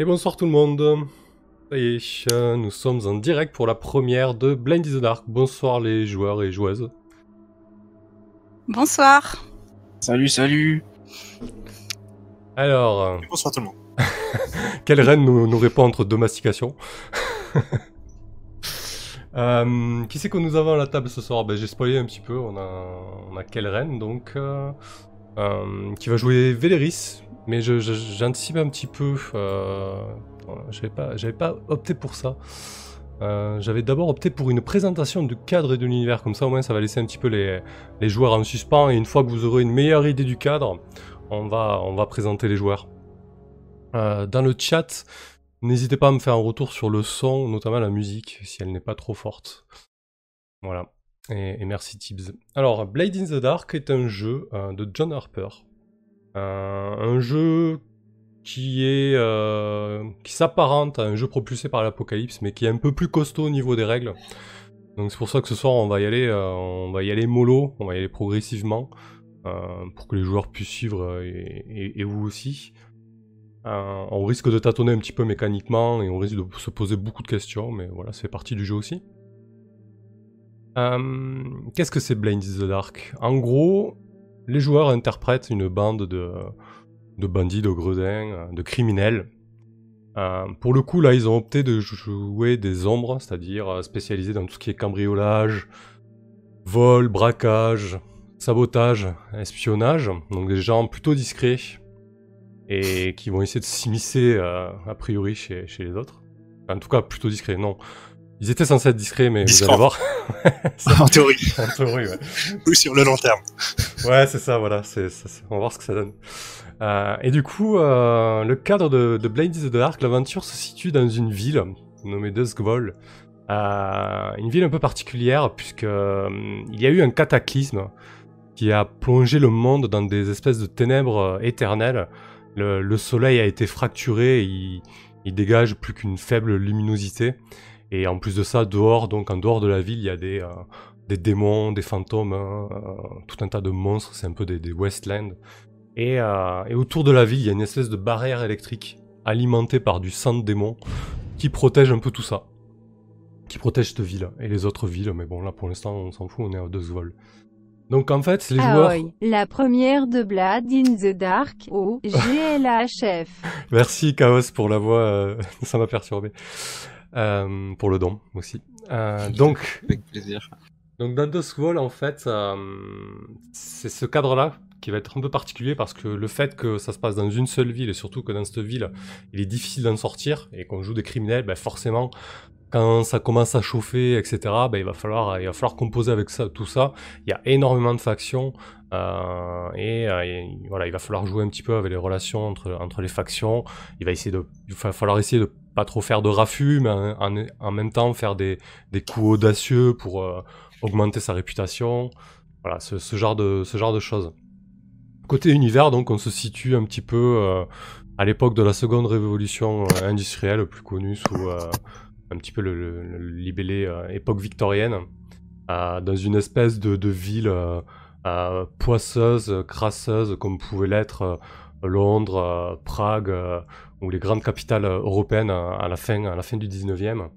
Et bonsoir tout le monde. Ça y est, euh, nous sommes en direct pour la première de Blind is the Dark. Bonsoir les joueurs et joueuses. Bonsoir. Salut, salut. Alors, euh, Bonsoir tout le monde. quelle reine nous, nous répond entre deux mastications Euh, Qui c'est que nous avons à la table ce soir? Ben, J'ai spoilé un petit peu, on a, on a quelle reine donc euh, Qui va jouer Véléris, mais j'anticipe un petit peu. Euh, J'avais pas, pas opté pour ça. Euh, J'avais d'abord opté pour une présentation du cadre et de l'univers, comme ça au moins ça va laisser un petit peu les, les joueurs en suspens, et une fois que vous aurez une meilleure idée du cadre, on va, on va présenter les joueurs. Euh, dans le chat, n'hésitez pas à me faire un retour sur le son, notamment la musique, si elle n'est pas trop forte. Voilà. Et, merci Tibbs. Alors, Blade in the Dark est un jeu euh, de John Harper. Euh, un jeu euh, qui s'apparente à un jeu propulsé par l'apocalypse, mais qui est un peu plus costaud au niveau des règles. Donc c'est pour ça que ce soir on va y aller, on va y aller mollo, on va y aller progressivement pour que les joueurs puissent suivre et, et- vous aussi. On risque de tâtonner un petit peu mécaniquement et on risque de se poser beaucoup de questions, mais voilà, c'est partie du jeu aussi. Euh, Qu'est-ce que c'est Blind is the Dark? En gros, les joueurs interprètent une bande de, bandits, de gredins, euh, de criminels. Euh, pour le coup, là, ils ont opté de jouer des ombres, c'est-à-dire spécialisés dans tout ce qui est cambriolage, vol, braquage, sabotage, espionnage. Donc des gens plutôt discrets et qui vont essayer de s'immiscer a priori chez, chez les autres. En tout cas, plutôt discrets, non. Ils étaient censés être discrets, mais vous allez voir. en théorie. En théorie, ouais. Ou sur le long terme. Ouais, c'est ça, voilà. c'est c'est- c'est- on va voir ce que ça donne. Euh, et du coup, euh, le cadre de, de Blade is the Dark, l'aventure se situe dans une ville nommée Duskvol. Euh, une ville un peu particulière, puisque euh, il y a eu un cataclysme qui a plongé le monde dans des espèces de ténèbres euh, éternelles. Le, le soleil a été fracturé, il, il dégage plus qu'une faible luminosité. Et en plus de ça, dehors, donc en dehors de la ville, il y a des, euh, des démons, des fantômes, hein, euh, tout un tas de monstres, c'est un peu des, des Westlands. Et, euh, et autour de la ville, il y a une espèce de barrière électrique alimentée par du sang de démon qui protège un peu tout ça. Qui protège cette ville et les autres villes, mais bon, là pour l'instant, on s'en fout, on est à deux vols. Donc en fait, les joueurs. Aoi, la première de Blood in the Dark au GLHF. Merci Chaos pour la voix, euh, ça m'a perturbé. Euh, pour le don aussi. Euh, donc, Avec plaisir. Donc en fait, euh, c'est ce cadre-là qui va être un peu particulier parce que le fait que ça se passe dans une seule ville et surtout que dans cette ville, il est difficile d'en sortir et qu'on joue des criminels, ben forcément, quand ça commence à chauffer, etc., ben il va falloir, il va falloir composer avec ça, tout ça. Il y a énormément de factions euh, et, euh, voilà, il va falloir jouer un petit peu avec les relations entre, entre les factions. Il va essayer de, il va falloir essayer de pas trop faire de raffus, mais en, même temps faire des, des coups audacieux pour euh, augmenter sa réputation. Voilà, ce, genre de, ce genre de choses. Côté univers, donc, on se situe un petit peu à l'époque de la seconde révolution industrielle, plus connue sous un petit peu le, libellé époque victorienne, dans une espèce de ville euh, poisseuse, crasseuse, comme pouvait l'être euh, Londres, euh, Prague, ou les grandes capitales européennes à la fin, à la fin du 19e.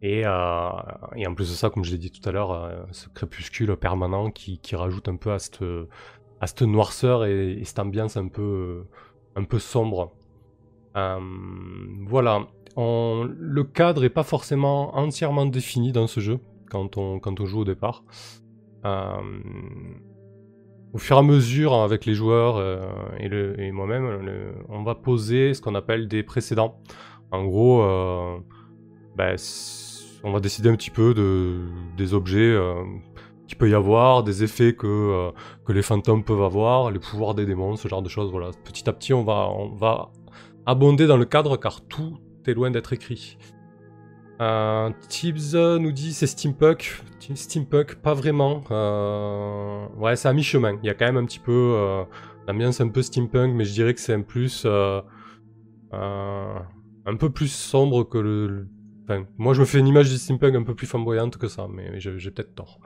Et, en plus de ça, comme je l'ai dit tout à l'heure, ce crépuscule permanent qui, rajoute un peu à cette, noirceur et, et cette ambiance un peu, sombre. Voilà. Le cadre est pas forcément entièrement défini dans ce jeu quand on, quand on joue au départ. Au fur et à mesure, avec les joueurs euh, et, moi-même, on va poser ce qu'on appelle des précédents. En gros, euh, ben, on va décider un petit peu de, des objets euh, qu'il peut y avoir, des effets que, que les fantômes peuvent avoir, les pouvoirs des démons, ce genre de choses. Voilà. Petit à petit, on va, on va abonder dans le cadre car tout est loin d'être écrit. Euh, Tibbs nous dit c'est steampunk. Steampunk, pas vraiment. Euh, ouais, c'est à mi-chemin. Il y a quand même un petit peu euh, l'ambiance un peu steampunk, mais je dirais que c'est un plus euh, un peu plus sombre que le. Enfin, moi, je me fais une image du steampunk un peu plus flamboyante que ça, mais j'ai peut-être tort.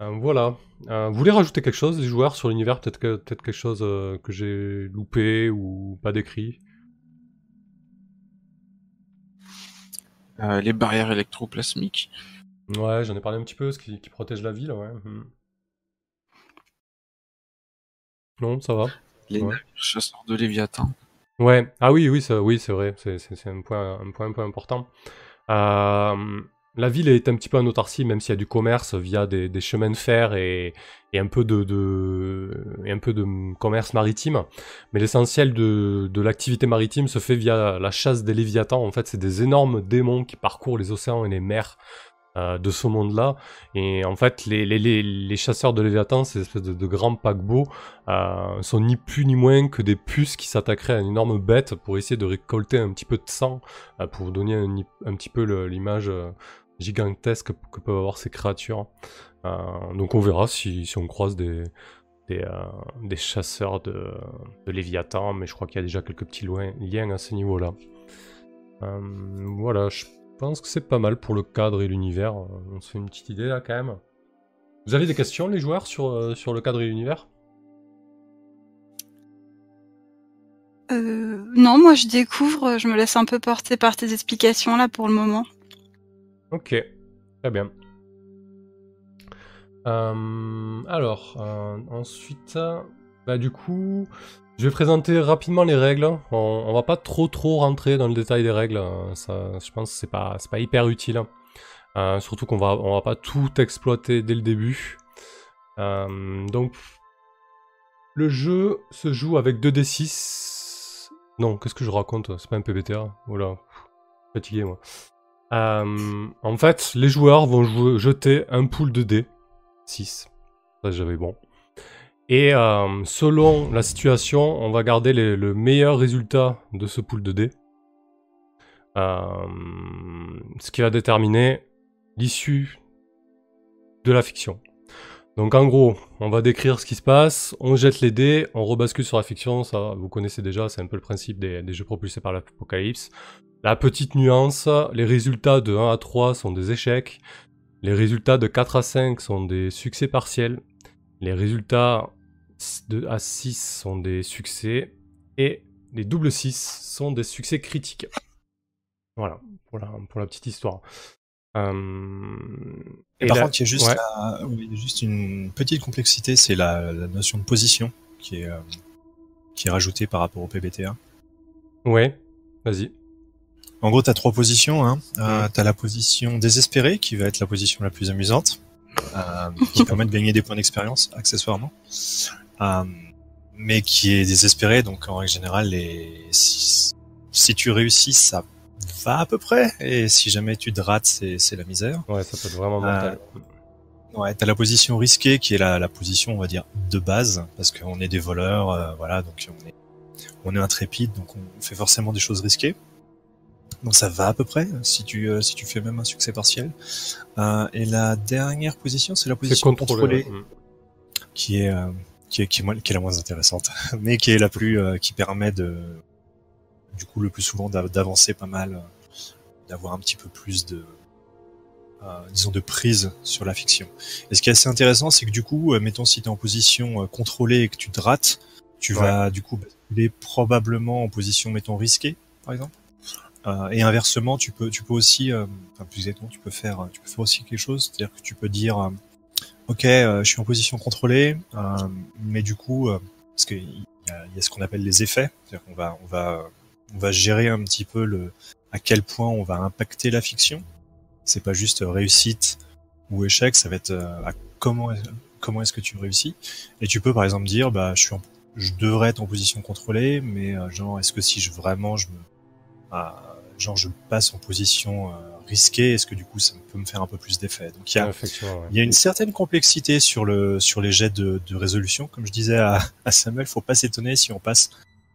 Voilà. Vous voulez rajouter quelque chose, les joueurs, sur l'univers? Peut-être que, peut quelque chose que j'ai loupé ou pas décrit? Euh, les barrières électroplasmiques. Ouais, j'en ai parlé un petit peu, ce qui, qui protège la ville, ouais. Hmm. Non, ça va. Les Ouais. navires chasseurs de Léviathan. Ouais, ah oui, oui, ça, oui, c'est vrai, c'est un point, un point un peu important. Euh, la ville est un petit peu en autarcie, même s'il y a du commerce via des, chemins de fer et, un peu de, commerce maritime. Mais l'essentiel de, l'activité maritime se fait via la chasse des léviathans. En fait, c'est des énormes démons qui parcourent les océans et les mers euh, de ce monde-là. Et en fait, les, chasseurs de léviathans, ces espèces de, grands paquebots, euh, sont ni plus ni moins que des puces qui s'attaqueraient à une énorme bête pour essayer de récolter un petit peu de sang, euh, pour donner un, petit peu l'image gigantesque que peuvent avoir ces créatures. Euh, donc on verra si, on croise euh, des chasseurs de, de Léviathan, mais je crois qu'il y a déjà quelques petits loin- liens à ce niveau-là. Euh, voilà, je pense que c'est pas mal pour le cadre et l'univers. On se fait une petite idée là quand même. Vous avez des questions les joueurs sur, le cadre et l'univers? Non, moi je découvre, je me laisse un peu porter par tes explications là pour le moment. Ok, très bien. Euh, alors, euh, ensuite, bah du coup, je vais présenter rapidement les règles. On, va pas trop trop rentrer dans le détail des règles. Ça, je pense que c'est pas pas hyper utile. Euh, surtout qu'on va on va pas tout exploiter dès le début. Donc, le jeu se joue avec 2d6. Non, qu'est-ce que je raconte? C'est pas un PBTA. Voilà, fatigué moi. Euh, en fait, les joueurs vont jeter un pool de dés. 6. Ça, j'avais bon. Et euh, selon la situation, on va garder le meilleur résultat de ce pool de dés. Euh, ce qui va déterminer l'issue de la fiction. Donc en gros, on va décrire ce qui se passe, on jette les dés, on rebascule sur la fiction, ça vous connaissez déjà, c'est un peu le principe des jeux propulsés par l'apocalypse. La petite nuance, les résultats de 1 à 3 sont des échecs, les résultats de 4 à 5 sont des succès partiels, les résultats de à 6 sont des succès, et les doubles 6 sont des succès critiques. Voilà, pour la, pour la petite histoire. Euh, Et par la- contre, il y a juste, ouais. la- oui, il y a juste une petite complexité, c'est la, la notion de position qui est, euh, qui est rajoutée par rapport au PBTA. Ouais, vas-y. En gros, tu as trois positions. Hein. Euh, tu as la position désespérée, qui va être la position la plus amusante, euh, qui permet de gagner des points d'expérience, accessoirement. Euh, mais qui est désespérée, donc en règle générale, les... si, si tu réussis, ça va à peu près, et si jamais tu te rates, c'est la misère. Ouais, ça peut être vraiment Euh, mortel. Ouais, t'as la position risquée qui est la, la position, on va dire, de base, parce qu'on est des voleurs, euh, voilà, donc on est, on est intrépide, donc on fait forcément des choses risquées. Donc ça va à peu près, si tu, euh, si tu fais même un succès partiel. Euh, et la dernière position, c'est la position contrôlé. contrôlée, ouais. Qui est, euh, qui est, qui est, qui est la moins intéressante, mais qui est la plus, euh, qui permet de, du coup, le plus souvent d'av- d'avancer pas mal, d'avoir un petit peu plus de, euh, disons, de prise sur la fiction. Et ce qui est assez intéressant, c'est que du coup, mettons si tu es en position contrôlée et que tu te rates, tu Ouais. vas du coup basculer probablement en position, mettons, risquée, par exemple. Euh, et inversement, tu peux, tu peux aussi, euh, enfin plus exactement, tu peux faire, tu peux faire aussi quelque chose, c'est-à-dire que tu peux dire, euh, ok, euh, je suis en position contrôlée, euh, mais du coup, euh, parce qu'il y a, y a ce qu'on appelle les effets, c'est-à-dire qu'on va, on va, on va gérer un petit peu le, à quel point on va impacter la fiction. C'est pas juste réussite ou échec, ça va être à comment comment est-ce que tu réussis. Et tu peux par exemple dire bah je suis en- je devrais être en position contrôlée, mais genre est-ce que si je vraiment je me ah, genre je passe en position euh, risquée, est-ce que du coup ça peut me faire un peu plus d'effet? Donc il y a Ouais, effectivement, ouais. il y a une certaine complexité sur le sur les jets de, de résolution, comme je disais à, à Samuel, faut pas s'étonner si on passe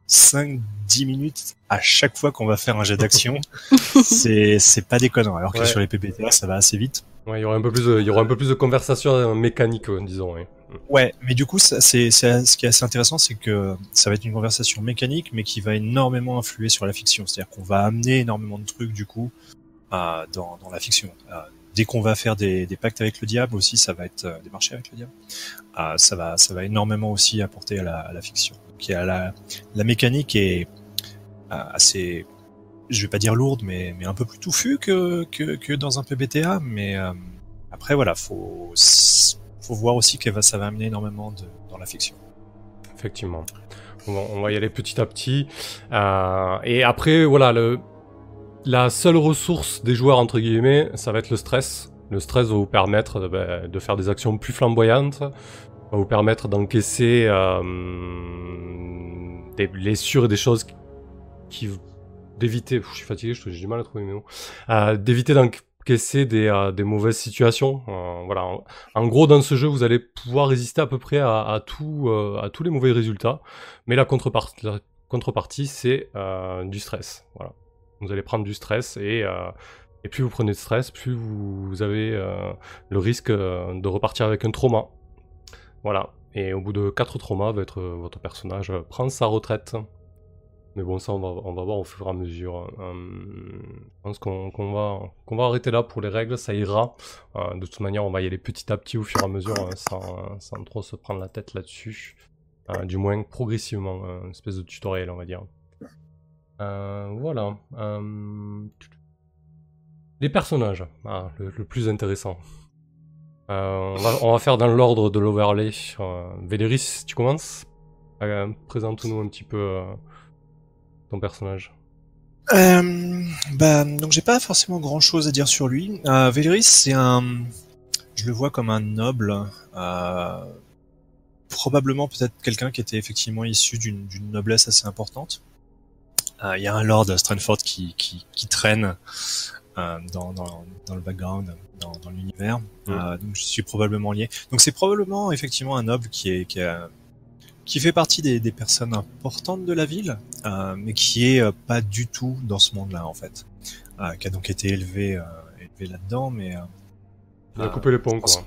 5-10 minutes à chaque fois qu'on va faire un jet d'action. c'est c'est pas déconnant. Alors que Ouais. sur les PPTA, ça va assez vite. Ouais, il y aura un peu plus de, il y aura un peu plus de conversation euh, mécanique, euh, disons. ouais. Ouais, mais du coup, c'est ce qui est assez intéressant, c'est que ça va être une conversation mécanique, mais qui va énormément influer sur la fiction. C'est-à-dire qu'on va amener énormément de trucs du coup dans dans la fiction. Dès qu'on va faire des, des pactes avec le diable aussi, ça va être euh, des marchés avec le diable. ça va ça va énormément aussi apporter à la, à la fiction. Donc la la mécanique est assez je vais pas dire lourde, mais, un peu plus touffue que, dans un PBTA. Mais euh, après, voilà, faut, faut voir aussi que ça va amener énormément dans la fiction. Effectivement. On va, y aller petit à petit. Euh, et après, voilà, la seule ressource des joueurs, entre guillemets, ça va être le stress. Le stress va vous permettre de, ben, faire des actions plus flamboyantes, va vous permettre d'encaisser euh, des blessures et des choses qui... qui- d'éviter... Je suis fatigué, j'ai du mal à trouver mes mots. Euh, d'éviter d'encaisser des, euh, mauvaises situations. Euh, voilà, en, gros, dans ce jeu, vous allez pouvoir résister à peu près à, tous les mauvais résultats. Mais la contrepartie, c'est du stress. Voilà. Vous allez prendre du stress et, et plus vous prenez de stress, plus vous, avez le risque de repartir avec un trauma. Voilà. Et au bout de 4 traumas, votre personnage prend sa retraite. Mais bon, ça, on va, on va voir au fur et à mesure. Euh, je pense qu'on va, qu'on va arrêter là pour les règles, ça ira. Euh, de toute manière, on va y aller petit à petit au fur et à mesure, hein, sans, sans trop se prendre la tête là-dessus. Euh, du moins progressivement, euh, une espèce de tutoriel, on va dire. Voilà. Les personnages, ah, le, plus intéressant. On, va, on va faire dans l'ordre de l'overlay. Véléris, tu commences? Présente-nous un petit peu ton personnage. Euh, bah, donc j'ai pas forcément grand chose à dire sur lui. Euh, Véléris, c'est un, je le vois comme un noble, euh, probablement peut-être quelqu'un qui était effectivement issu d'une noblesse assez importante. Euh, Il y a un lord Stranford qui, qui, qui traîne dans, dans, dans le background, dans, dans l'univers. Mm. Donc je suis probablement lié. Donc c'est probablement effectivement un noble qui est qui, a- qui fait partie des, des personnes importantes de la ville, euh, mais qui est euh, pas du tout dans ce monde-là en fait, Euh, qui a donc été élevé élevé là-dedans, mais Il a coupé les ponts, pense- quoi.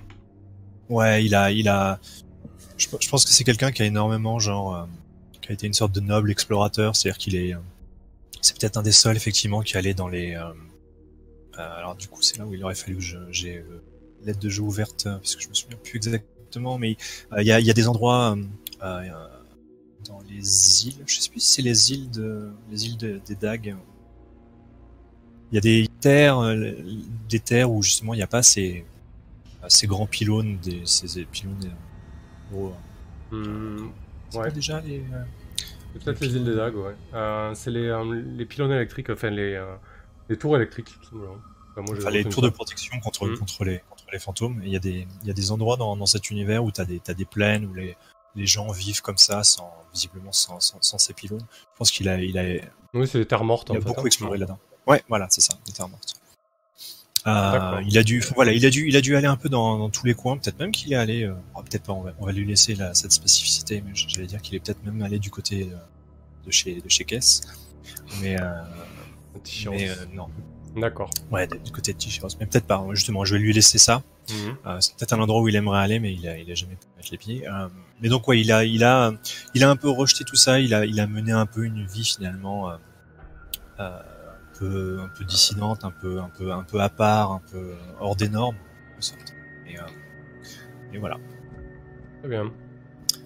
Ouais, il a, il a. Je, je pense que c'est quelqu'un qui a énormément, genre, qui a été une sorte de noble explorateur, c'est-à-dire qu'il est, c'est peut-être un des seuls effectivement qui allait dans les. alors du coup, c'est là où il aurait fallu que j'ai l'aide de jeu ouverte, parce que je me souviens plus exactement, mais il y, a, il y a des endroits euh, dans les îles, je sais plus si c'est les îles de, les îles de- des Dagues. Il y a des terres, euh, des terres où justement il n'y a pas ces ces grands pylônes, des, ces pylônes euh, euh, Hmm, Ouais. pas déjà les. euh, peut-être les îles des Dagues, ouais. Euh, c'est les, euh, les pylônes électriques, enfin les, euh, les tours électriques, tout simplement. Enfin, moi, j'ai enfin, les tours de protection contre, Mm. contre, les, contre les fantômes. Il y, a des- il y a des endroits dans, dans cet univers où tu as des, t'as des plaines où les, les gens vivent comme ça, sans, visiblement sans, sans, sans ces pylônes. Je pense qu'il a, il a, il Oui, c'est les terres mortes, a en fait. beaucoup hein. exploré là-dedans. Ouais, voilà, c'est ça, les terres mortes. Euh, il a dû, voilà, il a dû, il a dû aller un peu dans, dans tous les coins. Peut-être même qu'il est allé, euh, oh, peut-être pas. On va, on va lui laisser la, cette spécificité, mais j'allais dire qu'il est peut-être même allé du côté euh, de chez, de chez Kess. Mais, non. D'accord. Ouais, du côté de T-Shirt. Mais peut-être pas. Justement, je vais lui laisser ça. Mhm. Euh, c'est peut-être un endroit où il aimerait aller, mais il a, il a jamais pu mettre les pieds. Euh, mais donc, ouais, il a, il a, il a un peu rejeté tout ça. Il a, il a mené un peu une vie finalement euh, euh, un peu, un peu dissidente, un peu, un peu, un peu à part, un peu hors des normes, en sorte. Et, euh, et voilà. Très bien.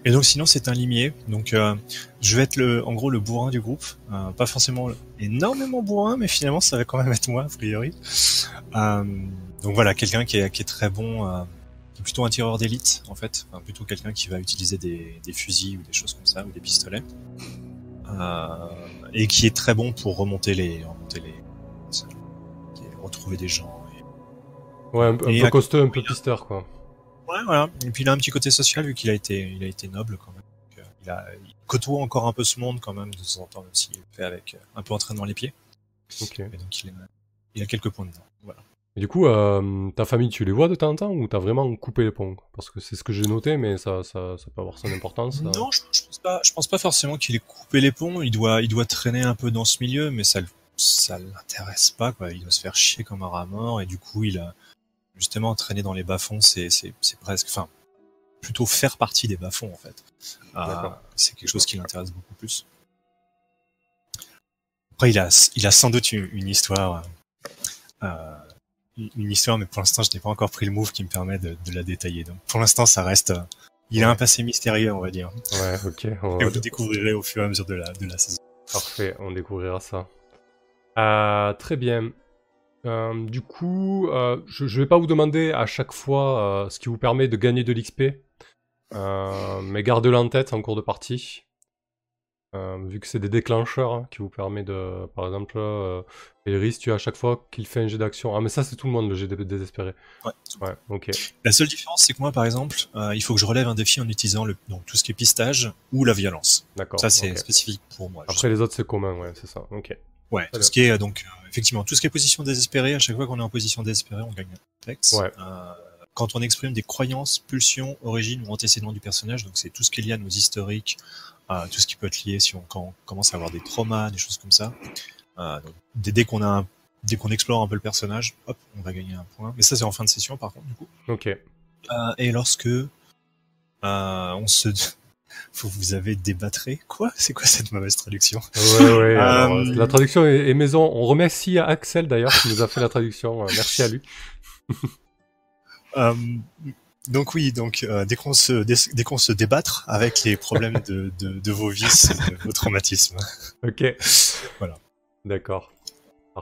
Et donc sinon c'est un limier, donc euh, je vais être le, en gros le bourrin du groupe, Euh, pas forcément énormément bourrin, mais finalement ça va quand même être moi a priori. Euh, donc voilà, quelqu'un qui est, qui est très bon, euh, qui est plutôt un tireur d'élite en fait, enfin, plutôt quelqu'un qui va utiliser des, des fusils ou des choses comme ça ou des pistolets, Euh, et qui est très bon pour remonter les, remonter les, et retrouver des gens. et- Ouais, un, peu- un costeux, un peu pisteur, quoi. Ouais, voilà. Et puis il a un petit côté social vu qu'il a été, il a été noble quand même. Donc, euh, il, a, il côtoie encore un peu ce monde quand même de temps en temps, même s'il le fait avec euh, un peu entraînement les pieds. Ok. Et donc il, est- il a quelques points dedans. Voilà. Et du coup, euh, ta famille, tu les vois de temps en temps ou t'as vraiment coupé les ponts? Parce que c'est ce que j'ai noté, mais ça, ça, ça peut avoir son importance. Non, je, je pense pas. Je pense pas forcément qu'il ait coupé les ponts. Il doit, il doit traîner un peu dans ce milieu, mais ça, ça l'intéresse pas. Quoi. Il doit se faire chier comme un rat mort, et du coup, il a justement traîné dans les bas fonds. C'est, c'est, c'est presque, enfin, plutôt faire partie des bas fonds en fait. Euh, D'accord. c'est quelque chose qui l'intéresse beaucoup plus. Après, il a, il a sans doute une, une histoire. Euh, une histoire, mais pour l'instant, je n'ai pas encore pris le move qui me permet de, de la détailler. Donc, pour l'instant, ça reste. euh, il a un passé mystérieux, on va dire. Ouais, ok. on Et vous le découvrirez au fur et à mesure de la, de la saison. Parfait, on découvrira ça. Euh, très bien. Euh, du coup, euh, je ne vais pas vous demander à chaque fois ce qui vous permet de gagner de l'XP, mais gardez-le en tête en cours de partie. Euh, vu que c'est des déclencheurs hein, qui vous permet de, par exemple, euh, Elris, tu as à chaque fois qu'il fait un jet d'action. Ah mais ça c'est tout le monde le jet dé- désespéré. Ouais. Ouais, ok. La seule différence, c'est que moi, par exemple, euh, il faut que je relève un défi en utilisant le, donc, tout ce qui est pistage ou la violence. D'accord. Ça, c'est spécifique pour moi. Après les autres c'est commun, ouais, c'est ça. Ok. Ouais, tout ce qui est euh, donc effectivement tout ce qui est position désespérée. À chaque fois qu'on est en position désespérée, on gagne un texte. Ouais. Quand on exprime des croyances, pulsions, origines ou antécédents du personnage, donc c'est tout ce qui est lié à nos historiques, euh, tout ce qui peut être lié si on, quand on commence à avoir des traumas, des choses comme ça. Euh, donc, dès, dès qu'on a un- dès qu'on explore un peu le personnage, hop, on va gagner un point. Mais ça c'est en fin de session par contre du coup. Ok. Euh, et lorsque euh, on se vous vous avez débattré quoi? C'est quoi cette mauvaise traduction? Ouais, ouais. alors, La traduction est, est maison. On remercie à Axel d'ailleurs qui nous a fait la traduction. Merci à lui. Euh, donc oui, donc euh, dès qu'on se dès, dès qu'on se débattre avec les problèmes de, de, de vos vices, et de vos traumatismes. Ok. Voilà. D'accord.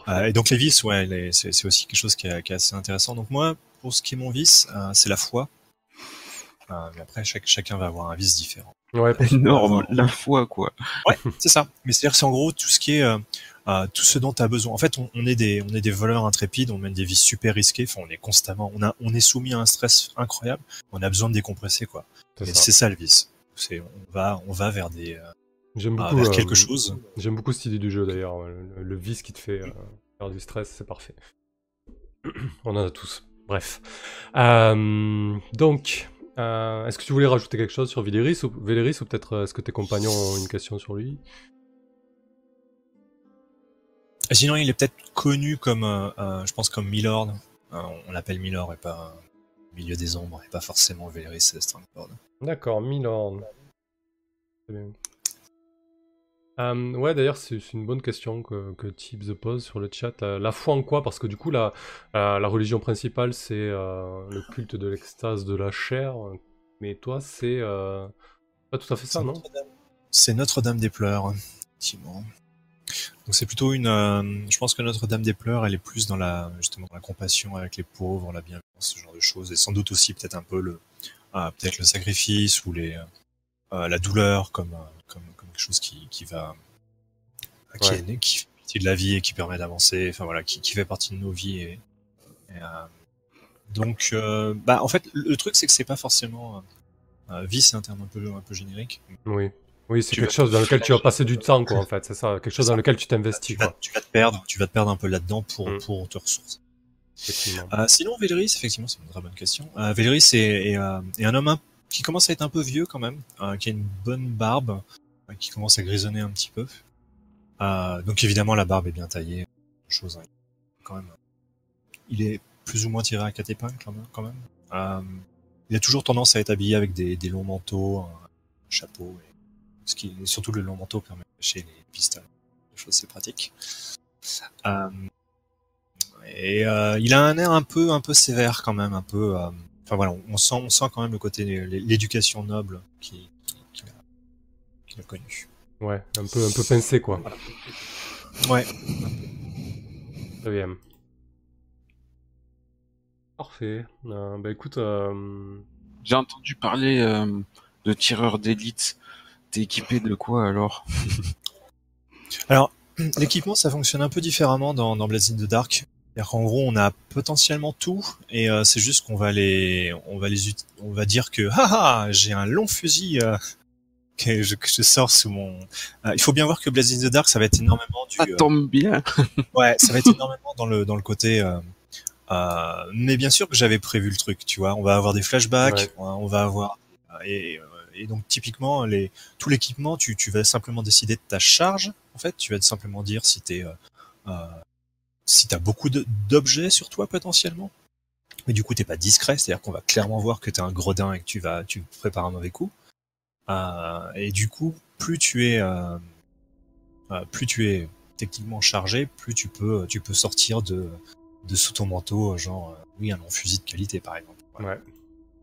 Euh, et donc les vices, ouais, c'est c'est aussi quelque chose qui est, qui est assez intéressant. Donc moi, pour ce qui est mon vice, euh, c'est la foi. Euh, mais après, chaque, chacun va avoir un vice différent. Ouais, Énorme, la foi, quoi. Ouais, c'est ça. Mais c'est-à-dire que c'est en gros tout ce qui est euh, euh, tout ce dont tu as besoin. En fait, on, on est des on est des voleurs intrépides, on mène des vies super risquées. Enfin, on est constamment, on a on est soumis à un stress incroyable. On a besoin de décompresser quoi. c'est ça. le vice. C'est on va on va vers des euh, J'aime ah, beaucoup. vers euh, quelque chose. J'aime beaucoup cette idée du jeu d'ailleurs. Le, le vice qui te fait euh, faire du stress, c'est parfait. On en a tous. Bref. Euh, donc, euh, est-ce que tu voulais rajouter quelque chose sur Véléris ou, Véléris, ou peut-être euh, est-ce que tes compagnons ont une question sur lui? Sinon, il est peut-être connu comme, euh, je pense, comme Milord. Euh, on l'appelle Milord et pas Milieu des Ombres et pas forcément Véléris Strangford. D'accord, Milorn. Euh, ouais, d'ailleurs, c'est une bonne question que, que Tibbs pose sur le chat. Euh, la foi en quoi? Parce que du coup, la, la, la religion principale, c'est euh, le culte de l'extase de la chair. Mais toi, c'est euh, pas tout à fait ça, non? C'est Notre-Dame des Pleurs, effectivement. Donc c'est plutôt une. euh, je pense que Notre-Dame des Pleurs, elle est plus dans la justement la compassion avec les pauvres, la bienveillance, ce genre de choses, et sans doute aussi peut-être un peu le peut-être le sacrifice ou les euh, la douleur euh, comme quelque chose qui qui va qui, Ouais. est, qui fait partie de la vie et qui permet d'avancer. Enfin voilà, qui qui fait partie de nos vies et, et, euh, donc euh, bah en fait le, truc c'est que c'est pas forcément euh, vie, c'est un terme un peu un peu générique. Oui. Oui, c'est quelque chose dans lequel tu vas passer du temps, quoi, en fait. C'est ça, quelque chose dans lequel tu t'investis, tu vas, quoi. tu vas te perdre, tu vas te perdre un peu là-dedans pour, Mm. pour te ressourcer. Sinon, Véléris, effectivement, c'est une très bonne question. Véléris est, est, est un homme qui commence à être un peu vieux quand même, qui a une bonne barbe, qui commence à grisonner un petit peu. Euh, donc évidemment, la barbe est bien taillée, chose hein. quand même. Il est plus ou moins tiré à quatre épingles quand même. Euh, il a toujours tendance à être habillé avec des, longs manteaux, un chapeau, et ce qui, surtout le long manteau permet de cacher les pistolets. Des choses, c'est pratique. Euh, et euh, il a un air un peu, un peu sévère quand même, un peu. euh, Enfin voilà, on, sent, on sent quand même le côté l'éducation noble qui, qu'il a connu. Ouais, un peu, un peu pincé, quoi. Ouais. Très bien. Parfait. Euh, bah écoute, euh, J'ai entendu parler euh, de tireurs d'élite. T'es équipé de quoi alors? Alors, l'équipement, ça fonctionne un peu différemment dans, dans Blades in the Dark. C'est-à-dire qu'en gros, on a potentiellement tout, et euh, c'est juste qu'on va les, on va les, on va dire que, haha, j'ai un long fusil euh, que, je, que je sors sous mon. Euh, il faut bien voir que Blades in the Dark, ça va être énormément du. Ça euh, tombe bien. Ouais, ça va être énormément dans le dans le côté. Euh, euh, mais bien sûr que j'avais prévu le truc, tu vois. On va avoir des flashbacks, Ouais. on va avoir et, et donc typiquement les tout l'équipement, tu tu vas simplement décider de ta charge. En fait, tu vas simplement dire si t'es euh, si t'as beaucoup d'objets sur toi potentiellement. Mais du coup, t'es pas discret, c'est-à-dire qu'on va clairement voir que t'es un gredin et que tu vas tu prépares un mauvais coup. Euh, et du coup, plus tu es euh, euh, plus tu es techniquement chargé, plus tu peux, tu peux sortir de, de sous ton manteau, genre, oui, un long fusil de qualité, par exemple. Voilà. ouais.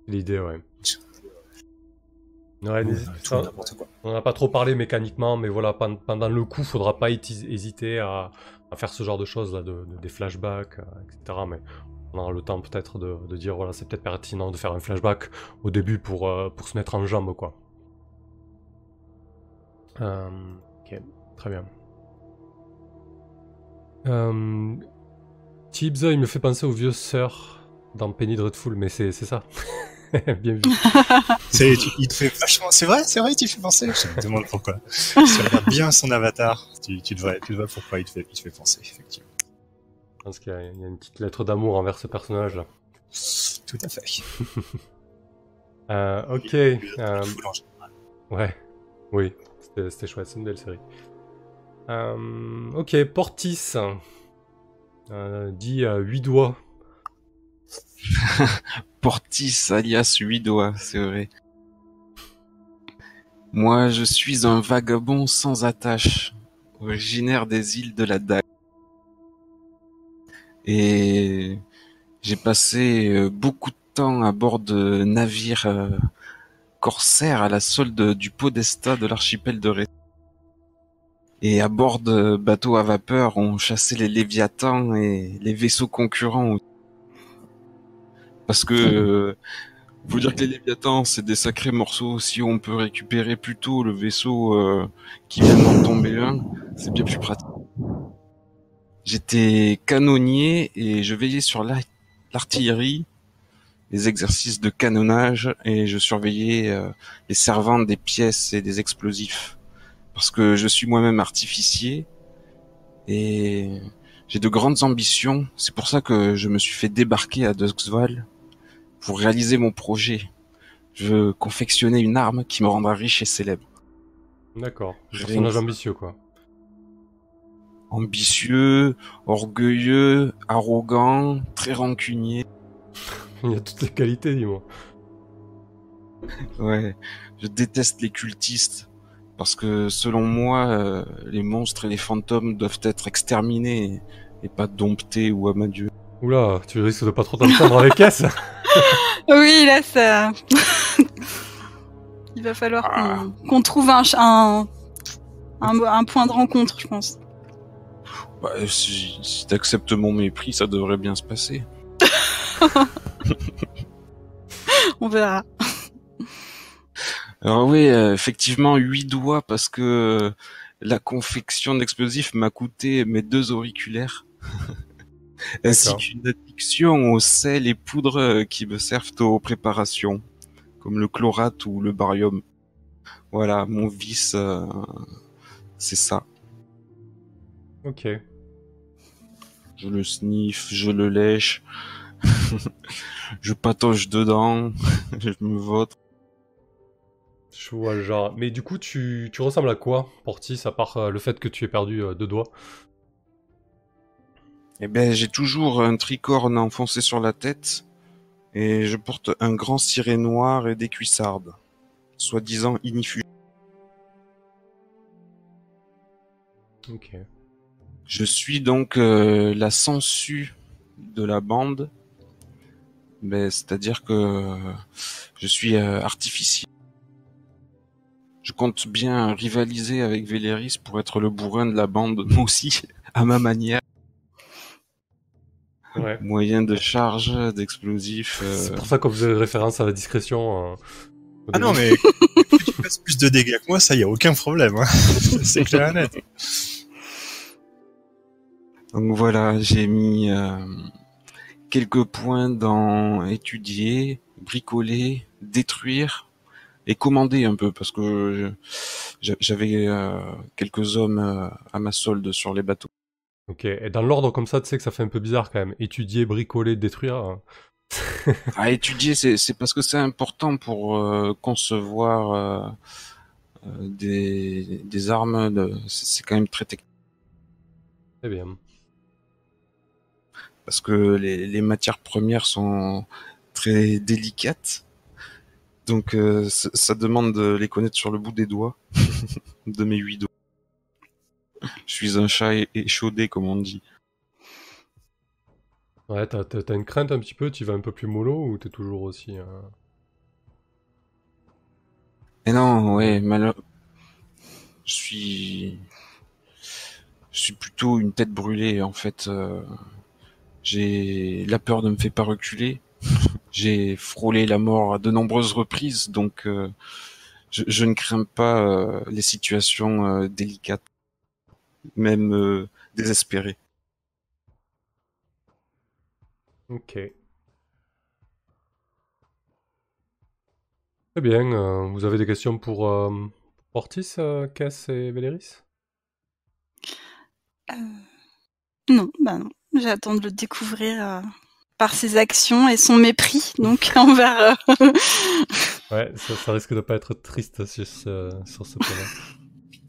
L'idée, ouais. Ouais, Ou, n'hésite euh, tout quoi. On n'a pas trop parlé mécaniquement, mais voilà, pen- pendant le coup, faudra pas hésiter à, à faire ce genre de choses là, de, de- des flashbacks, etc. Mais on aura le temps peut-être de, de dire voilà, c'est peut-être pertinent de faire un flashback au début pour, euh, pour se mettre en jambe, quoi. Euh, ok, très bien. Euh, Tibbs, il me fait penser au vieux sœur dans Penny Dreadful, mais c'est c'est ça. Bien vu. C'est, tu- il te fait vachement, c'est vrai, c'est vrai, tu fais penser. Je me demande pourquoi. si tu regardes bien son avatar, tu, tu devrais, tu devrais pourquoi il te fait, il te fait penser, effectivement. Je pense qu'il y, a il y a une petite lettre d'amour envers ce personnage-là. Tout à fait. Euh, ok. Euh, full en général. ouais. Oui, c'était chouette, c'est une belle série. Euh, ok, Portis. Euh, dit à 8 doigts. Portis alias huit doigts, c'est vrai. Moi, je suis un vagabond sans attache, originaire des îles de la Dague. Et j'ai passé euh, beaucoup de temps à bord de navires corsaires à la solde du Podesta de l'archipel de Ré. Et à bord de bateaux à vapeur, on chassait les léviathans et les vaisseaux concurrents parce que euh, faut dire que les Léviathans c'est des sacrés morceaux. Si on peut récupérer plutôt le vaisseau euh, qui vient d'en tomber un, c'est bien plus pratique. J'étais canonnier et je veillais sur la- l'artillerie, les exercices de canonnage et je surveillais euh, les servantes des pièces et des explosifs parce que je suis moi-même artificier et j'ai de grandes ambitions. C'est pour ça que je me suis fait débarquer à Duxval pour réaliser mon projet. Je veux confectionner une arme qui me rendra riche et célèbre. D'accord. Je Personnage ambitieux, quoi. Ambitieux, orgueilleux, arrogant, très rancunier. Il y a toutes les qualités, dis-moi. Ouais, je déteste les cultistes parce que selon moi, euh, les monstres et les fantômes doivent être exterminés et pas domptés ou amadieux. Oula, tu risques de pas trop t'entendre avec S. Oui, là, ça. Il va falloir qu'on qu'on trouve un, ch- un, un, un point de rencontre, je pense. Bah, si si t'acceptes mon mépris, ça devrait bien se passer. On verra. Alors oui, euh, effectivement, huit doigts parce que euh, la confection d'explosifs m'a coûté mes deux auriculaires. Ainsi qu'une addiction aux sels et poudres euh, qui me servent aux préparations, comme le chlorate ou le barium. Voilà, mon vice, euh, c'est ça. ok. Je le sniffe, je le lèche, je patauge dedans, je me vote. Je vois le genre. Mais du coup, tu, tu ressembles à quoi, Portis, à part euh, le fait que tu aies perdu euh, deux doigts? Eh ben, j'ai toujours un tricorne enfoncé sur la tête et je porte un grand ciré noir et des cuissardes, soi-disant ignifuges. Ok. Je suis donc euh, la sangsue de la bande, ben, c'est-à-dire que je suis euh, artificiel. Je compte bien rivaliser avec Véléris pour être le bourrin de la bande, moi aussi, à ma manière. Ouais. Moyen de charge, d'explosifs. euh, C'est pour ça qu'on faisait référence à la discrétion. euh, Ah non, mais que tu fasses plus de dégâts que moi, ça y a aucun problème. Hein. C'est clair et net. Donc voilà, j'ai mis euh, quelques points dans étudier, bricoler, détruire et commander un peu parce que j'avais euh, quelques hommes euh, à ma solde sur les bateaux. Ok. Et dans l'ordre comme ça, tu sais que ça fait un peu bizarre quand même. Étudier, bricoler, détruire. À étudier, c'est parce que c'est important pour euh, concevoir euh, des, des armes. de- C'est quand même très technique C'est bien. Parce que les, les matières premières sont très délicates. Donc euh, ça demande de les connaître sur le bout des doigts, de mes huit doigts. Je suis un chat échaudé, comme on dit. Ouais, t'as, t'as- une crainte un petit peu, tu vas un peu plus mollo ou t'es toujours aussi. euh, Et non, ouais, malheur... Je suis... je suis plutôt une tête brûlée en fait. euh, j'ai la peur ne me fait pas reculer. j'ai frôlé la mort à de nombreuses reprises, donc euh, je, je ne crains pas euh, les situations euh, délicates, même euh, désespérées. Ok. Très bien. euh, vous avez des questions pour euh, Ortis, euh, Cass et Véléris? Euh, Non, bah non. J'attends de le découvrir euh, par ses actions et son mépris, donc envers. euh, Ouais, ça, ça risque de pas être triste sur ce, sur ce point-là.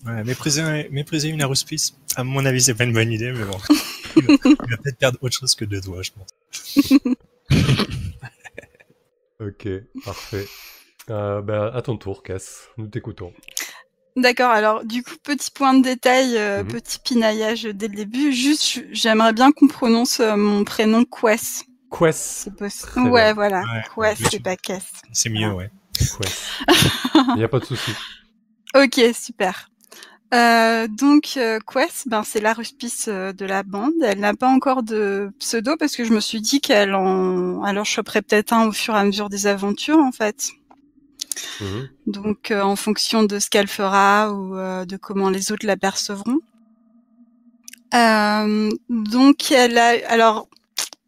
Ouais, mépriser, mépriser une aruspice, à mon avis, c'est pas une bonne idée, mais bon. il va, il va peut-être perdre autre chose que deux doigts, je pense. Ok, parfait. Euh, ben, à ton tour, Cass. Nous t'écoutons. D'accord, alors du coup, petit point de détail, euh, Mhm. petit pinaillage dès le début. Juste, j'aimerais bien qu'on prononce euh, mon prénom Quest. Quest. Ouais, bien. voilà. Ouais, Quest, c'est pas Cass. C'est mieux, ouais. Quest. Il n'y a pas de souci. Ok, super. Euh, donc Quest, ben c'est la ruspice euh, de la bande. Elle n'a pas encore de pseudo parce que je me suis dit qu'elle en, alors je choperais peut-être un au fur et à mesure des aventures en fait. Mhm. Donc euh, en fonction de ce qu'elle fera ou euh, de comment les autres l'apercevront. Euh, donc elle a, alors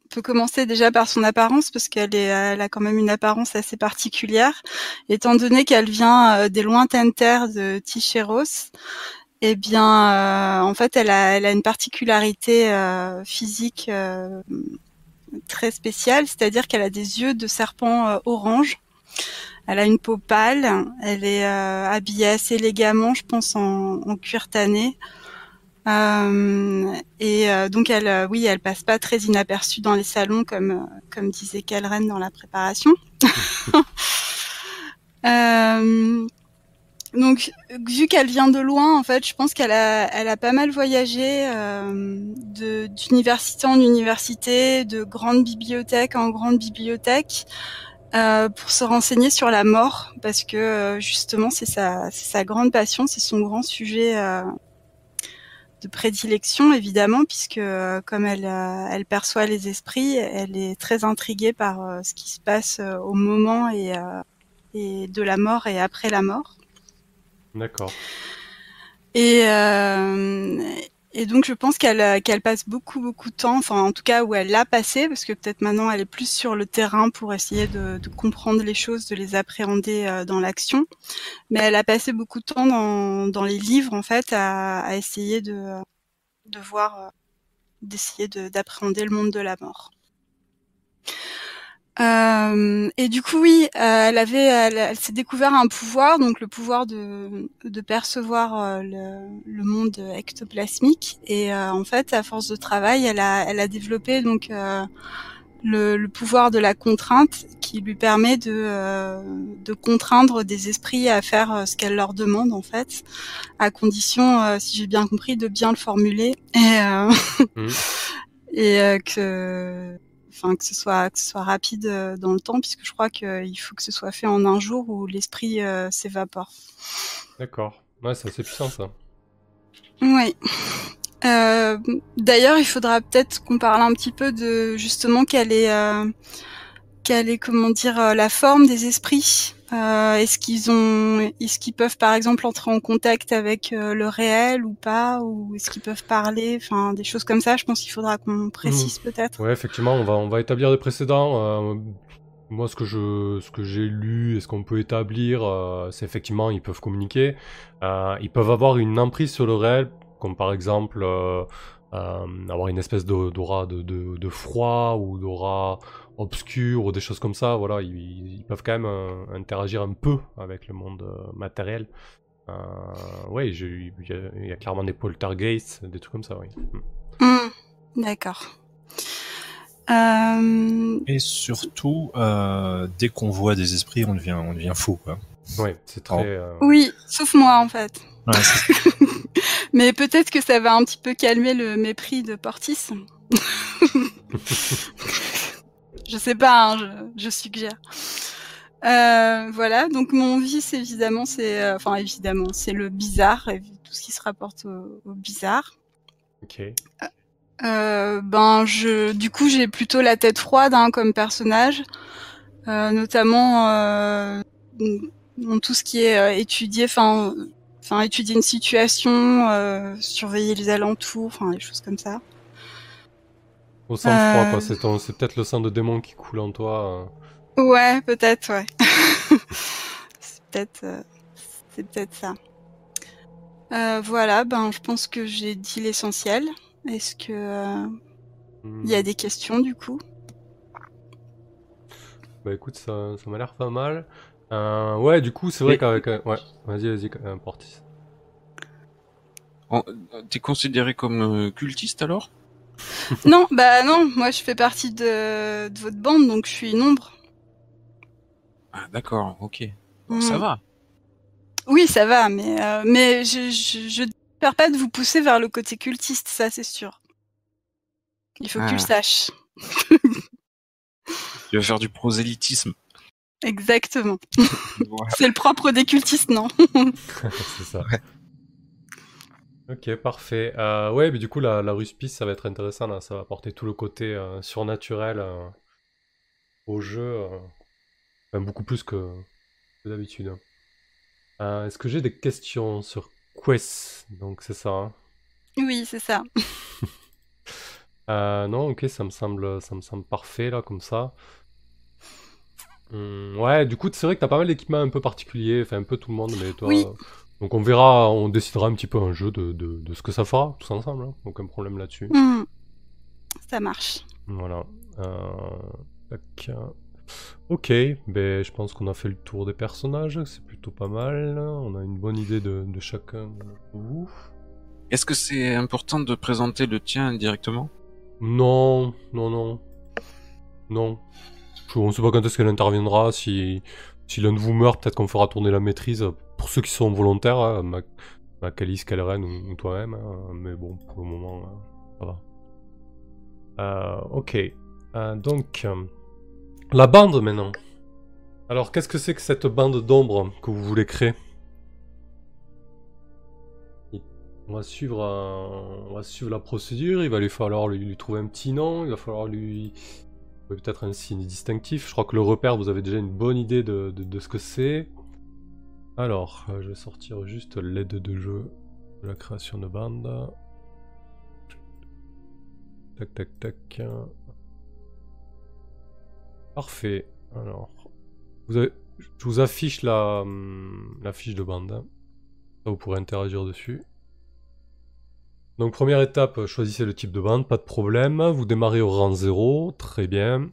on peut commencer déjà par son apparence parce qu'elle a quand même une apparence assez particulière, étant donné qu'elle vient euh, des lointaines terres de Ticheros. Eh bien, en fait, elle a, une particularité physique très spéciale, c'est-à-dire qu'elle a des yeux de serpent orange. Elle a une peau pâle. Elle est euh, habillée assez élégamment, je pense, en, en cuir tanné. Euh, et euh, donc, elle, oui, elle passe pas très inaperçue dans les salons, comme comme disait Kalren dans la préparation. Donc, vu qu'elle vient de loin, en fait, je pense qu'elle a, elle a pas mal voyagé d'université en université, de grande bibliothèque en grande bibliothèque, euh, pour se renseigner sur la mort, parce que euh, justement, c'est sa, grande passion, c'est son grand sujet euh, de prédilection, évidemment, puisque comme elle, elle perçoit les esprits, elle est très intriguée par ce qui se passe au moment et, et de la mort et après la mort. D'accord. Et, euh, et donc je pense qu'elle euh, qu'elle passe beaucoup beaucoup de temps, enfin en tout cas où elle l'a passé, parce que peut-être maintenant elle est plus sur le terrain pour essayer de, de comprendre les choses, de les appréhender euh, dans l'action. Mais elle a passé beaucoup de temps dans, dans les livres en fait à, à essayer de, de voir, euh, d'essayer de- d'appréhender le monde de la mort. Euh, et du coup, oui, euh, elle avait, elle, elle s'est découvert un pouvoir, donc le pouvoir de, de percevoir euh, le, le monde ectoplasmique. Et euh, en fait, à force de travail, elle a, elle a développé donc euh, le, le pouvoir de la contrainte, qui lui permet de, euh, de contraindre des esprits à faire ce qu'elle leur demande, en fait, à condition, euh, si j'ai bien compris, de bien le formuler et, euh, Mhm. et euh, que enfin que ce soit que ce soit rapide euh, dans le temps puisque je crois qu'il faut que ce soit fait en un jour où l'esprit euh, s'évapore. D'accord. Ouais, c'est assez puissant ça. Oui. Euh, D'ailleurs, il faudra peut-être qu'on parle un petit peu de justement quelle est euh, quelle est comment dire euh, la forme des esprits. Euh, est-ce qu'ils ont, est-ce qu'ils peuvent par exemple entrer en contact avec euh, le réel ou pas, ou est-ce qu'ils peuvent parler, enfin des choses comme ça. Je pense qu'il faudra qu'on précise peut-être. Ouais, effectivement, on va, on va établir des précédents. Euh, moi, ce que je, ce que j'ai lu et ce qu'on peut établir, c'est effectivement, ils peuvent communiquer. Ils peuvent avoir une emprise sur le réel, comme par exemple avoir une espèce d'aura de, de, de froid ou d'aura obscur ou des choses comme ça. Voilà, ils, ils peuvent quand même euh, interagir un peu avec le monde euh, matériel. Euh, ouais, il y, a- il y a clairement des poltergeists, des trucs comme ça, oui. Mm. Hmm, D'accord. Euh, Et surtout, euh, dès qu'on voit des esprits, on devient, on devient fou, quoi. Ouais, c'est très. Oh. euh, oui, sauf moi en fait. Ouais, c'est- Mais peut-être que ça va un petit peu calmer le mépris de Portis. je sais pas, hein, je, je suggère. Euh, voilà, donc mon vice évidemment c'est, euh, enfin évidemment c'est le bizarre et tout ce qui se rapporte au, au bizarre. Ok. Euh, ben je, du coup, j'ai plutôt la tête froide hein, comme personnage, euh, notamment euh, dans tout ce qui est étudier, enfin, enfin étudier une situation, euh, surveiller les alentours, enfin des choses comme ça. Au sang froid, Euh. quoi. C'est ton- c'est peut-être le sang de démon qui coule en toi. euh. Ouais, peut-être, ouais. c'est peut-être, euh, c'est peut-être ça. Euh, voilà, ben je pense que j'ai dit l'essentiel. Est-ce que euh, il y a Hmm. des questions du coup? Bah écoute, ça, ça m'a l'air pas mal. Euh, ouais, du coup, c'est vrai qu'avec. un- Ouais, vas-y, vas-y, euh, Portis. T'es considéré comme euh, cultiste alors? Non, bah non, moi je fais partie de, de votre bande, donc je suis une ombre. Ah d'accord, ok. Bon, Ça Mm. va. Oui, ça va, mais euh, mais je je je n'espère pas de vous pousser vers le côté cultiste, ça c'est sûr. Il faut que tu le Ah. saches. Tu vas faire du prosélytisme. Exactement. Voilà. C'est le propre des cultistes, non c'est ça. Ok, parfait. Euh, ouais, mais du coup, la, la ruspice, ça va être intéressant, là. Ça va apporter tout le côté euh, surnaturel euh, au jeu. euh. Enfin, beaucoup plus que, que d'habitude. Euh, Est-ce que j'ai des questions sur Quest? Donc, c'est ça. hein Oui, c'est ça. Euh, non, ok, ça me semble, ça me semble parfait là, comme ça. Hum, ouais, du coup, c'est vrai que t'as pas mal d'équipements un peu particuliers, enfin un peu tout le monde, mais toi. Oui. euh, Donc on verra, on décidera un petit peu un jeu de, de, de ce que ça fera, tous ensemble, hein. aucun problème là-dessus. Hmm. Ça marche. Voilà. Euh. Ok, ben je pense qu'on a fait le tour des personnages, c'est plutôt pas mal. On a une bonne idée de, de chacun de vous. Est-ce que c'est important de présenter le tien directement? Non, non, non. Non. On sait pas quand est-ce qu'elle interviendra. Si, si l'un de vous meurt, peut-être qu'on fera tourner la maîtrise. Pour ceux qui sont volontaires, hein, Ma- ou, toi-même. hein. Mais bon, pour le moment, hein, ça va. Euh, ok. Euh, donc, la bande maintenant. Alors, qu'est-ce que c'est que cette bande d'ombre que vous voulez créer? On va suivre, on va suivre la procédure. Il va lui falloir lui, trouver un petit nom. Il va falloir lui peut-être un signe distinctif. Je crois que le repère, vous avez déjà une bonne idée de, ce que c'est. Alors, euh, je vais sortir juste l'aide de jeu de la création de bande. Tac, tac, tac. Parfait. Alors, vous avez- je vous affiche la, hum, fiche de bande. vous pourrez interagir dessus. Donc première étape, choisissez le type de bande, pas de problème. Vous démarrez au rang 0, très bien.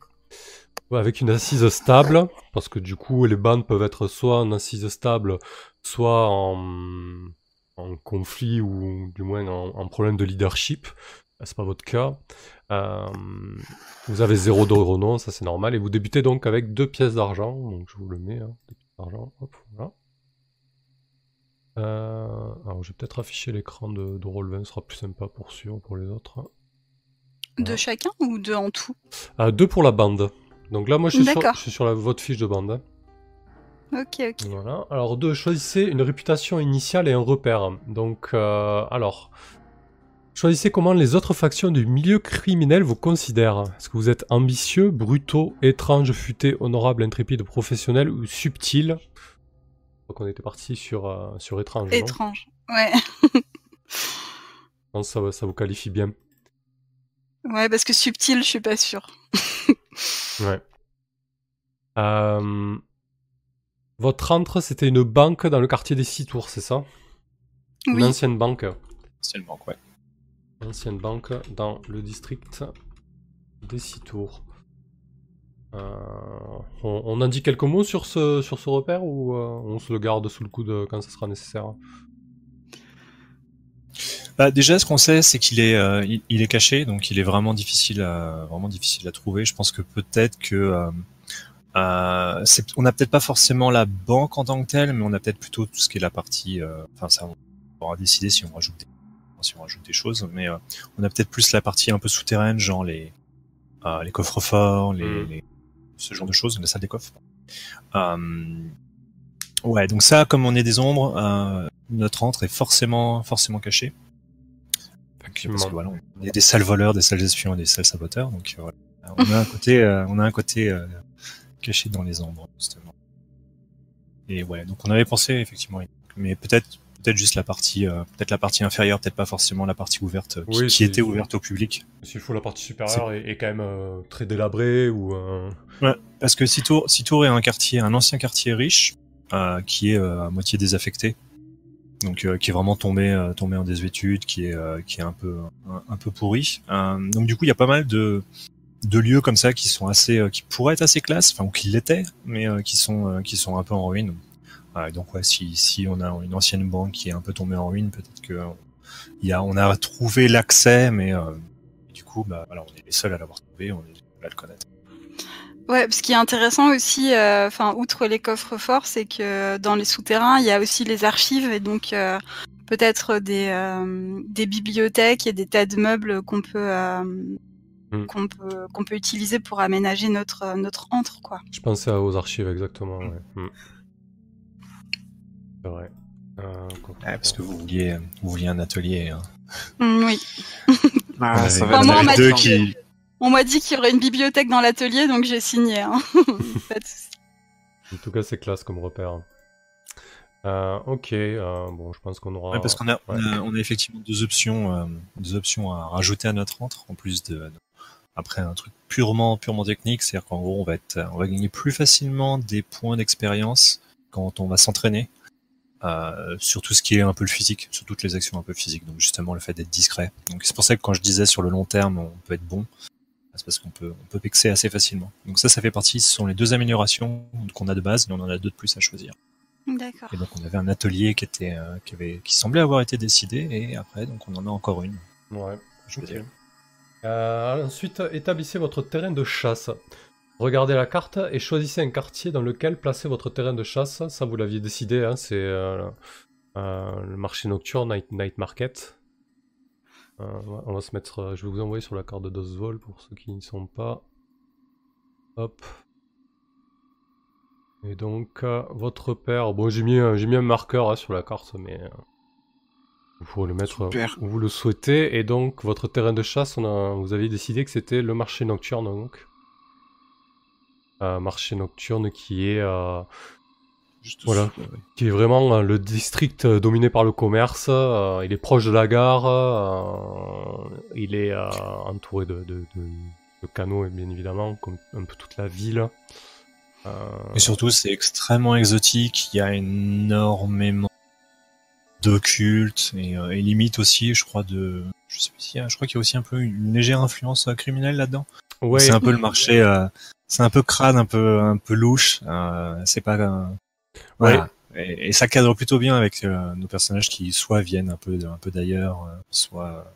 Avec une assise stable, parce que du coup les bandes peuvent être soit en assise stable, soit en, conflit ou du moins en, problème de leadership. Là, C'est pas votre cas. Euh, vous avez 0 d'euro non, ça c'est normal. Et vous débutez donc avec deux pièces d'argent. Donc je vous le mets, hein, deux pièces d'argent. Hop, voilà. Euh, alors, je vais peut-être afficher l'écran de, de Roll20, ce sera plus sympa pour sûr, pour les autres. De chacun ou de en tout? Euh, deux pour la bande. Donc là, moi, je suis sur, D'accord. je suis sur la, votre fiche de bande. Ok, ok. Voilà. Alors, deux, choisissez une réputation initiale et un repère. Donc, euh, alors, choisissez comment les autres factions du milieu criminel vous considèrent. Est-ce que vous êtes ambitieux, brutaux, étrange, futé, honorable, intrépide, professionnel ou subtil? Je crois qu'on était parti sur, euh, sur étrange. non? Étrange. Ouais. Je pense que ça, ça vous qualifie bien. Ouais, parce que subtil, je suis pas sûre. Ouais. Euh, Votre entre, c'était une banque dans le quartier des Six Tours, c'est ça? Une ancienne banque. C'est le manque, ouais. Ancienne banque dans le district des Six Tours. Euh, on, on en dit quelques mots sur ce, sur ce repère ou euh, on se le garde sous le coude quand ça sera nécessaire Bah, déjà, ce qu'on sait, c'est qu'il est, euh, il, il est caché, donc il est vraiment difficile à, vraiment difficile à trouver. Je pense que peut-être que, euh, euh, on n'a peut-être pas forcément la banque en tant que telle, mais on a peut-être plutôt tout ce qui est la partie, euh, enfin, ça, on pourra décider si on rajoute des, si on rajoute des choses, mais euh, on a peut-être plus la partie un peu souterraine, genre les, euh, les coffres forts, les, Mm. les- ce genre de choses, la salle des coffres. Euh, ouais, donc ça, comme on est des ombres, euh, notre entre est forcément, forcément caché. Effectivement. parce que voilà, on est des sales voleurs, des sales espions des sales saboteurs, donc euh, voilà. On a un côté, euh, on a un côté euh, caché dans les ombres justement. Et ouais, donc on avait pensé effectivement, mais peut-être peut-être juste la partie, euh, peut-être la partie inférieure, peut-être pas forcément la partie ouverte euh, qui, Oui, qui c'est- était ouverte au public. S'il faut la partie supérieure est, est quand même euh, très délabrée ou euh, Parce que Citour, Citour est un quartier, un ancien quartier riche, qui est à moitié désaffecté. Donc, qui est vraiment tombé, tombé en désuétude, qui est, qui est un peu, un, un peu pourri. Donc, du coup, il y a pas mal de, de lieux comme ça qui sont assez, qui pourraient être assez classe, enfin, ou qui l'étaient, mais qui sont, qui sont un peu en ruine. Ouais, donc, ouais, si, si on a une ancienne banque qui est un peu tombée en ruine, peut-être que il y a, on a trouvé l'accès, mais euh, du coup, bah, voilà, on est les seuls à l'avoir trouvé, on est les seuls à le connaître. Ouais, ce qui est intéressant aussi, euh, enfin, outre les coffres forts, c'est que dans les souterrains, il y a aussi les archives et donc euh, peut-être des, euh, des bibliothèques et des tas de meubles qu'on peut, euh, Mm. qu'on peut qu'on peut utiliser pour aménager notre notre antre, quoi. je pensais aux archives exactement. Ouais. C'est vrai. Euh, Ouais, parce que vous vouliez, vous vouliez un atelier. Hein. Oui. Ah, On ça va Enfin, moi, m'a deux dit qui, On m'a dit qu'il y aurait une bibliothèque dans l'atelier, donc j'ai signé. Hein. Pas de souci. En tout cas, c'est classe comme repère. Euh, ok, euh, bon, je pense qu'on aura. Ouais, parce qu'on a, on a, on a effectivement deux options, euh, deux options à rajouter à notre entre, en plus de, après un truc purement, purement technique, c'est-à-dire qu'en gros, on va être, on va gagner plus facilement des points d'expérience quand on va s'entraîner, euh, sur tout ce qui est un peu le physique, sur toutes les actions un peu physiques. Donc justement, le fait d'être discret. Donc c'est pour ça que quand je disais sur le long terme, on peut être bon. C'est parce qu'on peut, on peut pexer assez facilement. Donc ça, ça fait partie, ce sont les deux améliorations qu'on a de base, mais on en a deux de plus à choisir. D'accord. Et donc on avait un atelier qui était, euh, qui avait, qui semblait avoir été décidé, et après donc on en a encore une. Ouais. Je veux Ok. dire. Euh, ensuite, établissez votre terrain de chasse. Regardez la carte et choisissez un quartier dans lequel placer votre terrain de chasse. Ça, vous l'aviez décidé, hein, c'est euh, euh, le marché nocturne, Night, night Market. Euh, on va se mettre. je vais vous envoyer sur la carte de Dosvol pour ceux qui n'y sont pas. Hop. Et donc, votre repère. Bon, j'ai mis, un- j'ai mis un marqueur hein, sur la carte, mais. vous pourrez le mettre Super. où vous le souhaitez. Et donc, votre terrain de chasse, on a, vous aviez décidé que c'était le marché nocturne. Donc. Marché nocturne qui est. euh, Juste Voilà. ouais. qui est vraiment euh, le district euh, dominé par le commerce. euh, il est proche de la gare. il est entouré de, de- de- de canaux, bien évidemment, comme un peu toute la ville. Et surtout, c'est extrêmement exotique. Il y a énormément d'occulte et, et limite aussi, je crois de, je sais pas si, je crois qu'il y a aussi un peu une légère influence criminelle là-dedans. Ouais, C'est un peu le marché, euh, c'est un peu crade, un peu, un peu louche. euh, c'est pas, euh, voilà. Et, et ça cadre plutôt bien avec nos personnages qui soit viennent un peu, un peu d'ailleurs, soit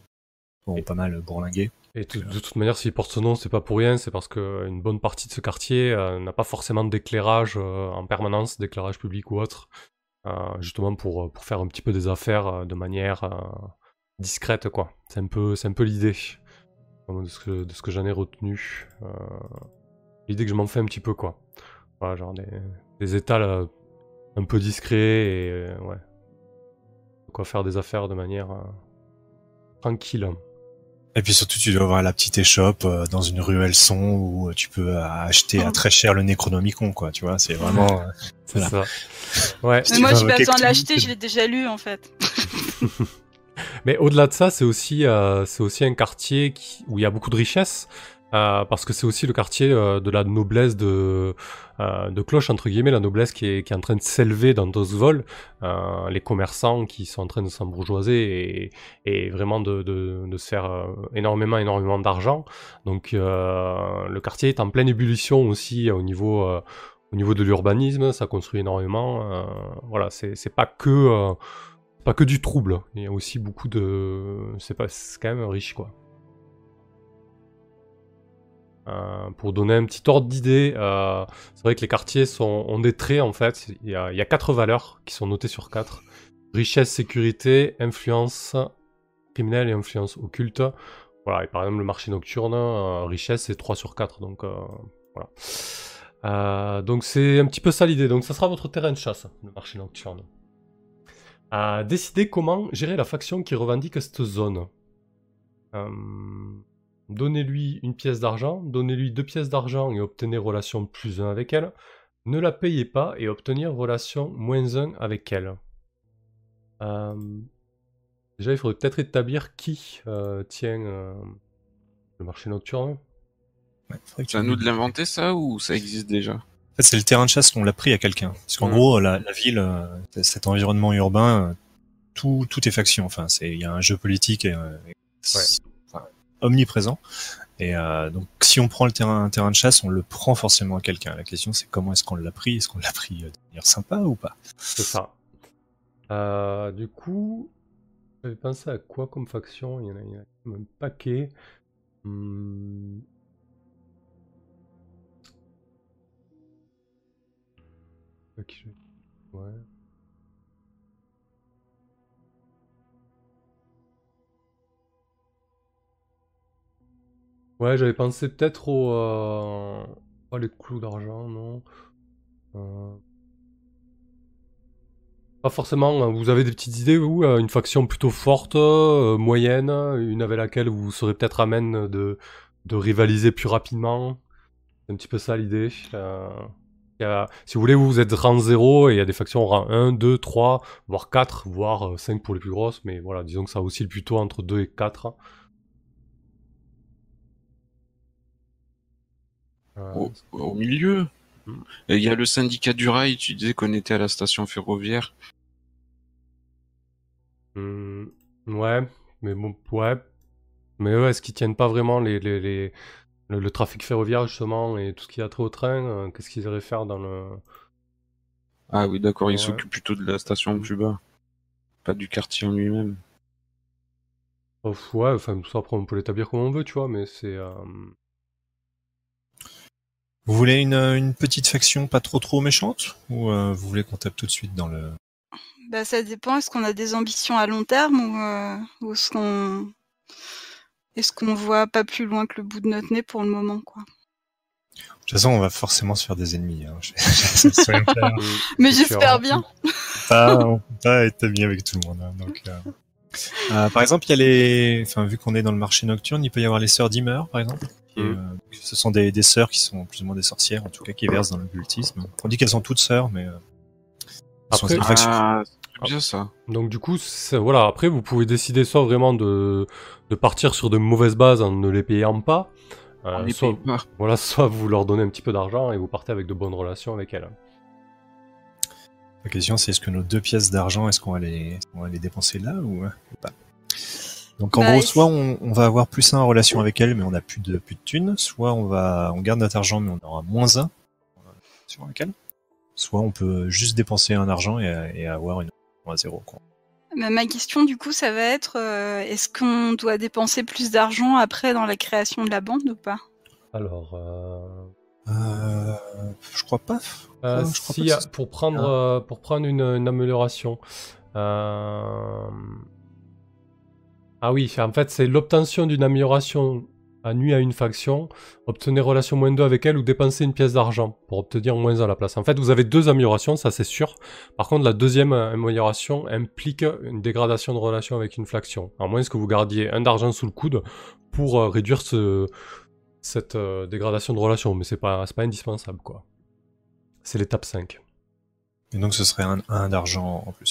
sont pas mal bourlingués. Et de toute manière, s'il porte ce nom, c'est pas pour rien, c'est parce qu'une bonne partie de ce quartier n'a pas forcément d'éclairage en permanence, d'éclairage public ou autre, justement pour, pour faire un petit peu des affaires de manière discrète, quoi. C'est un peu, c'est un peu l'idée de ce que, de ce que j'en ai retenu. euh, l'idée que je m'en fais un petit peu, quoi. Voilà, genre des, des étals euh, un peu discrets et euh, ouais. De quoi faire des affaires de manière euh, tranquille. Et puis surtout, tu dois avoir la petite échoppe euh, dans une ruelle son où euh, tu peux euh, acheter à très cher le Necronomicon, quoi. Tu vois, c'est vraiment. euh, C'est Voilà. ça. Ouais. Mais moi, j'ai pas besoin de l'acheter, je l'ai déjà lu en fait. Mais au-delà de ça, c'est aussi, euh, aussi un quartier où il y a beaucoup de richesses. euh, parce que c'est aussi le quartier euh, de la noblesse de, de cloche, entre guillemets, la noblesse qui est, qui est en train de s'élever dans Dosvol, euh, les commerçants qui sont en train de s'embourgeoiser et, et vraiment de, de, de se faire énormément, énormément d'argent. Donc le quartier est en pleine ébullition aussi au niveau, au niveau de l'urbanisme, ça construit énormément. voilà, c'est pas que... pas que du trouble, il y a aussi beaucoup de... C'est pas... c'est quand même riche, quoi. Euh, pour donner un petit ordre d'idée, euh, c'est vrai que les quartiers sont, ont des traits, en fait. Il y, a, quatre valeurs qui sont notées sur quatre. Richesse, sécurité, influence criminelle et influence occulte. Voilà, et par exemple, le marché nocturne, euh, richesse, c'est 3 sur 4, donc voilà. Donc c'est un petit peu ça l'idée. Donc ça sera votre terrain de chasse, le marché nocturne à décider comment gérer la faction qui revendique cette zone. Euh, donnez-lui une pièce d'argent, donnez-lui deux pièces d'argent et obtenez relation plus 1 avec elle. Ne la payez pas et obtenir relation moins 1 avec elle. Euh, déjà, il faudrait peut-être établir qui euh, tient euh, le marché nocturne. Ouais, C'est à nous de l'inventer ça ou ça existe déjà? Fait, c'est le terrain de chasse qu'on l'a pris à quelqu'un. Parce qu'en gros, la, la ville, euh, cet environnement urbain, euh, tout, tout est faction. Enfin, c'est, il y a un jeu politique euh, enfin, omniprésent. Et euh, donc, si on prend le terrain, un terrain de chasse, on le prend forcément à quelqu'un. La question, c'est comment est-ce qu'on l'a pris? Est-ce qu'on l'a pris de manière sympa ou pas? C'est ça. Euh, du coup, j'avais pensé à quoi comme faction? Il y en a, il y en a un paquet. Hmm. Ouais. Ouais, j'avais pensé peut-être au. Euh... Pas les clous d'argent, non. Euh, Pas forcément, hein, vous avez des petites idées, vous, euh, une faction plutôt forte, euh, moyenne, une avec laquelle vous serez peut-être amène de, de rivaliser plus rapidement? C'est un petit peu ça l'idée. Euh, il y a- si vous voulez, vous, êtes rang 0 et il y a des factions rang 1, 2, 3, voire 4, voire euh, 5 pour les plus grosses, mais voilà, disons que ça oscille plutôt entre 2 et 4. Euh, au, au milieu Hmm. Il y a le syndicat du rail, tu disais qu'on était à la station ferroviaire. Hmm, ouais, mais bon, ouais. Mais eux, est-ce qu'ils tiennent pas vraiment les, les, les- le, le trafic ferroviaire, justement, et tout ce qui a trait au train euh, Qu'est-ce qu'ils iraient faire dans le... Ah oui, d'accord, il Ouais. s'occupe plutôt de la station plus bas. Pas du quartier en lui-même. Oh, ouais, enfin, ça, après, on peut l'établir comme on veut, tu vois, mais c'est... euh, Vous voulez une, euh, une petite faction pas trop trop méchante? Ou euh, vous voulez qu'on tape tout de suite dans le... Bah, ça dépend. Est-ce qu'on a des ambitions à long terme ou, euh, ou est-ce qu'on est-ce qu'on voit pas plus loin que le bout de notre nez pour le moment, quoi? De toute façon, on va forcément se faire des ennemis. Hein. Mais j'espère bien. pas, on peut pas être ami avec tout le monde. hein, donc, euh. Euh, par exemple, il y a les, enfin, vu qu'on est dans le marché nocturne, il peut y avoir les sœurs Dimmer, par exemple. Mm. euh, ce sont des, des sœurs qui sont plus ou moins des sorcières, en tout cas, qui versent dans l'occultisme. On dit qu'elles sont toutes sœurs, mais Après-. Ah, bien ça. Donc du coup, voilà, après vous pouvez décider soit vraiment de, de partir sur de mauvaises bases en ne les payant pas, euh, On les soit, paye pas. voilà, soit vous leur donnez un petit peu d'argent et vous partez avec de bonnes relations avec elles. La question, c'est est-ce que nos deux pièces d'argent, est-ce qu'on va les, va dépenser là ou, ou pas? Donc en Bah, gros, soit on, on va avoir plus un en relation avec elle, mais on n'a plus de plus de thunes, soit on va, on garde notre argent, mais on aura moins un avec elle. Soit on peut juste dépenser un argent et, et avoir une à zéro. Quoi. Mais ma question, du coup, ça va être euh, est-ce qu'on doit dépenser plus d'argent après dans la création de la bande ou pas? Alors, euh, Euh, je crois pas. Euh, Ouais, je crois si, pas que pour prendre, pour prendre une, une amélioration. Euh, Ah oui, en fait, c'est l'obtention d'une amélioration nuit à une faction, obtenir relation moins 2 avec elle ou dépenser une pièce d'argent pour obtenir moins 1 à la place. En fait, vous avez deux améliorations, ça c'est sûr. Par contre, la deuxième amélioration implique une dégradation de relation avec une faction. À moins que vous gardiez un d'argent sous le coude pour euh, réduire ce, cette euh, dégradation de relation, mais c'est pas, c'est pas indispensable quoi. C'est l'étape 5. Et donc ce serait un, un d'argent en plus.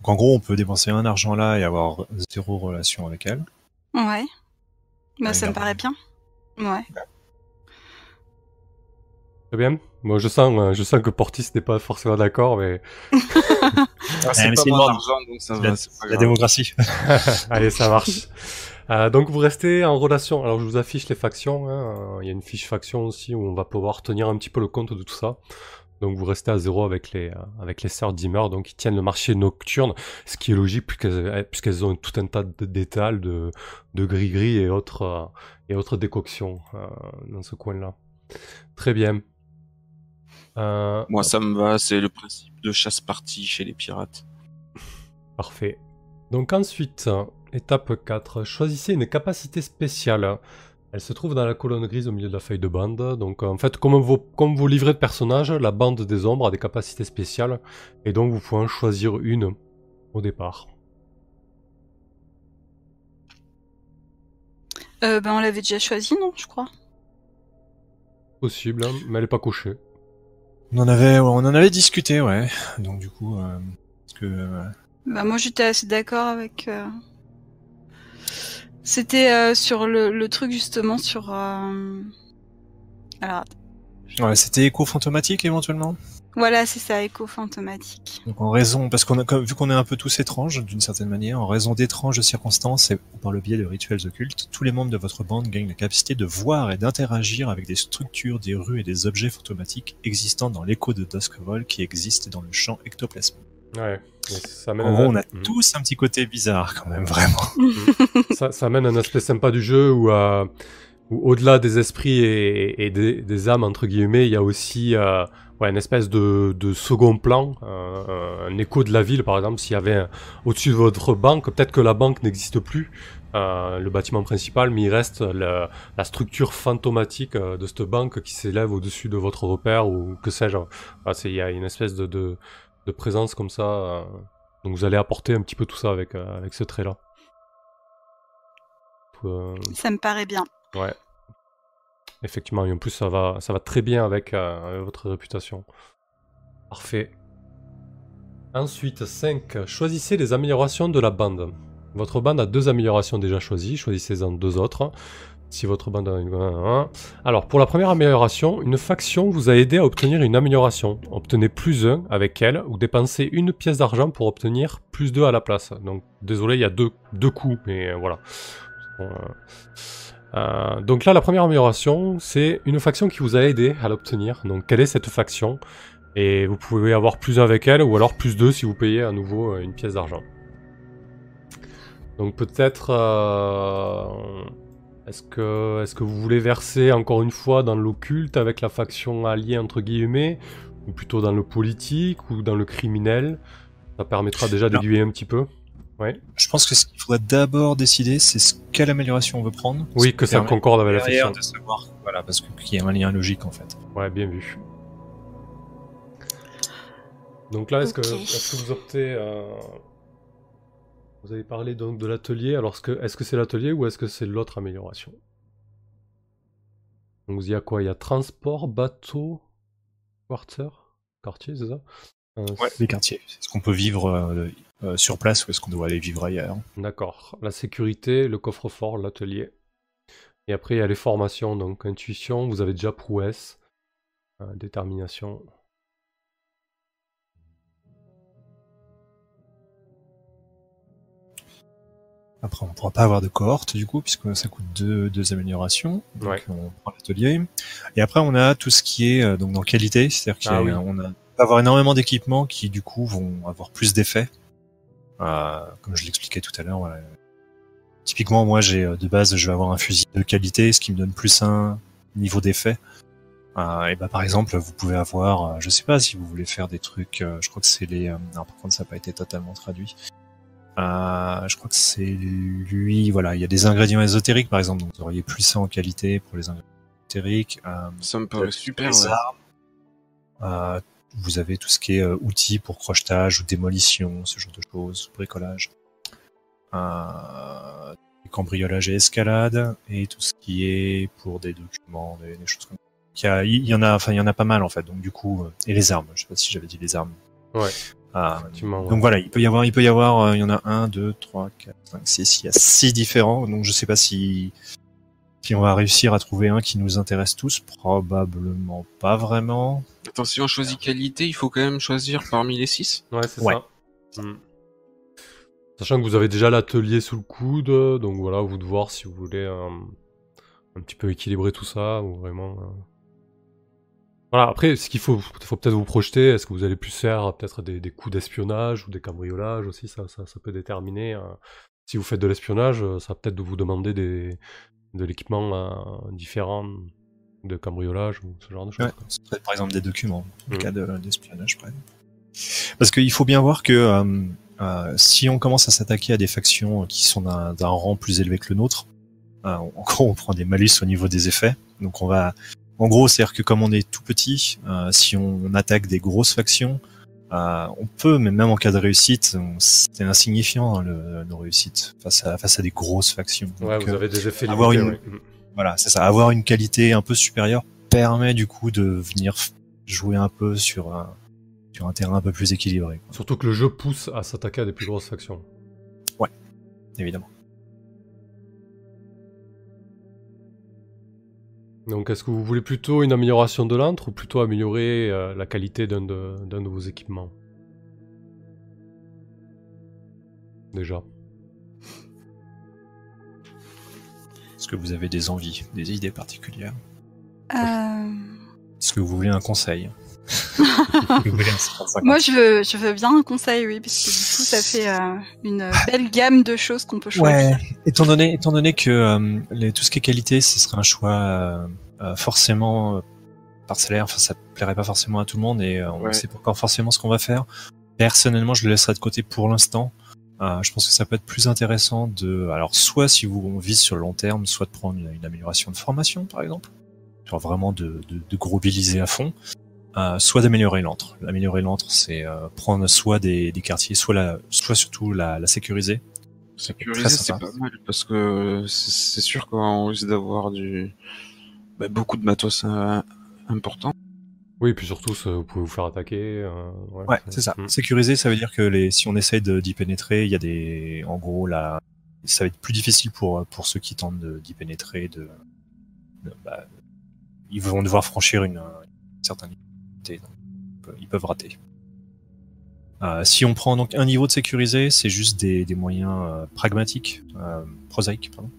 Donc en gros, on peut dépenser un argent là et avoir zéro relation avec elle. Ouais. Bah, ça me paraît bien. Ouais. Très bien. Moi, je sens, euh, je sens que Portis n'est pas forcément d'accord, mais Ah, pas c'est mon argent, donc ça La, va, pas la démocratie. allez, ça marche. Euh, donc, vous restez en relation. Alors, je vous affiche les factions. hein. Il y a une fiche faction aussi où on va pouvoir tenir un petit peu le compte de tout ça. Donc, vous restez à zéro avec les, euh, avec les sœurs Dimmer, donc ils tiennent le marché nocturne, ce qui est logique puisqu'elles puisqu'elles ont tout un tas de- d'étals, de, de gris-gris et autres, euh, et autres décoctions euh, dans ce coin-là. Très bien. Euh, Moi, ça me va, c'est le principe de chasse-partie chez les pirates. Parfait. Donc ensuite, étape 4, choisissez une capacité spéciale. Elle se trouve dans la colonne grise au milieu de la feuille de bande. Donc en fait, comme vos, comme vos livrets de personnages, la bande des ombres a des capacités spéciales. Et donc vous pouvez en choisir une au départ. Euh, ben, on l'avait déjà choisi, non, je crois. Possible, hein, mais elle est pas cochée. On en avait, on en avait discuté, ouais. Donc du coup, euh, parce que euh, Bah, moi, j'étais assez d'accord avec. C'était euh, sur le, le truc justement sur. euh, Alors, ouais, c'était éco-fantomatique éventuellement? voilà, c'est ça, écho fantomatique. Donc en raison, parce qu'on a, vu qu'on est un peu tous étranges d'une certaine manière, en raison d'étranges circonstances et par le biais de rituels occultes, tous les membres de votre bande gagnent la capacité de voir et d'interagir avec des structures, des rues et des objets fantomatiques existant dans l'écho de Duskwall qui existent dans le champ ectoplasmique. Ouais. ça amène En un- gros, on a Mhm. tous un petit côté bizarre quand même, vraiment. ça, ça amène un aspect sympa du jeu où, euh, où au-delà des esprits et, et des, des âmes, entre guillemets, il y a aussi euh, ouais, une espèce de, de second plan, euh, un écho de la ville, par exemple, s'il y avait un- au-dessus de votre banque, peut-être que la banque n'existe plus, euh, le bâtiment principal, mais il reste le- la structure fantomatique euh, de cette banque qui s'élève au-dessus de votre repère ou que sais-je. Il y a une espèce de, de, de présence comme ça. euh, donc vous allez apporter un petit peu tout ça avec, euh, avec ce trait-là. Euh, Ça me paraît bien. Ouais. Effectivement, et en plus ça va, ça va très bien avec, avec votre réputation. Parfait. Ensuite, 5. Choisissez les améliorations de la bande. Votre bande a deux améliorations déjà choisies, choisissez-en deux autres. Si votre bande a une... un. Alors, pour la première amélioration, une faction vous a aidé à obtenir une amélioration. Obtenez plus 1 avec elle, ou dépensez une pièce d'argent pour obtenir plus 2 à la place. Donc, désolé, il y a deux, deux coups, mais euh, voilà. Euh, euh, donc là, la première amélioration, c'est une faction qui vous a aidé à l'obtenir. Donc, quelle est cette faction? Et vous pouvez avoir plus 1 avec elle, ou alors plus 2 si vous payez à nouveau une pièce d'argent. Donc peut-être... Est-ce que, est que vous voulez verser encore une fois dans l'occulte avec la faction alliée, entre guillemets, ou plutôt dans le politique, ou dans le criminel? Ça permettra déjà d'aiguiller un petit peu. Ouais. Je pense que ce qu'il faudrait d'abord décider, c'est ce- quelle amélioration on veut prendre. Oui, que ça concorde avec la faction. de savoir, voilà, parce qu'il y a un lien logique en fait. Ouais, bien vu. Donc là, est-ce que, est-ce que vous optez... euh, Vous avez parlé donc de l'atelier, alors est-ce que c'est l'atelier ou est-ce que c'est l'autre amélioration? Donc il y a quoi? Il y a transport, bateau, quarter, quartier, c'est ça? Euh, Ouais, les quartiers. Est-ce qu'on peut vivre euh, euh, sur place ou est-ce qu'on doit aller vivre ailleurs? D'accord. La sécurité, le coffre-fort, l'atelier. Et après, il y a les formations. Donc, intuition, vous avez déjà prouesse. euh, détermination. Après, on ne pourra pas avoir de cohorte du coup, puisque ça coûte deux, deux améliorations. Donc, Ouais. on prend l'atelier. Et après, on a tout ce qui est euh, donc dans qualité, c'est-à-dire Ah qu'on a on va avoir énormément d'équipements qui du coup vont avoir plus d'effets. Euh, comme je l'expliquais tout à l'heure. voilà. Typiquement, moi, j'ai euh, de base, je vais avoir un fusil de qualité, ce qui me donne plus un niveau d'effet. Euh, et bah par exemple, vous pouvez avoir, euh, je sais pas si vous voulez faire des trucs, euh, je crois que c'est les, euh, non, par contre ça n'a pas été totalement traduit. Euh, je crois que c'est lui, voilà, il y a des ingrédients ésotériques par exemple, donc vous auriez plus ça en qualité pour les ingrédients ésotériques. Euh, Ça me paraît super. les ouais. armes. Euh, vous avez tout ce qui est euh, outils pour crochetage ou démolition, ce genre de choses, bricolage. Euh, cambriolage et escalade, et tout ce qui est pour des documents, des, des choses comme ça. Il y, a- il y en a, enfin il y en a pas mal en fait. Donc du coup, euh, et les armes. Je sais pas si j'avais dit les armes. Ouais. Ah, Effectivement, ouais. donc voilà, il peut y avoir, il peut y avoir, euh, il y en a un, deux, trois, quatre, cinq, six, il y a six différents. Donc je sais pas si si on va réussir à trouver un qui nous intéresse tous. Probablement pas vraiment. Attends, si on choisit qualité, il faut quand même choisir parmi les six. Ouais, c'est Ouais. ça. Hmm. Sachant que vous avez déjà l'atelier sous le coude, donc voilà, vous de voir si vous voulez euh, un petit peu équilibrer tout ça, ou vraiment... euh. Voilà, après, ce qu'il faut, faut peut-être vous projeter, est-ce que vous allez plus faire euh, peut-être des, des coups d'espionnage ou des cambriolages aussi, ça, ça, ça peut déterminer. euh, si vous faites de l'espionnage, euh, ça va peut-être de vous demander des, de l'équipement euh, différent de cambriolage ou ce genre de choses. Ouais, ça peut être par exemple des documents, en Mm. cas de- d'espionnage, exemple. Parce qu'il faut bien voir que euh, si on commence à s'attaquer à des factions qui sont d'un rang plus élevé que le nôtre, en gros, on prend des malus au niveau des effets. Donc on va, en gros, c'est-à-dire que comme on est tout petit, euh, si on attaque des grosses factions, Euh, on peut, mais même en cas de réussite, c'est insignifiant hein, le, nos réussites face à face à des grosses factions. Ouais, Donc, vous euh, avez des effets avoir limités. une- ouais. Voilà, c'est ça. Avoir une qualité un peu supérieure permet du coup de venir jouer un peu sur un, sur un terrain un peu plus équilibré, quoi. Surtout que le jeu pousse à s'attaquer à des plus grosses factions. évidemment. Donc, est-ce que vous voulez plutôt une amélioration de l'antre ou plutôt améliorer euh, la qualité d'un de, d'un de vos équipements? Déjà. Est-ce que vous avez des envies, des idées particulières? Euh, Est-ce que vous voulez un conseil? Est-ce que vous voulez un 55? Moi, je veux, je veux bien un conseil, oui, parce que du coup, ça fait euh, une belle gamme de choses qu'on peut choisir. Ouais, étant donné, étant donné que euh, les, tout ce qui est qualité, ce serait un choix euh, forcément euh, parcellaire, enfin ça plairait pas forcément à tout le monde et euh, on ne Ouais. sait pas encore forcément ce qu'on va faire. Personnellement, je le laisserai de côté pour l'instant. Euh, je pense que ça peut être plus intéressant de, alors soit si vous on vise sur le long terme, soit de prendre une, une amélioration de formation par exemple, genre vraiment de, de, de grobiliser à fond, soit d'améliorer l'antre. Améliorer l'antre, c'est euh, prendre soit des, des quartiers, soit la, soit surtout la, la sécuriser. Sécuriser, c'est pas mal parce que c'est sûr qu'on risque d'avoir du bah, beaucoup de matos euh, important. Oui, puis surtout, ça, vous pouvez vous faire attaquer. euh, Ouais, c'est ça. Mm. Sécuriser, ça veut dire que les, si on essaye de- d'y pénétrer, il y a des, en gros, là, ça va être plus difficile pour pour ceux qui tentent de- d'y pénétrer. De, de- bah, ils vont devoir franchir une, une certaine limite, ils peuvent rater. Euh, si on prend donc un niveau de sécurisé, c'est juste des, moyens euh, pragmatiques, euh, prosaïques, pardon.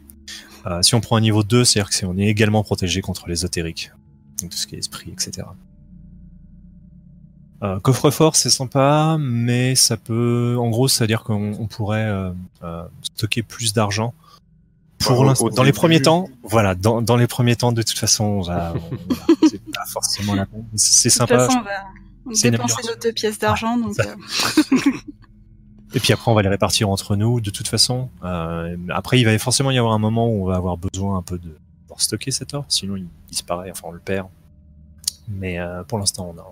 Si on prend un niveau 2, c'est-à-dire que c'est- on est également protégé contre l'ésotérique, tout ce qui est esprit, etc. Coffre-fort, c'est sympa, mais ça peut, en gros, ça veut dire qu'on on pourrait stocker plus d'argent. Pour l'instant, dans les premiers temps, voilà, dans, dans les premiers temps, de toute façon, on va, c'est pas forcément la peine. C'est De toute sympa. façon, on va dépenser nos deux pièces d'argent, donc ça. euh, Et puis après, on va les répartir entre nous, de toute façon. Euh, après, il va forcément y avoir un moment où on va avoir besoin un peu de pour stocker cet or, sinon il disparaît, enfin on le perd. Mais euh, pour l'instant, on a,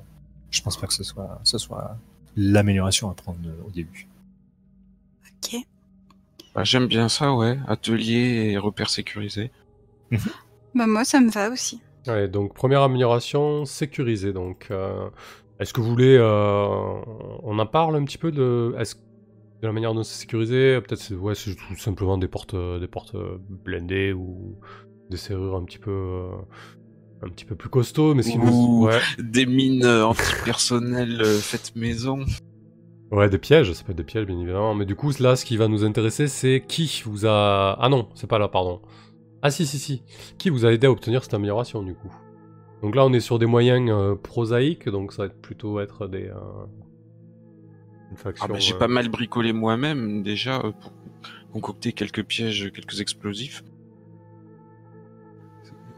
je pense pas que ce soit, ce soit l'amélioration à prendre au début. ok. Bah, J'aime bien ça, ouais. Atelier et repères sécurisés. Bah, moi, ça me va aussi. Ouais, donc première amélioration, sécurisée. Donc, euh, est-ce que vous voulez, euh, on en parle un petit peu de, de la manière dont c'est sécurisé Peut-être c'est ouais, c'est tout simplement des portes, euh, des portes blindées ou des serrures un petit peu, euh, un petit peu plus costauds. Mais Ouh. ouais, Des mines euh, antipersonnelles euh, faites maison. Ouais, des pièges, ça peut être des pièges bien évidemment. Mais du coup, là, ce qui va nous intéresser, c'est qui vous a, ah non, c'est pas là, pardon. Ah si si si, qui vous a aidé à obtenir cette amélioration du coup? Donc là, on est sur des moyens euh, prosaïques, donc ça va être plutôt être des euh, une faction. Ah bah, j'ai euh, pas mal bricolé moi-même déjà pour concocter quelques pièges, quelques explosifs.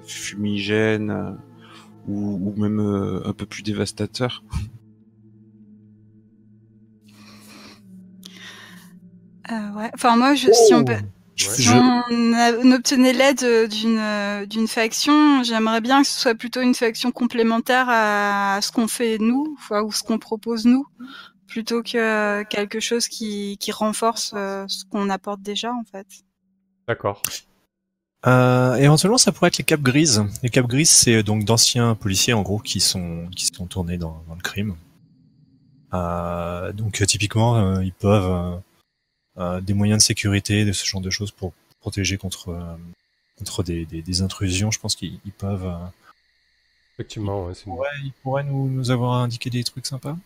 Fumigènes ou, ou même un peu plus dévastateurs. Ouais. Enfin, moi, je, si on peut, si Je- on, obtenait l'aide euh, d'une euh, d'une faction, j'aimerais bien que ce soit plutôt une faction complémentaire à ce qu'on fait nous, ou ce qu'on propose nous, plutôt que euh, quelque chose qui, qui renforce euh, ce qu'on apporte déjà, en fait. D'accord. Euh, éventuellement, ça pourrait être les capes grises. Les capes grises, c'est euh, donc d'anciens policiers, en gros, qui sont qui sont tournés dans, dans le crime. Euh, donc, euh, typiquement, euh, ils peuvent euh, euh, des moyens de sécurité, de ce genre de choses pour protéger contre euh, contre des, des, des intrusions. Je pense qu'ils ils peuvent. euh, Effectivement, ouais, ils pourraient nous, nous avoir indiqué des trucs sympas.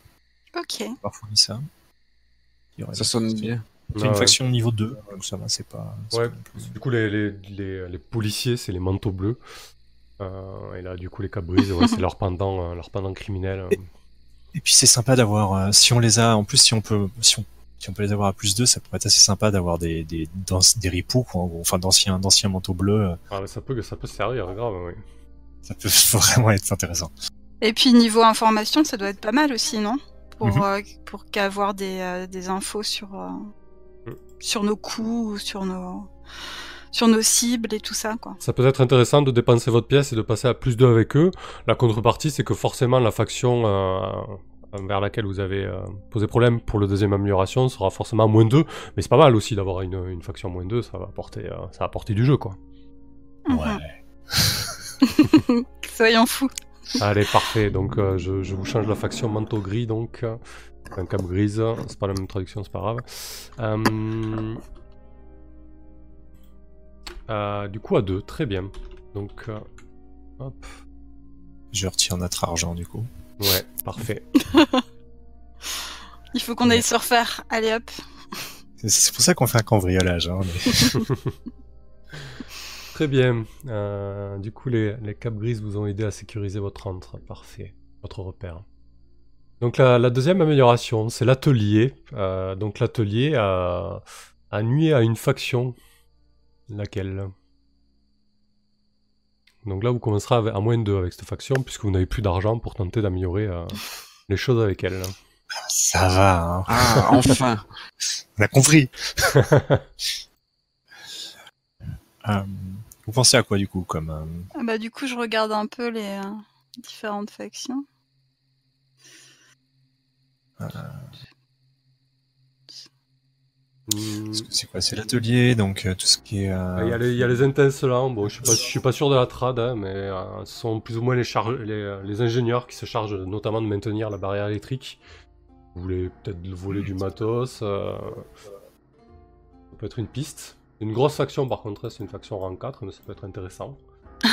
Ok. Parfois, dit ça. Ça des- sonne bien. C'est Ah une ouais. faction niveau 2, donc ça va, c'est pas. Ouais, pas non plus- Du coup, les, les, les, les policiers, c'est les manteaux bleus. Euh, et là, du coup, les cabris, ouais, c'est leur pendant, euh, leur pendant criminel. euh. Et puis c'est sympa d'avoir, euh, si on les a, en plus si on peut, si on, si on peut les avoir à plus 2, ça pourrait être assez sympa d'avoir des des dans- des ripoux, quoi, en gros. enfin d'anciens d'anciens manteaux bleus, euh, Ah, mais ça peut, ça peut servir, grave, oui. ça peut vraiment être intéressant. Et puis niveau information, ça doit être pas mal aussi, non? Pour euh, pour qu'avoir des euh, des infos sur euh, Mm. sur nos coups, ou sur nos sur nos cibles et tout ça, quoi. Ça peut être intéressant de dépenser votre pièce et de passer à plus 2 avec eux. La contrepartie, c'est que forcément, la faction euh, vers laquelle vous avez euh, posé problème pour le deuxième amélioration sera forcément moins 2, mais c'est pas mal aussi d'avoir une, une faction moins 2, ça va apporter, euh, ça va apporter du jeu quoi. Mhm. Ouais. Soyons fous. Allez, parfait, donc euh, je, je vous change la faction manteau gris donc, euh, un cap grise, c'est pas la même traduction, c'est pas grave. Euh, euh, du coup à 2, très bien. Donc, euh, hop, Je retire notre argent du coup. Ouais, parfait. Il faut qu'on aille se refaire. Allez hop. C'est- C'est pour ça qu'on fait un cambriolage. Hein, mais- Très bien. Euh, du coup, les, les capes grises vous ont aidé à sécuriser votre entre. Parfait. Votre repère. Donc la, la deuxième amélioration, c'est l'atelier. Euh, donc l'atelier a, a nué à une faction. Laquelle? Donc là, vous commencerez à moins 2 avec cette faction, puisque vous n'avez plus d'argent pour tenter d'améliorer euh, les choses avec elle. Ça va, hein. Ah, enfin. on a compris. Euh, vous pensez à quoi du coup comme euh, Ah Bah du coup, je regarde un peu les euh, différentes factions. Hmm. C'est quoi C'est l'atelier, donc euh, tout ce qui est. euh, Il y, a les, il y a les intenses là, bon, je suis pas, je suis pas sûr de la trad, hein, mais euh, ce sont plus ou moins les, charge- les, les ingénieurs qui se chargent notamment de maintenir la barrière électrique. Vous voulez peut-être voler du matos, euh, ça peut être une piste. Une grosse faction par contre, c'est une faction rang 4, mais ça peut être intéressant.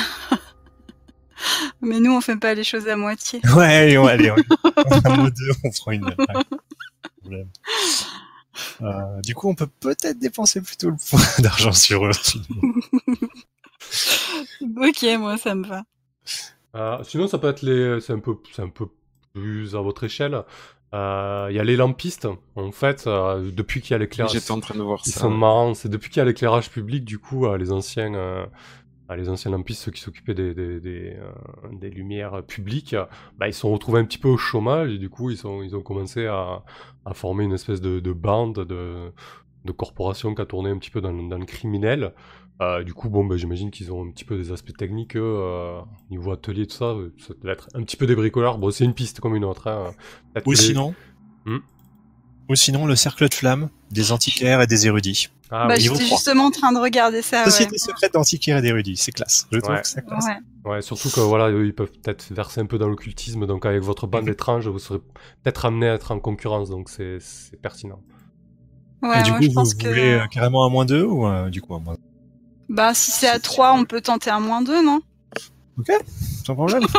Mais nous, on fait pas les choses à moitié. Ouais, allez, on, allez, on, deux, on prend une. Euh, du coup, on peut peut-être dépenser plutôt le point d'argent sur eux. ok, moi, ça me va. Euh, sinon, ça peut être les. C'est un peu, c'est un peu plus à votre échelle. Euh, Il y a les lampistes, en fait, euh, depuis qu'il y a l'éclairage. J'étais en train de voir Ils ça. sont marrants, c'est depuis qu'il y a l'éclairage public, du coup, euh, les anciens, euh, euh, les anciens lampistes, ceux qui s'occupaient des, des, des, euh, des lumières publiques, bah, ils se sont retrouvés un petit peu au chômage et du coup, ils, sont, ils ont commencé à, à former une espèce de, de bande de, de corporation qui a tourné un petit peu dans, le- dans le criminel. Euh, du coup, bon, bah, j'imagine qu'ils ont un petit peu des aspects techniques, euh, niveau atelier, tout ça, euh, ça doit être un petit peu des bricolards. Bon, c'est une piste comme une autre. Hein. Ou sinon. Hmm? Ou sinon, le cercle de flammes des antiquaires et des érudits. Ah, bah, oui. j'étais justement en train de regarder ça. Société ouais. secrète d'antiquaires et d'érudits, c'est classe. Je trouve Ouais. que c'est classe. Ouais. Ouais, surtout que voilà, eux, ils peuvent peut-être verser un peu dans l'occultisme, donc avec votre bande Mhm. étrange, vous serez peut-être amené à être en concurrence, donc c'est pertinent. Ouais, et du moi, coup, je vous pense que. voulez euh, carrément un moins 2 ou euh, du coup un moins Bah, si c'est à 3, on peut tenter un moins 2, non? Sans problème.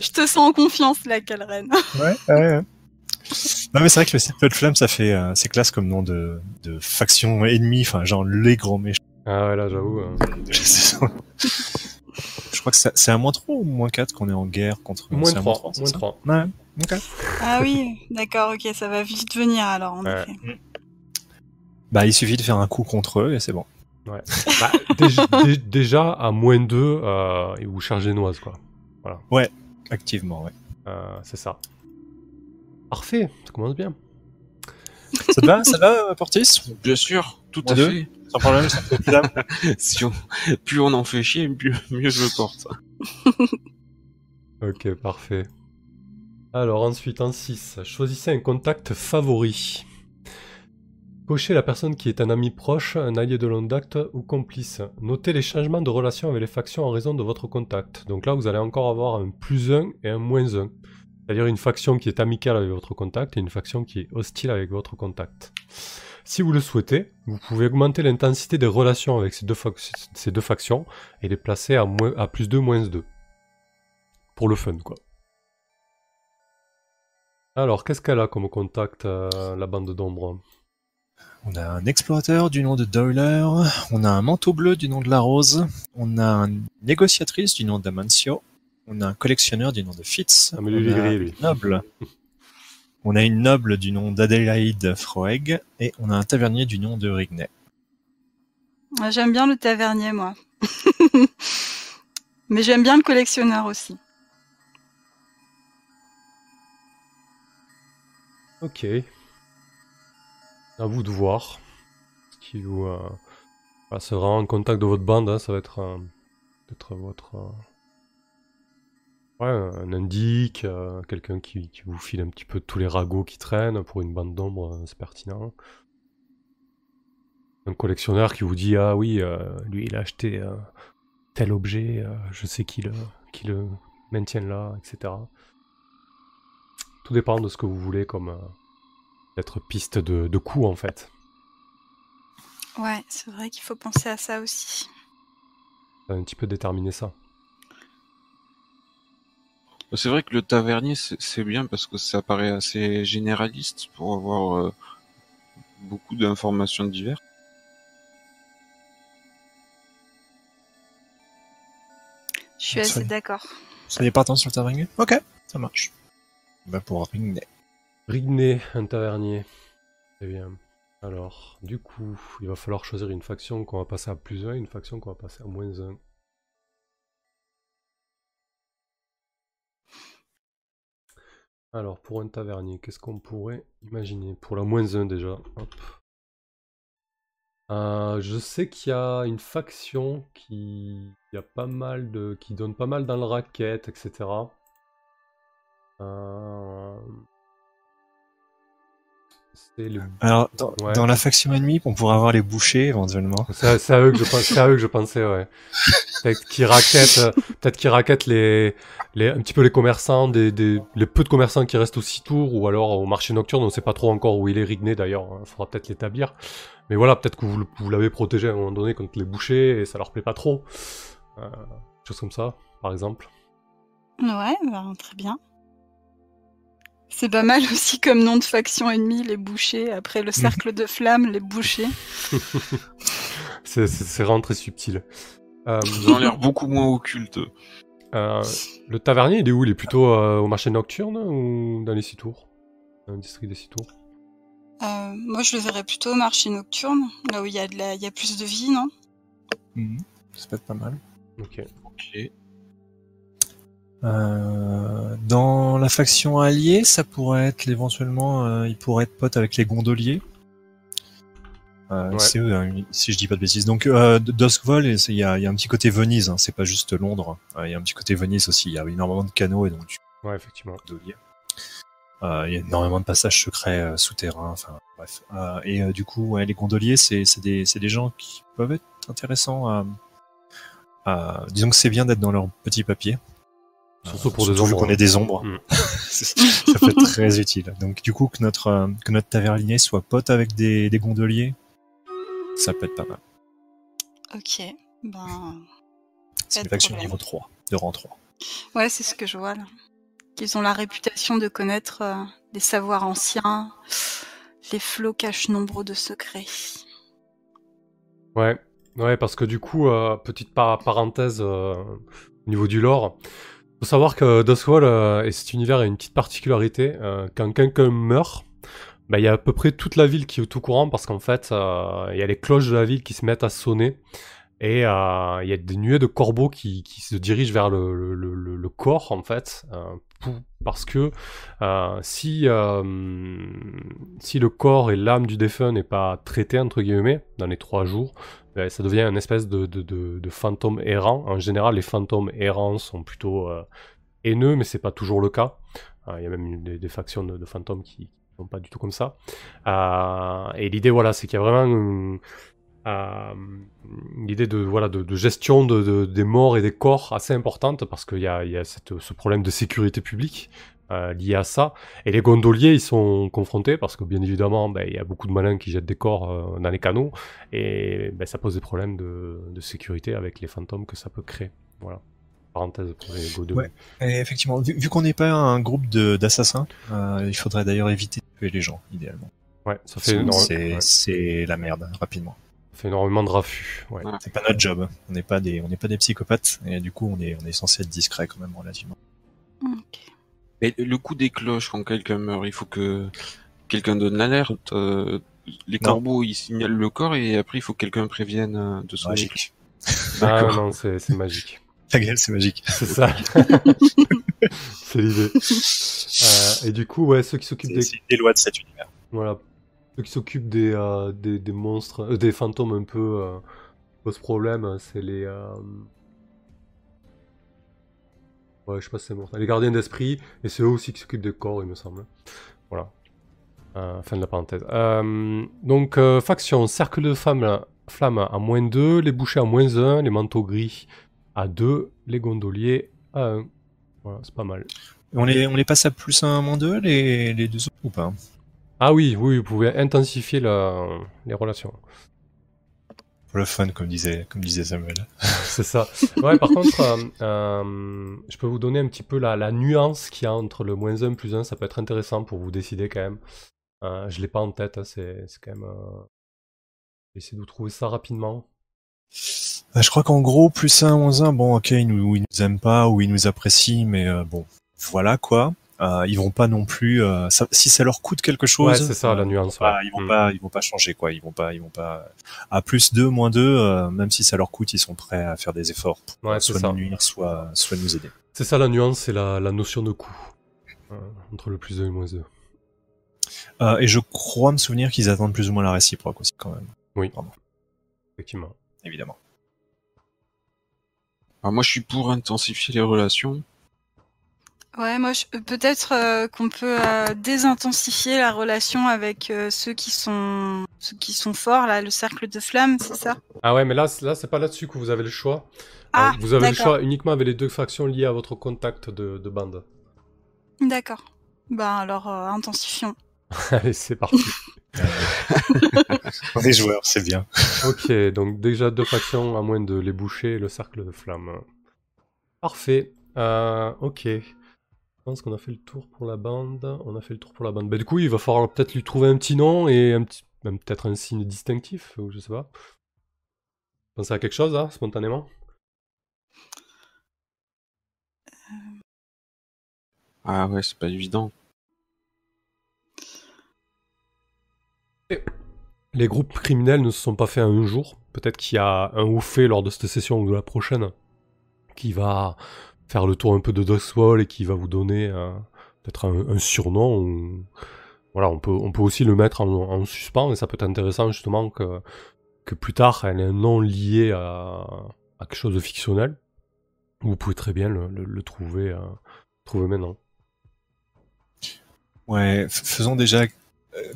Je te sens en confiance, là, Calren. ouais, ouais, ouais. Non mais c'est vrai que le cercle de flammes, ça fait, euh, c'est classe comme nom de, de faction ennemie, enfin genre les grands méchants. Ah ouais, là, j'avoue. hein. Je crois que c'est c'est à moins 3 ou moins 4 qu'on est en guerre contre Moins c'est à 3, c'est moins ça 3. Ouais. ok. Ah oui, d'accord, ok, ça va vite venir alors, en Ouais. effet. Bah il suffit de faire un coup contre eux et c'est bon. Bah, déjà, dé- déjà, à moins 2, euh, et vous chargez noise, quoi. Activement, ouais. Euh, c'est ça. Parfait, ça commence bien. Ça te va, ça va, Portis? Bien sûr, tout à deux fait. Sans problème, ça fait. Si on... Plus on en fait chier, plus... mieux je le porte. Ok, parfait. Alors ensuite, en 6, choisissez un contact favori. Cochez la personne qui est un ami proche, un allié de longue date ou complice. Notez les changements de relation avec les factions en raison de votre contact. Donc là, vous allez encore avoir un plus 1 et un moins 1. C'est-à-dire une faction qui est amicale avec votre contact et une faction qui est hostile avec votre contact. Si vous le souhaitez, vous pouvez augmenter l'intensité des relations avec ces deux, factions et les placer à plus 2, moins 2. Pour le fun, quoi. Alors, qu'est-ce qu'elle a comme contact, euh, la bande d'ombre? On a un explorateur du nom de Doyler, on a un manteau bleu du nom de la Rose, on a une négociatrice du nom d'Amancio, on a un collectionneur du nom de Fitz, Ah, mais lui, il on a gris, lui. une noble. On a une noble du nom d'Adélaïde Froeg et on a un tavernier du nom de Rigney. Ah, J'aime bien le tavernier, moi. Mais j'aime bien le collectionneur aussi. Ok. À vous de voir. Ce qui vous euh, sera en contact de votre bande, hein, ça va être euh, peut-être votre euh, Ouais, un indique, euh, quelqu'un qui, qui vous file un petit peu tous les ragots qui traînent pour une bande d'ombre, euh, c'est pertinent. Un collectionneur qui vous dit Ah oui, euh, lui il a acheté tel objet, je sais qui le, qui le maintient là, etc. Tout dépend de ce que vous voulez comme être piste de, de coup en fait. Ouais, c'est vrai qu'il faut penser à ça aussi. Un petit peu déterminer ça. C'est vrai que le tavernier, c'est bien parce que ça paraît assez généraliste pour avoir euh, beaucoup d'informations diverses. Je suis assez d'accord. Ça n'est pas tant sur le tavernier Ok, ça marche. Bah pour Ringnet. Rigné, un tavernier. Très bien. Alors, du coup, il va falloir choisir une faction qu'on va passer à plus 1 et une faction qu'on va passer à moins 1. Alors, pour un tavernier, qu'est-ce qu'on pourrait imaginer? Pour la moins 1 déjà. Hop. Euh, je sais qu'il y a une faction qui, pas mal de, qui donne pas mal dans le racket, etc. le Alors, dans, Ouais. dans la faction ennemie, on pourrait avoir les bouchers éventuellement. C'est à, eux que je c'est à eux que je pensais, ouais. Peut-être qu'ils raquettent, peut-être qu'ils raquettent les, les, un petit peu les commerçants, des, des, les peu de commerçants qui restent aussi tours, ou alors au marché nocturne, on ne sait pas trop encore où il est Rigné d'ailleurs, il faudra peut-être l'établir. Mais voilà, peut-être que vous, l'avez protégé à un moment donné contre les bouchers et ça leur plaît pas trop. Euh, choses comme ça, par exemple. Ouais, bah, très bien. C'est pas mal aussi comme nom de faction ennemie, les bouchers. Après le cercle de flammes, les bouchers. C'est vraiment très subtil. Euh, Ils ont l'air beaucoup moins occultes. euh, le tavernier, il est où? Il est plutôt euh, au marché nocturne ou dans les six tours? Dans le district des six tours? Euh, moi, je le verrais plutôt au marché nocturne, là où il y, a de la... il y a plus de vie, non? Mhm. Ça peut être pas mal. Ok. Ok. Euh, dans la faction alliée, ça pourrait être éventuellement, euh, il pourrait être pote avec les gondoliers. Euh, Ouais. C'est hein, si je dis pas de bêtises. Donc euh, Duskvol, il y a, il y a un petit côté Venise, hein, c'est pas juste Londres. Euh, Il y a un petit côté Venise aussi. Il y a énormément de canaux et donc du Ouais, effectivement. gondolier. Euh, Il y a énormément de passages secrets souterrains. Enfin bref. Euh, et du coup, ouais, les gondoliers, c'est c'est des, c'est des gens qui peuvent être intéressants. À, à- disons que c'est bien d'être dans leur petit papier. Surtout pour Euh, des ombres. qu'on est des ombres. Mm. ça peut être très utile. Donc du coup que notre euh, que notre tavernier soit pote avec des, des gondoliers, ça peut être pas mal. Ok, ben... C'est une problème. niveau 3, de rang 3. Ouais, c'est ce que je vois là. Ils ont la réputation de connaître euh, les savoirs anciens. Les flots cachent nombre de secrets. Ouais, ouais, parce que du coup, euh, petite par- parenthèse euh, au niveau du lore, faut savoir que Dustwall euh, et cet univers a une petite particularité. euh, quand quelqu'un meurt, bah, il y a à peu près toute la ville qui est au courant parce qu'en fait, euh, il y a les cloches de la ville qui se mettent à sonner et il y a des nuées de corbeaux qui, se dirigent vers le, corps en fait, parce que si, si le corps et l'âme du défunt n'est pas traité entre guillemets dans les trois jours, ça devient une espèce de, fantôme errant. En général, les fantômes errants sont plutôt euh, haineux, mais c'est pas toujours le cas. Euh, Il y a même des, factions de, fantômes qui sont pas du tout comme ça. Euh, et l'idée, voilà, c'est qu'il y a vraiment une, l'idée de, voilà, de, gestion de, de- des morts et des corps assez importante parce qu'il y a, y a ce problème de sécurité publique euh, lié à ça. Et les gondoliers, ils sont confrontés parce que bien évidemment, ben, il y a beaucoup de malins qui jettent des corps euh, dans les canaux et ben, ça pose des problèmes de, de sécurité avec les fantômes que ça peut créer. Voilà. Parenthèse pour les gondoliers. Ouais. Et effectivement, vu, vu qu'on n'est pas un groupe de- d'assassins, euh, il faudrait d'ailleurs éviter de tuer les gens, idéalement. Ouais, ça fait, C'est ouais, la merde, rapidement. ça fait énormément de raffus. Ouais. Ouais. C'est pas notre job. On n'est pas des, on n'est pas des psychopathes, et du coup, on est, on est censé être discret quand même relativement. Ok. Et le coup des cloches quand quelqu'un meurt, il faut que quelqu'un donne l'alerte. euh, les Non. corbeaux, ils signalent le corps et après il faut que quelqu'un prévienne euh, de son Magique. Ah non, c'est c'est magique. Ta gueule, c'est magique. C'est ça. c'est l'idée. Euh, et du coup, ouais, ceux qui s'occupent des, c'est des lois de cet univers. voilà, ceux qui s'occupent des, euh, des, des monstres, euh, des fantômes un peu euh, pose problème, c'est les, euh, Ouais, je sais pas si c'est mortel. Les gardiens d'esprit, et c'est eux aussi qui s'occupent des corps, il me semble. Voilà. Euh, fin de la parenthèse. Euh, donc, euh, faction, cercle de flamme, flamme à moins 2, les bouchers à moins 1, les manteaux gris à 2, les gondoliers à 1. Voilà, c'est pas mal. On les, on les passe à plus 1, moins 2, les, les deux autres ou pas? Ah oui, oui, vous pouvez intensifier la- les relations. Pour le fun, comme disait, comme disait Samuel. C'est ça. Ouais, par contre, euh, euh, je peux vous donner un petit peu la, la nuance qu'il y a entre le moins 1 plus 1. Ça peut être intéressant pour vous décider quand même. Euh, je l'ai pas en tête, hein, c'est quand même. Je vais essayer de vous trouver ça rapidement. Bah, je crois qu'en gros, plus 1, moins 1, bon, ok, ils nous, ils nous aiment pas ou ils nous apprécient, mais bon, voilà quoi. Euh, ils vont pas non plus. euh, ça- si ça leur coûte quelque chose, Ouais, c'est ça la euh, nuance. bah, ouais. ils vont Mm. pas, ils vont pas changer quoi. Ils vont pas, ils vont pas. À plus 2, moins 2, euh, même si ça leur coûte, ils sont prêts à faire des efforts pour Ouais, soit nous nuire, soit, soit nous aider. C'est ça la nuance, c'est la, la notion de coût. Euh, entre le plus 2 et le moins 2. Euh, et je crois me souvenir qu'ils attendent plus ou moins la réciproque aussi quand même, Effectivement. évidemment. Alors moi, je suis pour intensifier les relations. Ouais, moi, je- peut-être euh, qu'on peut euh, désintensifier la relation avec euh, ceux qui sont ceux qui sont forts là, le cercle de flamme, c'est ça? Ah ouais, mais là, c'est- là c'est pas là-dessus que vous avez le choix. Ah, Euh, vous avez le choix uniquement avec les deux factions liées à votre contact de, de bande. D'accord. Ben alors euh, intensifions. Allez, c'est parti. On est joueurs, c'est bien. Ok, donc déjà deux factions à moins de les boucher et le cercle de flamme. Parfait. Euh, ok. Je pense qu'on a fait le tour pour la bande. On a fait le tour pour la bande. Bah, du coup, il va falloir peut-être lui trouver un petit nom et un petit, même peut-être un signe distinctif, ou je sais pas. Pensez à quelque chose, là, spontanément Ah ouais, c'est pas évident. Les groupes criminels ne se sont pas faits en un jour. Peut-être qu'il y a un ou fait lors de cette session ou de la prochaine qui va faire le tour un peu de Dustwall et qui va vous donner euh, peut-être un, un surnom. ou- Voilà, on peut, on peut aussi le mettre en, en suspens et ça peut être intéressant justement que, que plus tard elle ait un nom lié à, à quelque chose de fictionnel. Vous pouvez très bien le, le- le trouver, euh, trouver maintenant. Ouais, faisons déjà euh,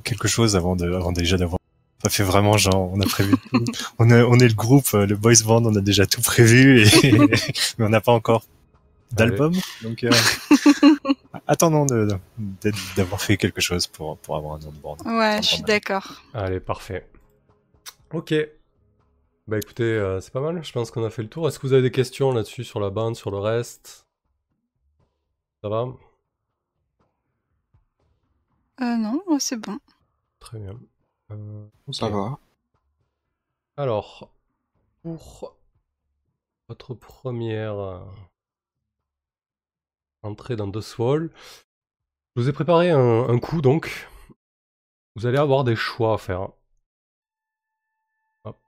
quelque chose avant de, avant déjà d'avoir. Ça fait vraiment genre, on a prévu tout. on, est, on est le groupe, le boys band, on a déjà tout prévu, et... mais on n'a pas encore d'album. Donc, euh, attendons de- de- d'avoir fait quelque chose pour, pour avoir un nom de band. Ouais, je suis d'accord. Allez, parfait. Ok. Bah écoutez, euh, c'est pas mal, je pense qu'on a fait le tour. Est-ce que vous avez des questions là-dessus, sur la bande, sur le reste? Ça va? Euh, non, c'est bon. Très bien. Euh. Ça va. Alors, pour votre première entrée dans The Wall, je vous ai préparé un, coup donc. Vous allez avoir des choix à faire. Hop.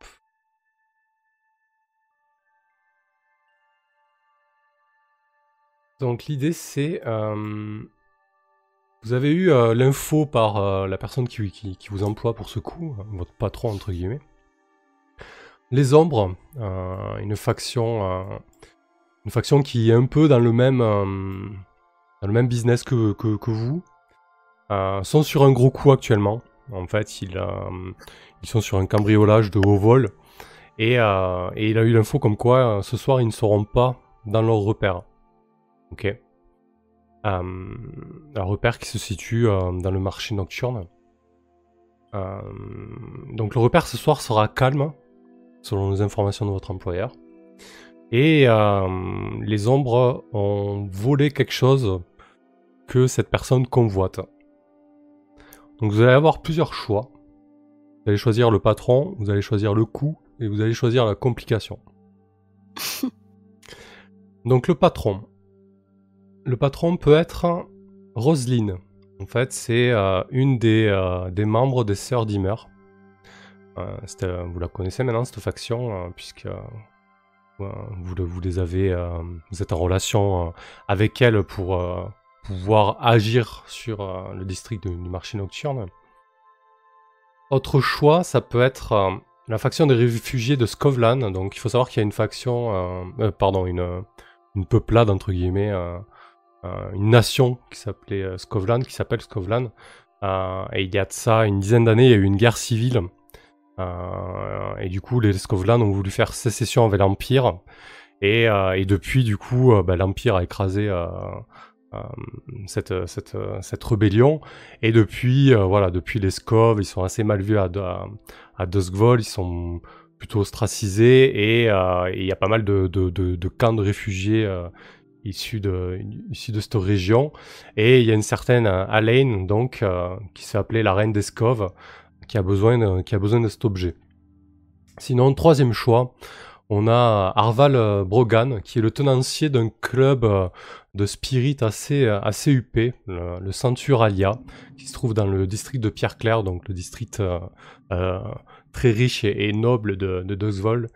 Donc l'idée c'est... euh, vous avez eu euh, l'info par euh, la personne qui, vous emploie pour ce coup, votre patron entre guillemets. Les Ombres, une faction, une faction qui est un peu dans le même, euh, dans le même business que, que, vous, euh, sont sur un gros coup actuellement. En fait, ils, euh, sont sur un cambriolage de haut vol et, et il a eu l'info comme quoi ce soir ils ne seront pas dans leur repère. Ok. Un repère qui se situe dans le marché nocturne. Donc le repère ce soir sera calme, selon les informations de votre employeur. Et euh, les ombres ont volé quelque chose que cette personne convoite. Donc vous allez avoir plusieurs choix. Vous allez choisir le patron, vous allez choisir le coût et vous allez choisir la complication. Donc le patron. Le patron peut être Roselyne. En fait, c'est euh, une des, euh, des membres des Sœurs Dimmer. Vous la connaissez maintenant, cette faction, puisque vous, le- vous les avez, euh, vous êtes en relation euh, avec elle pour euh, pouvoir agir sur le district du marché nocturne. Autre choix, ça peut être la faction des réfugiés de Scovlan. Donc, il faut savoir qu'il y a une faction, pardon, une, une peuplade entre guillemets, une nation qui s'appelait Skovlan, qui s'appelle Skovlan. Et il y a de ça une dizaine d'années, il y a eu une guerre civile. Euh, et du coup, les Skovlan ont voulu faire sécession avec l'Empire. Et, euh, et depuis, du coup, euh, bah, l'Empire a écrasé cette, cette, cette rébellion. Et depuis, voilà, depuis les Skov, ils sont assez mal vus à, à, à Duskvoll, ils sont plutôt ostracisés et il y a pas mal de, de, de, de camps de réfugiés euh, issus de, issus de cette région. Et il y a une certaine Alain, donc, qui appelée la reine des Skov, qui a besoin de, qui a besoin de cet objet. Sinon, troisième choix, on a Arval euh, Brogan, qui est le tenancier d'un club euh, de spirit assez, euh, assez huppé, le, Centuralia, qui se trouve dans le district de Pierre-Claire, donc le district très riche et, noble de, de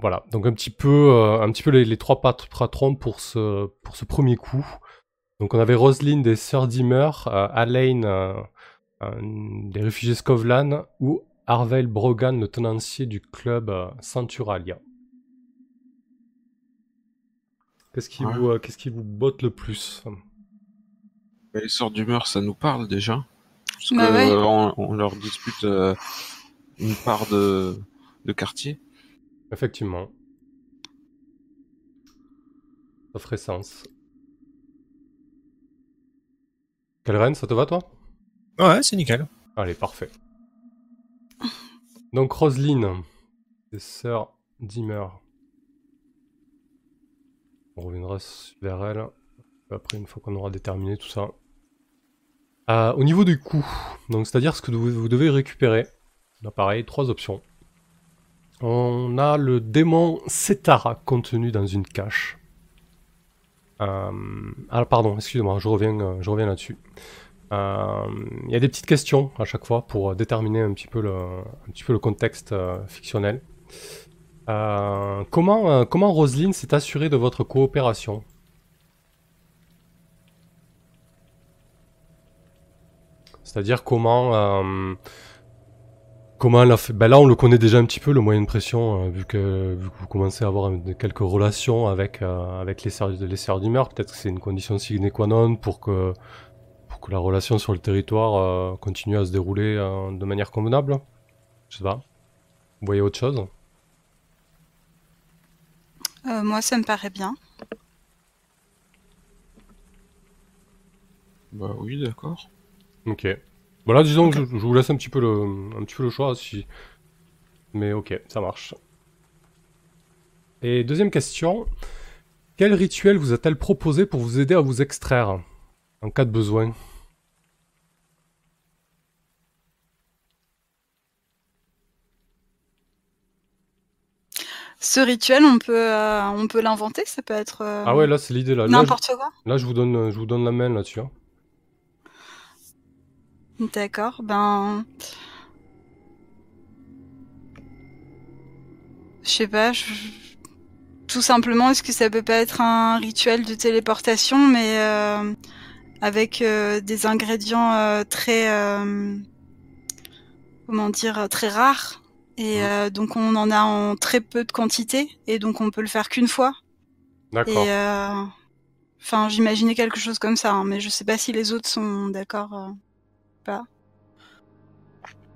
voilà, donc un petit peu, un petit peu les, trois pat- patrons pour ce, pour ce premier coup. Donc on avait Roselyne des Sœurs Dimmer, Alain des réfugiés Skovlan ou Arvel Brogan, le tenancier du club euh, Centuralia. Qu'est-ce qui, Ouais. vous, euh, qu'est-ce qui vous botte le plus? Les sorts d'humeur, ça nous parle déjà. Parce Bah que, ouais. euh, on, on leur dispute euh, une part de, de quartier. Effectivement. Ça ferait sens. Ça te va toi? Ouais, c'est nickel. Allez, parfait. Donc Roselyne, des sœurs Dimmer. On reviendra vers elle après une fois qu'on aura déterminé tout ça. Euh, au niveau du coût, donc c'est-à-dire ce que vous, devez récupérer, là pareil, trois options. On a le démon Setara contenu dans une cache. Euh, ah pardon, excusez-moi, je reviens, euh, je reviens là-dessus. Euh, Il y a des petites questions à chaque fois pour déterminer un petit peu le, contexte euh, fictionnel. Euh, comment, euh, comment Roselyne s'est assurée de votre coopération? C'est-à-dire comment, euh, comment elle a fait? Ben là, on le connaît déjà un petit peu, le moyen de pression, euh, vu, que, vous commencez à avoir quelques relations avec, euh, avec les sœurs, les d'humeur. Peut-être que c'est une condition sine qua non pour que, pour que la relation sur le territoire euh, continue à se dérouler euh, de manière convenable. Je sais pas. Vous voyez autre chose? Euh, moi, ça me paraît bien. Bah oui, d'accord. Ok. Voilà, disons que je, je vous laisse un petit peu le, un petit peu le choix si. Mais ok, ça marche. Et deuxième question. Quel rituel vous a-t-elle proposé pour vous aider à vous extraire? En cas de besoin Ce rituel, on peut, euh, on peut l'inventer. Ça peut être euh, Ah ouais, là c'est l'idée là. N'importe quoi. là, je vous donne, je vous donne la main là-dessus. hein. D'accord. Ben, je sais pas. je- Tout simplement, est-ce que ça peut pas être un rituel de téléportation, mais euh, avec euh, des ingrédients euh, très, euh, comment dire, très rares? Et Mhm. euh, donc on en a en très peu de quantité, et donc on peut le faire qu'une fois. D'accord. Euh, enfin, j'imaginais quelque chose comme ça, hein, mais je sais pas si les autres sont d'accord. euh.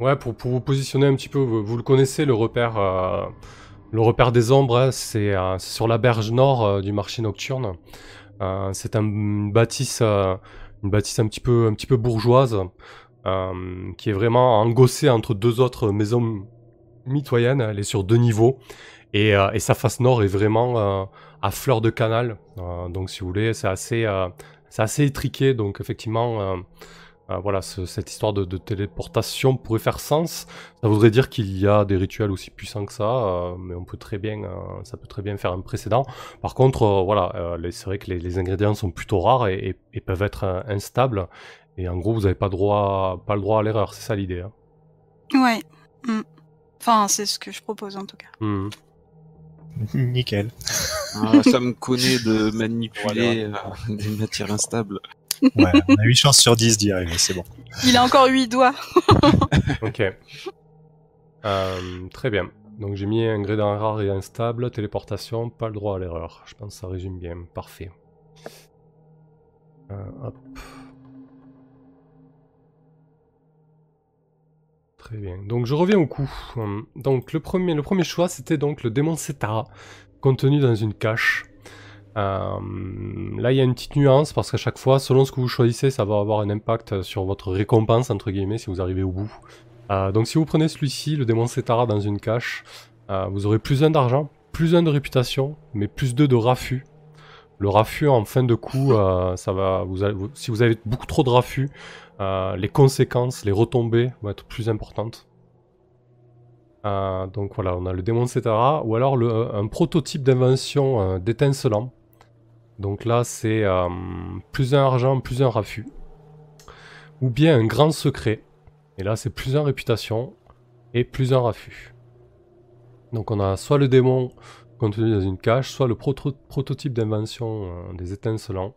Ouais, pour, pour vous positionner un petit peu, vous, vous le connaissez, le repère, euh, le repère des ombres, hein, c'est sur la berge nord du marché nocturne. C'est un- une bâtisse, une bâtisse un petit peu, un petit peu bourgeoise, qui est vraiment engossée entre deux autres maisons mitoyennes. Elle est sur deux niveaux, et, euh, sa face nord est vraiment euh, à fleur de canal. Euh, donc, si vous voulez, c'est assez, c'est assez étriqué. Donc, effectivement. voilà, ce- cette histoire de, téléportation pourrait faire sens. Ça voudrait dire qu'il y a des rituels aussi puissants que ça, mais on peut très bien, ça peut très bien faire un précédent. Par contre, voilà, c'est vrai que les, ingrédients sont plutôt rares et, peuvent être instables. Et en gros, vous n'avez pas pas le droit à l'erreur. C'est ça l'idée. hein. Ouais. Mm. Enfin, c'est ce que je propose en tout cas. Mhm. Nickel. Ah, ça me connaît de manipuler euh, des matières instables. Ouais, on a 8 chances sur 10 d'y arriver, c'est bon. Il a encore huit doigts. Ok. Euh, très bien. Donc j'ai mis ingrédient rare et instable, téléportation, pas le droit à l'erreur. Je pense que ça résume bien, parfait. Euh, hop. Donc je reviens au coup. Hum, Donc le premier, choix, c'était donc le démon Setara, contenu dans une cache. Euh, là, il y a une petite nuance parce qu'à chaque fois, selon ce que vous choisissez, ça va avoir un impact sur votre récompense entre guillemets si vous arrivez au bout. Euh, donc si vous prenez celui-ci, le démon Setara dans une cache, euh, vous aurez plus un d'argent, plus un de réputation, mais plus deux de raffut. Le raffut en fin de coup, euh, ça va, vous si vous avez beaucoup trop de raffut, euh, les conséquences, les retombées vont être plus importantes. Euh, donc voilà, on a le démon Setara, ou alors un prototype d'invention d'étincelant. Donc là, c'est plus un argent, plus un raffut. Ou bien un grand secret. Et là, c'est plus un réputation et plus un raffut. Donc on a soit le démon contenu dans une cache, soit le proto- prototype d'invention euh, des étincelants,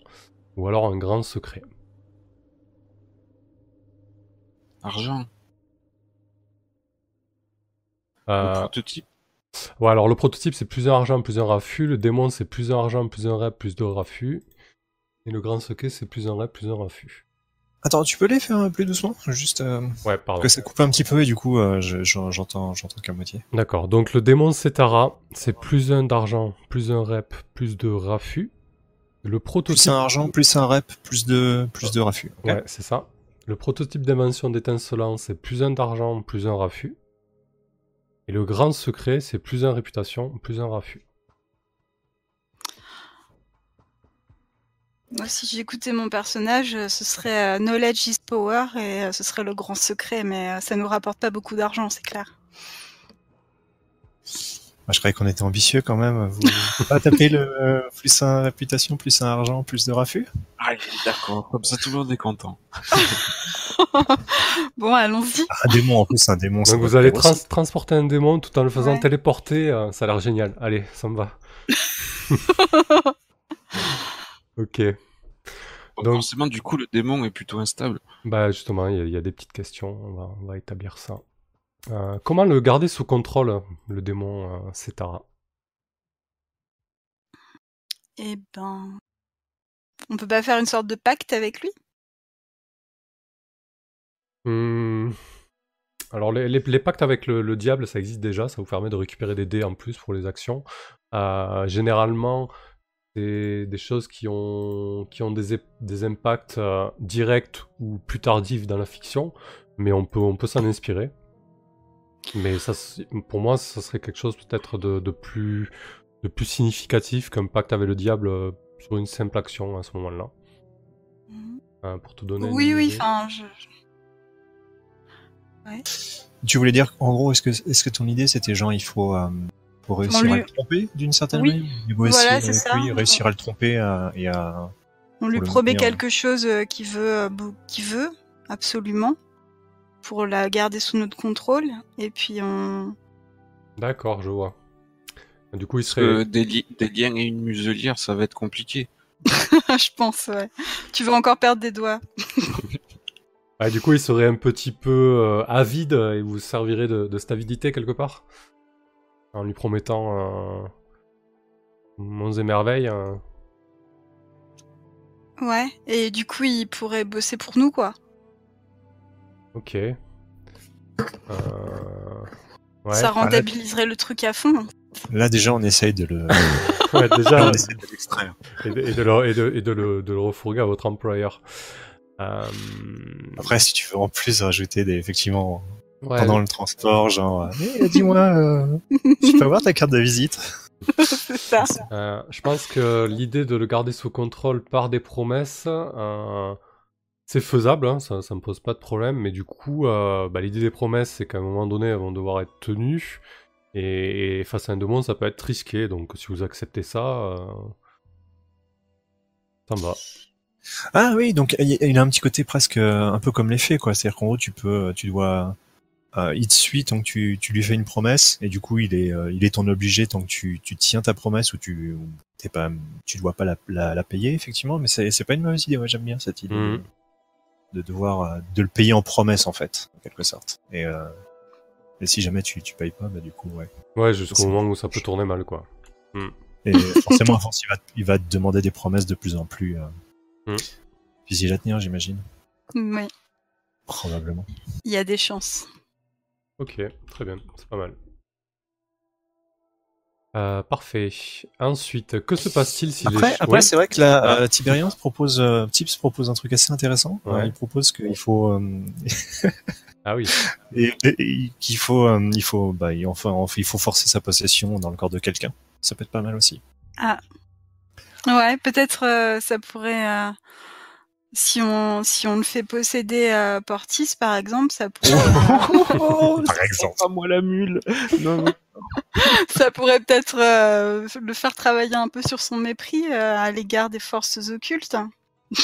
ou alors un grand secret. Argent. Euh, Le prototype. Ouais, alors le prototype c'est plus un argent, plus un raffut. Le démon c'est plus un argent, plus un rep, plus deux raffut. Et le grand secret c'est plus un rep, plus un raffut. Attends, tu peux les faire peu plus doucement? Juste euh, Ouais, pardon. que ça coupe un petit peu et du coup, euh, je- j'en- j'entends qu'à moitié. D'accord, donc le démon Setara c'est plus un d'argent, plus un rep, plus de raffut. Le prototype. Plus un argent, plus un rep, plus de, plus de raffut. ok? Ouais, c'est ça. Le prototype d'invention d'étincelant, c'est plus un d'argent, plus un raffut. Et le grand secret, c'est plus un réputation, plus un raffut. Moi, si j'écoutais mon personnage, euh, ce serait euh, Knowledge is Power et euh, ce serait le grand secret, mais euh, ça nous rapporte pas beaucoup d'argent, c'est clair. Moi, je croyais qu'on était ambitieux quand même. Vous vous pas taper le euh, plus un réputation, plus un argent, plus de raffut? Allez, d'accord. Comme ça, tout le monde est content. Bon, allons-y. Un démon en plus, un démon. Donc vous allez trans- transporter un démon tout en le faisant Ouais. téléporter, euh, ça a l'air génial. Allez, ça me va. ok. Donc- Forcément, du coup, le démon est plutôt instable. Bah justement, il y, a- il y a des petites questions, on va, on va établir ça. Euh, comment le garder sous contrôle, le démon euh, Setara Eh ben, on peut pas faire une sorte de pacte avec lui? Hmm. Alors les, les- les pactes avec le, le diable, ça existe déjà, ça vous permet de récupérer des dés en plus pour les actions. Euh, généralement, c'est des choses qui ont, qui ont des, des impacts euh, directs ou plus tardifs dans la fiction, mais on peut, on peut s'en inspirer. Mais ça, pour moi, ça serait quelque chose peut-être de, de plus, de plus significatif qu'un pacte avec le diable euh, sur une simple action à ce moment-là. Euh, pour te donner. Oui, une oui, enfin, je... Tu voulais dire, en gros, est-ce que, est-ce que ton idée c'était genre il faut, euh, faut réussir lui- à le tromper d'une certaine Oui. manière Il faut Voilà, essayer c'est avec lui, ça. réussir à le tromper euh, et à. on lui Pour promet maintenir. quelque chose euh, qu'il veut, euh, qu'il veut, absolument, pour la garder sous notre contrôle, et puis on... D'accord, je vois. Du coup, il serait. des, li- des liens et une muselière, ça va être compliqué. je pense, ouais. Tu vas encore perdre des doigts. Ah, du coup, il serait un petit peu euh, avide et vous servirez de, de cette avidité quelque part? En lui promettant euh, monts et merveilles. euh. Ouais, et du coup, il pourrait bosser pour nous, quoi. Ok. Euh, Ouais. Ça rentabiliserait le truc à fond. Là déjà, on essaye de le, Ouais, déjà, on essaye de l'extraire. et de, et de le, et de- et de le, de le refourguer à votre employeur. Euh, Après, si tu veux en plus rajouter des, effectivement, ouais, pendant le transport, genre, euh, Eh, dis-moi, euh, je peux avoir ta carte de visite? C'est ça. Euh, je pense que l'idée de le garder sous contrôle par des promesses, euh, c'est faisable, hein, ça, ça me pose pas de problème, mais du coup, euh, bah, l'idée des promesses, c'est qu'à un moment donné, elles vont devoir être tenues, et, et face à un démon, ça peut être risqué, donc si vous acceptez ça, euh, ça me va. Ah oui, donc il a- un petit côté presque un peu comme l'effet, quoi. C'est-à-dire qu'en gros, tu peux, tu dois, euh, il te suit tant que tu, tu lui fais une promesse, et du coup, il est, euh, il est ton obligé tant que tu, tu tiens ta promesse ou tu, ou t'es pas, tu dois pas la, la, la payer effectivement. Mais c'est, c'est pas une mauvaise idée. Ouais, j'aime bien cette idée Mhm. de, de devoir, euh, de le payer en promesse en fait, en quelque sorte. Et euh, Et si jamais tu, tu payes pas, bah du coup, ouais. Ouais, jusqu'au moment où ça peut tourner mal, quoi. Et forcément, à force, il va, il va te demander des promesses de plus en plus euh, Mm. difficiles à tenir, j'imagine. Oui, Probablement. il y a des chances. Ok, très bien, c'est pas mal. Euh, parfait. Ensuite, que se passe-t-il si Après, les... après Ouais. c'est vrai que la, euh, Tiberian propose, euh, Tips propose un truc assez intéressant. Ouais. Euh, il propose qu'il faut, euh, Ah oui, et, et- et qu'il faut, euh, il faut, bah, il- enfin, il faut forcer sa possession dans le corps de quelqu'un. Ça peut être pas mal aussi. Ouais, peut-être euh, ça pourrait. Si on si on le fait posséder à Portis, par exemple, ça pourrait euh, Par exemple. Pas moi la mule. Non, non. ça pourrait peut-être euh, le faire travailler un peu sur son mépris euh, à l'égard des forces occultes.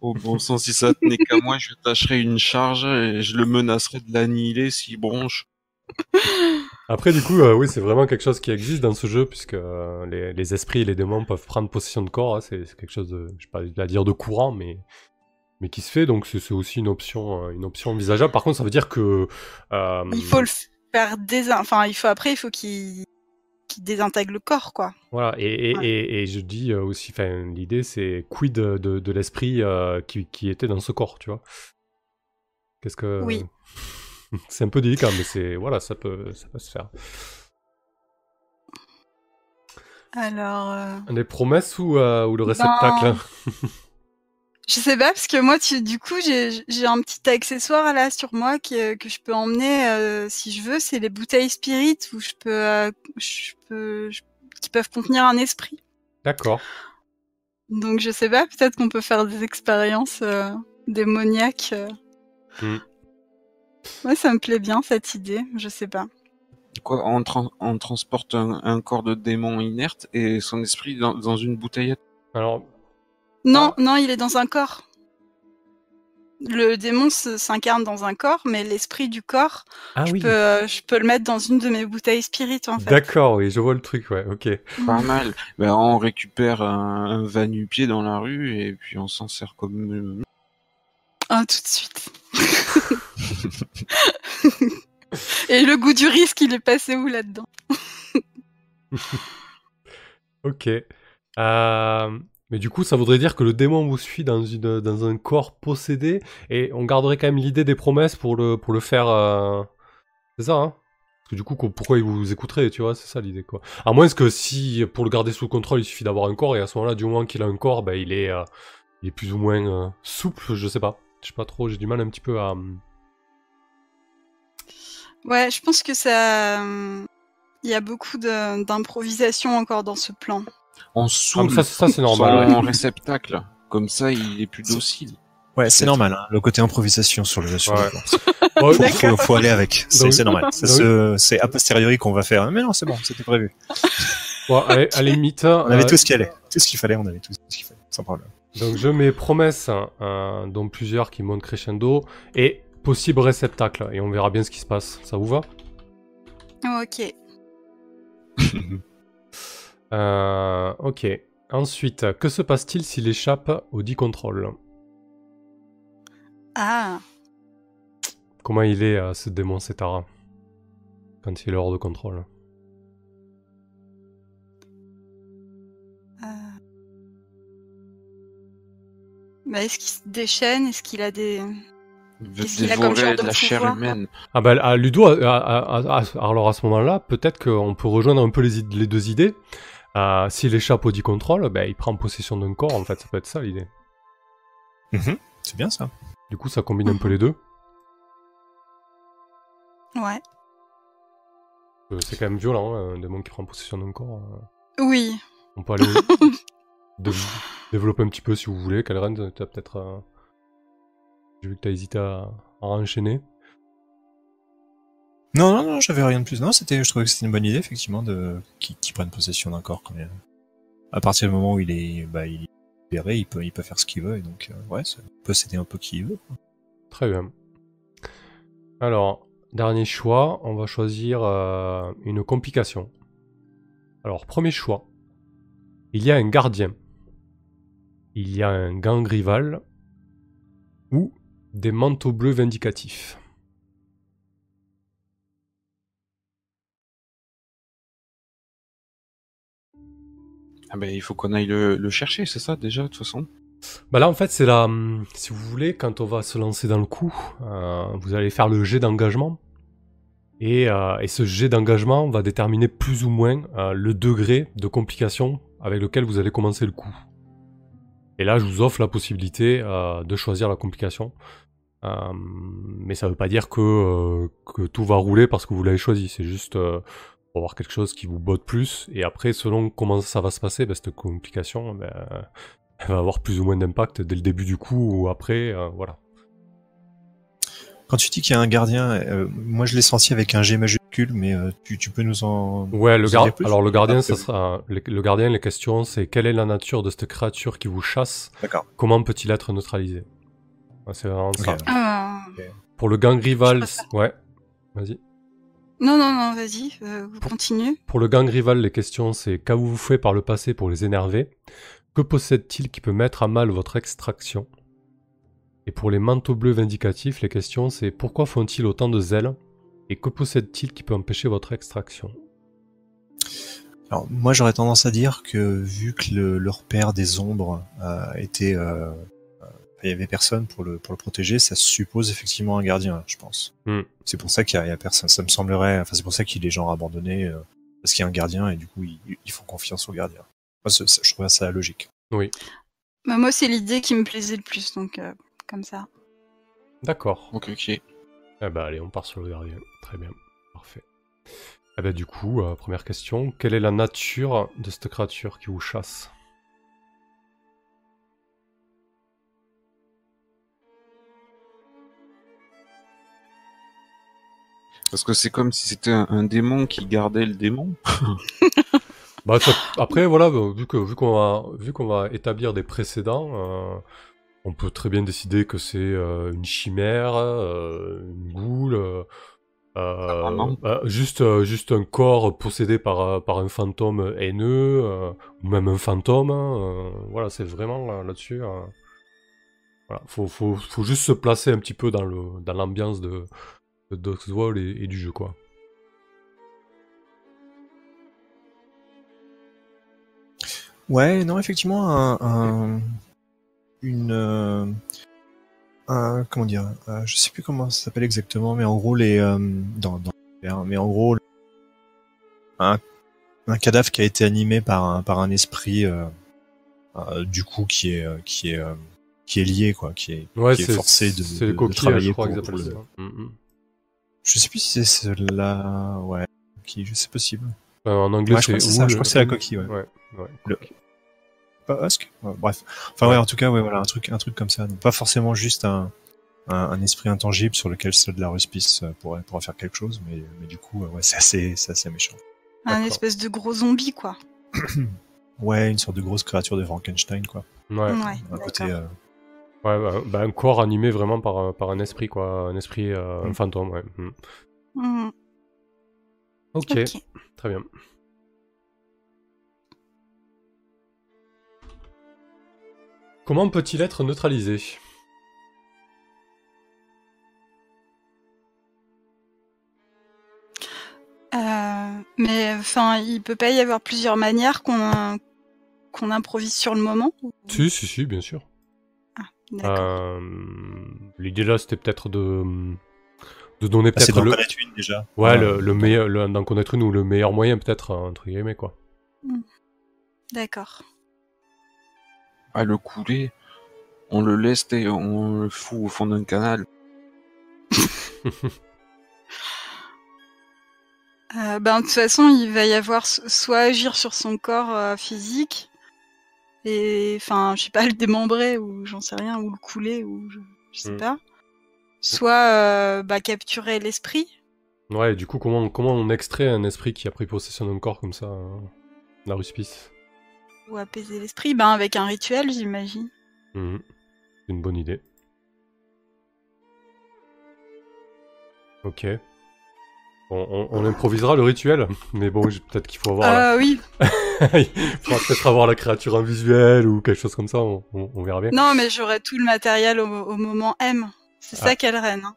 Au bon sens, si ça tenait qu'à moi, je tâcherais une charge et je le menacerais de l'annihiler s'il bronche. Après, du coup, euh, oui, c'est vraiment quelque chose qui existe dans ce jeu, puisque euh, les, les esprits et les démons peuvent prendre possession de corps. hein, c'est quelque chose de, je sais pas à dire de courant, mais, mais qui se fait. Donc, c'est aussi une option, euh, une option envisageable. Par contre, ça veut dire que. euh, Il faut le faire dés... enfin il faut après il faut qu'il qu'il désintègre le corps quoi. Voilà, et, et, Ouais. et, et je dis aussi, enfin, l'idée, c'est quid de, de, de l'esprit qui, qui était dans ce corps, tu vois. Qu'est-ce que. Oui. c'est un peu délicat, mais c'est. Voilà, ça peut, ça peut se faire. Alors euh, Les promesses ou, euh, ou le réceptacle je sais pas parce que moi tu, du coup j'ai un petit accessoire là sur moi que que je peux emmener euh, si je veux, c'est les bouteilles spirit où je peux euh, je peux je- qui peuvent contenir un esprit. D'accord. Donc je sais pas, peut-être qu'on peut faire des expériences démoniaques. euh. Ouais, ça me plaît bien cette idée, je sais pas. Quoi, on, tran- on transporte un, un corps de démon inerte et son esprit dans, dans une bouteillette? Alors, Non, non, il est dans un corps. Le démon s'incarne dans un corps, mais l'esprit du corps, ah je, oui. peux, euh, je peux le mettre dans une de mes bouteilles spirit en fait. D'accord, oui, je vois le truc, ouais, ok. Pas mal. Ben, on récupère un, un va-nu-pied dans la rue et puis on s'en sert comme... Ah, tout de suite. Et le goût du risque, il est passé où là-dedans Ok. Euh, mais du coup, ça voudrait dire que le démon vous suit dans, une, dans un corps possédé, et on garderait quand même l'idée des promesses pour le, pour le faire... euh, C'est ça, hein? Parce que du coup, co- pourquoi il vous écouterait, tu vois C'est ça l'idée, quoi. À moins que si, pour le garder sous contrôle, il suffit d'avoir un corps, et à ce moment-là, du moment qu'il a un corps, bah, il, est, euh, il est plus ou moins souple, je sais pas. Je sais pas trop, j'ai du mal un petit peu à... Ouais, je pense que ça. hum, Il y a beaucoup de- d'improvisation encore dans ce plan. On Ah, mais saoule ça, ça c'est son normal, ouais. réceptacle. Comme ça, il est plus docile. Ouais, c'est normal. Hein, le côté improvisation sur le jeu sur Ouais. le plan. Ouais, Faut, faut, faut aller avec. C'est normal. C'est donc- ce- c'est a posteriori qu'on va faire. Mais non, c'est bon, c'était prévu. bon, allez, à la limite, On avait euh, tout ce qu'il allait. Tout ce qu'il fallait, on avait tout ce qu'il fallait. Sans problème. Donc je mets promesse, hein, hein, dont plusieurs qui montent crescendo, et possible réceptacle, et on verra bien ce qui se passe. Ça vous va? Ok. Euh, Ok. Ensuite, que se passe-t-il s'il échappe au dit contrôle Ah, Comment il est, euh, ce démon Setara Quand il est hors de contrôle? Bah, est-ce qu'il se déchaîne? Est-ce qu'il a des... Il veut dévorer de de la chair humaine. Ah bah à Ludo, à- à- à- à- alors à ce moment-là, peut-être qu'on peut rejoindre un peu les, deux idées. Euh, s'il échappe au dit contrôle, bah, il prend possession d'un corps, en fait, ça peut être ça l'idée. Mhm. C'est bien ça. Du coup, ça combine un peu les deux. Ouais. Euh, C'est quand même violent, hein, un démon qui prend possession d'un corps. euh. Oui. On peut aller de- développer un petit peu si vous voulez. Kalren, tu as peut-être. euh, J'ai vu que tu as hésité à, à enchaîner. Non, non, non, j'avais rien de plus. Non, c'était, je trouvais que c'était une bonne idée, effectivement, de, qui, qui prenne possession d'un corps quand même. À partir du moment où il est, bah, il est libéré, il peut, il peut faire ce qu'il veut, et donc, euh, ouais, ça peut s'aider un peu qui il veut. quoi. Très bien. Alors, dernier choix, on va choisir euh, une complication. Alors, premier choix. Il y a un gardien il y a un gang rival ou des manteaux bleus vindicatifs. Ah ben, il faut qu'on aille le, chercher, c'est ça déjà, de toute façon? Bah là, en fait, c'est la. Hum, si vous voulez, quand on va se lancer dans le coup, euh, vous allez faire le jet d'engagement. Euh, et, ce jet d'engagement va déterminer plus ou moins euh, le degré de complication avec lequel vous allez commencer le coup. Et là, je vous offre la possibilité euh, de choisir la complication. Euh, mais ça veut pas dire que, euh, que tout va rouler parce que vous l'avez choisi. C'est juste pour avoir quelque chose qui vous botte plus. Et après, selon comment ça va se passer, bah, cette complication, ben, elle va avoir plus ou moins d'impact dès le début du coup ou après. voilà. Quand tu dis qu'il y a un gardien, euh, moi je l'ai senti avec un G majuscule, mais euh, tu, tu peux nous en. Ouais, le nous en gar- dire plus? alors le gardien, Ah, ça sera le, le gardien. Les questions, c'est quelle est la nature de cette créature qui vous chasse? D'accord. Comment peut-il être neutralisé? C'est vraiment ça. Ah. Pour le gang rival, ouais. Vas-y. Non, non, non, vas-y, euh, vous continuez. Pour le gang rival, les questions, c'est qu'avez-vous fait par le passé pour les énerver? Que possède-t-il qui peut mettre à mal votre extraction? Et pour les manteaux bleus vindicatifs, les questions, c'est pourquoi font-ils autant de zèle Et que possède-t-il qui peut empêcher votre extraction? Alors moi j'aurais tendance à dire que vu que le, le repère des ombres euh, était, euh, euh, il y avait personne pour le pour le protéger, ça suppose effectivement un gardien, je pense. Hmm. C'est pour ça qu'il y, a- il y a personne. Ça me semblerait, enfin c'est pour ça qu'il est genre abandonné euh, parce qu'il y a un gardien et du coup ils, ils font confiance au gardien. Moi, je trouve ça logique. Bah, moi, c'est l'idée qui me plaisait le plus, donc euh, comme ça. D'accord. Ok, ok. Eh ben allez, on part sur le gardien. Très bien. Parfait. Eh ben du coup, euh, première question. Quelle est la nature de cette créature qui vous chasse? Parce que c'est comme si c'était un, un démon qui gardait le démon. Bah, ça- après, voilà, bah, vu que vu qu'on va vu qu'on va établir des précédents, euh, on peut très bien décider que c'est euh, une chimère, euh, une goule, euh, juste euh, juste un corps possédé par par un fantôme haineux, euh, ou même un fantôme. hein, euh, voilà, c'est vraiment là- là-dessus. euh, voilà, faut, faut faut juste se placer un petit peu dans le dans l'ambiance de de Doxwall et, et du jeu quoi. Ouais, non, effectivement, un, un- une, euh, un, comment dire, euh, je sais plus comment ça s'appelle exactement, mais en gros les, euh, dans, dans, mais en gros, un, un cadavre qui a été animé par un, par un esprit, euh, euh, du coup, qui est, euh, qui est, euh, qui est lié, quoi, qui est, Ouais, qui est c'est forcé de, c'est de- de travailler je crois pour- pour le-. Mm, mm. Je sais plus si c'est cela, ouais, qui, c'est possible. Enfin, en anglais, Ouais, je crois que c'est je crois que c'est la coquille, ouais. Ouais, ouais. Le- Pas Husk? Ouais, Bref. Enfin ouais, en tout cas, ouais, voilà, un truc, un truc comme ça. Donc pas forcément juste un, un, un esprit intangible sur lequel seul de la ruspice euh, pourrait, pourrait faire quelque chose, mais, mais du coup, euh, ouais, c'est assez, c'est assez méchant. Un espèce de gros zombie, quoi. Ouais, une sorte de grosse créature de Frankenstein, quoi. Ouais, Ouais, Un côté, euh, ouais bah, bah, un corps animé vraiment par, un- par un esprit, quoi. Un esprit, euh, un Mm. fantôme, ouais. Mm. Ok, Ok. très bien. Comment peut-il être neutralisé? Euh, mais enfin, il peut pas y avoir plusieurs manières qu'on qu'on improvise sur le moment. Si, si, si, bien sûr. D'accord. Euh, L'idée là, c'était peut-être de, de donner bah, c'est peut-être d'en le, connaître une déjà. ouais, Euh, le, le meilleur, le- d'en connaître une ou le meilleur moyen, peut-être, entre guillemets, quoi. D'accord. Ah, le couler, on le laisse et on le fout au fond d'un canal. Euh, ben, de toute façon, il va y avoir so- soit agir sur son corps euh, physique, et enfin, je sais pas, le démembrer, ou j'en sais rien, ou le couler, ou je, je sais Mm. pas. Soit euh, bah, capturer l'esprit. Ouais, du coup, comment, comment on extrait un esprit qui a pris possession d'un corps comme ça, la ruspice? Ou apaiser l'esprit, ben avec un rituel, j'imagine. Mhm. C'est une bonne idée. Ok. On, on- on improvisera le rituel, mais bon, peut-être qu'il faut avoir, Euh, oui. il faudra peut-être avoir la créature en visuel ou quelque chose comme ça. On, on- on verra bien. Non, mais j'aurai tout le matériel au, au moment M. C'est Ah. ça qu'elle reine. hein.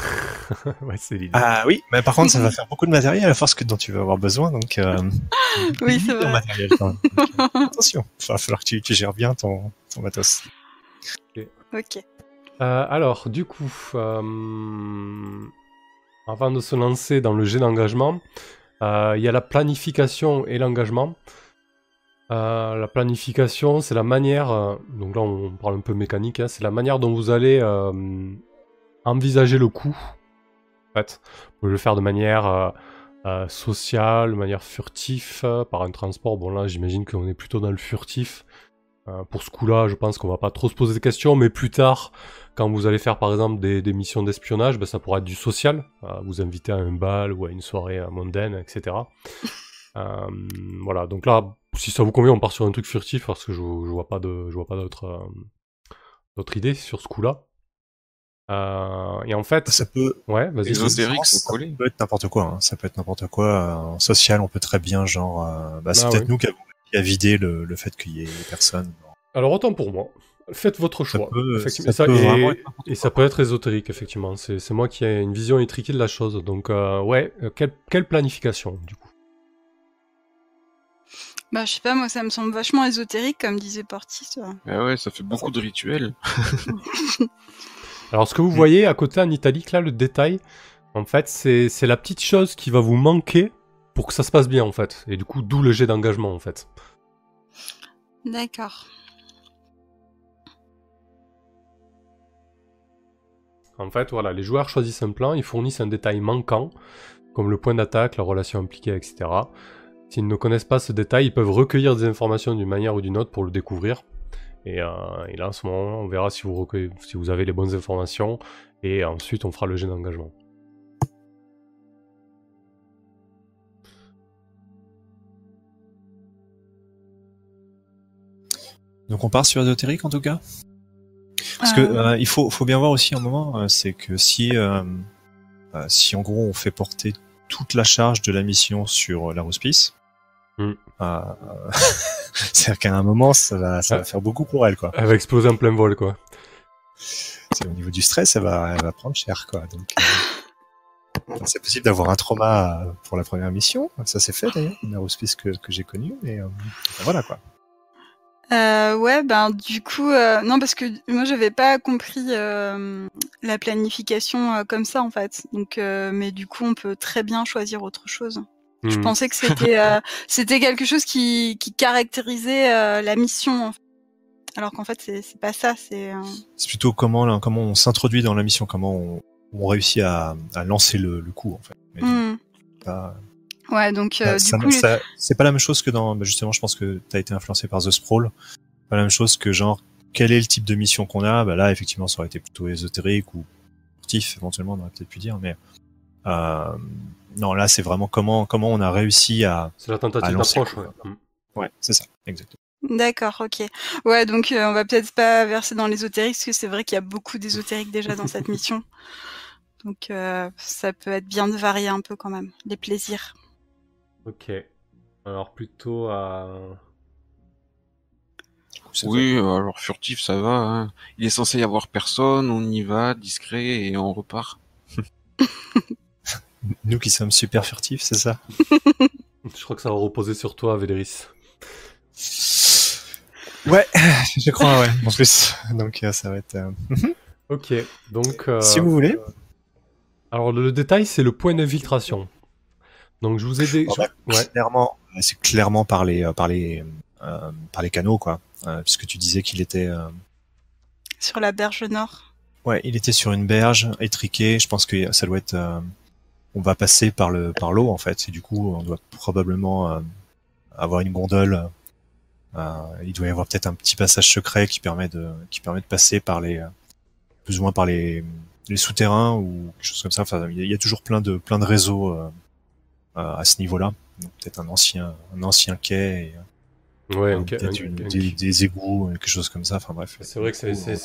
ouais, c'est l'idée. Ah oui, mais par contre, ça va faire beaucoup de matériel à force que dont tu vas avoir besoin, donc. Euh, Oui, c'est vrai. matériel, quand même. Donc, euh, attention, il va falloir que tu, tu gères bien ton, ton matos. Ok. Euh, alors, du coup, euh, avant de se lancer dans le jet d'engagement, euh, il y a la planification et l'engagement. Euh, la planification, c'est la manière, euh, donc là on parle un peu mécanique, hein, c'est la manière dont vous allez euh, envisager le coup. En fait, vous pouvez le faire de manière euh, euh, sociale, de manière furtif, euh, par un transport. Bon là, j'imagine qu'on est plutôt dans le furtif. Euh, pour ce coup-là, je pense qu'on va pas trop se poser de questions, mais plus tard, quand vous allez faire par exemple des, des missions d'espionnage, ben, ça pourra être du social, euh, vous inviter à un bal ou à une soirée mondaine, etc. Euh, voilà, donc là, si ça vous convient, on part sur un truc furtif parce que je, je vois pas de, je vois pas d'autres, euh, d'autres idées sur ce coup-là. Euh, et en fait, Ça peut, ouais, vas-y. Ça peut être n'importe quoi. hein. Ça peut être n'importe quoi. En social, on peut très bien, genre, euh, bah, c'est Ah peut-être nous qui avons qui a vidé le, le fait qu'il y ait des personnes. Alors autant pour moi, faites votre Ça choix. peut, ça Et peut ça- et- vraiment être n'importe Et ça peut être ésotérique, effectivement. C'est c'est moi qui ai une vision étriquée de la chose. Donc, euh, ouais, quelle, quelle planification, du coup? Bah, je sais pas, moi, ça me semble vachement ésotérique, comme disait Portis. Ah ouais, ça fait beaucoup de rituels. Alors, ce que vous Mm. voyez à côté en italique, là, le détail, en fait, c'est c'est la petite chose qui va vous manquer pour que ça se passe bien, en fait. Et du coup, d'où le jet d'engagement, en fait. D'accord. En fait, voilà, les joueurs choisissent un plan, ils fournissent un détail manquant, comme le point d'attaque, la relation impliquée, etc. S'ils ne connaissent pas ce détail, ils peuvent recueillir des informations d'une manière ou d'une autre pour le découvrir. Et, euh, et là, en ce moment, on verra si vous, recueillez- si vous avez les bonnes informations, et ensuite, on fera le jet d'engagement. Donc on part sur ésotérique en tout cas? Parce que Euh, euh, il faut, faut bien voir aussi un moment, euh, c'est que si, euh, si en gros on fait porter toute la charge de la mission sur la hospice, Mm. Euh, c'est-à-dire qu'à un moment ça va, ça va Ah. faire beaucoup pour elle quoi. Elle va exploser en plein vol, quoi. C'est au niveau du stress, elle va, elle va prendre cher quoi. Donc euh, c'est possible d'avoir un trauma euh, pour la première mission. Ça s'est fait d'ailleurs, une hospice que, que j'ai connue, mais euh, enfin, voilà quoi. Euh, ouais, ben du coup, euh, non parce que moi j'avais pas compris euh, la planification euh, comme ça en fait. Donc, euh, mais du coup, on peut très bien choisir autre chose. Je Hmm. pensais que c'était euh, c'était quelque chose qui, qui caractérisait euh, la mission, en fait. alors qu'en fait c'est c'est pas ça. C'est euh, C'est plutôt comment, là, comment on s'introduit dans la mission, comment on, on réussit à, à lancer le, le coup en fait. Mais hmm. pas- ouais. Donc euh, Ah, ça- du coup, ça- c'est pas la même chose que dans. bah, justement, je pense que tu as été influencé par The Sprawl. Pas la même chose que genre quel est le type de mission qu'on a? Bah là, effectivement, ça aurait été plutôt ésotérique ou sportif éventuellement, on aurait peut-être pu dire. Mais euh, non, là, c'est vraiment comment comment on a réussi à. C'est la tentative d'approche, ouais. Hmm. Ouais, c'est ça, exactement. D'accord, ok. Ouais, donc euh, on va peut-être pas verser dans l'ésotérique, parce que c'est vrai qu'il y a beaucoup d'ésotérique déjà dans cette mission. Donc euh, ça peut être bien de varier un peu quand même, les plaisirs. Ok. Alors, plutôt à... Oui, euh, alors furtif, ça va. hein. Il est censé y avoir personne, on y va, discret, et on repart. Nous qui sommes super furtifs, c'est ça? Je crois que ça va reposer sur toi, Véléris. Ouais, je crois, ouais. En plus, donc euh, ça va être. euh, Ok, donc... euh, Si vous voulez. Alors, le, le détail, c'est le point d'infiltration. Donc, je vous ai... dé- Oh, bah, Ouais. clairement, c'est clairement par les, par les, euh, par les canaux, quoi. Euh, puisque tu disais qu'il était, euh, Sur la berge nord. ouais, il était sur une berge étriquée. Je pense que ça doit être, euh, on va passer par le, par l'eau en fait. Et du coup, on doit probablement euh, avoir une gondole. Euh, il doit y avoir peut-être un petit passage secret qui permet de, qui permet de passer par les, plus ou moins par les, les souterrains ou quelque chose comme ça. Enfin, il y a- toujours plein de, plein de réseaux euh, euh, à ce niveau-là. Donc peut-être un ancien, un ancien quai. Et, Ouais, euh, un- un- un- des, des égouts, quelque chose comme ça. Enfin bref. C'est vrai que c'est- c'est-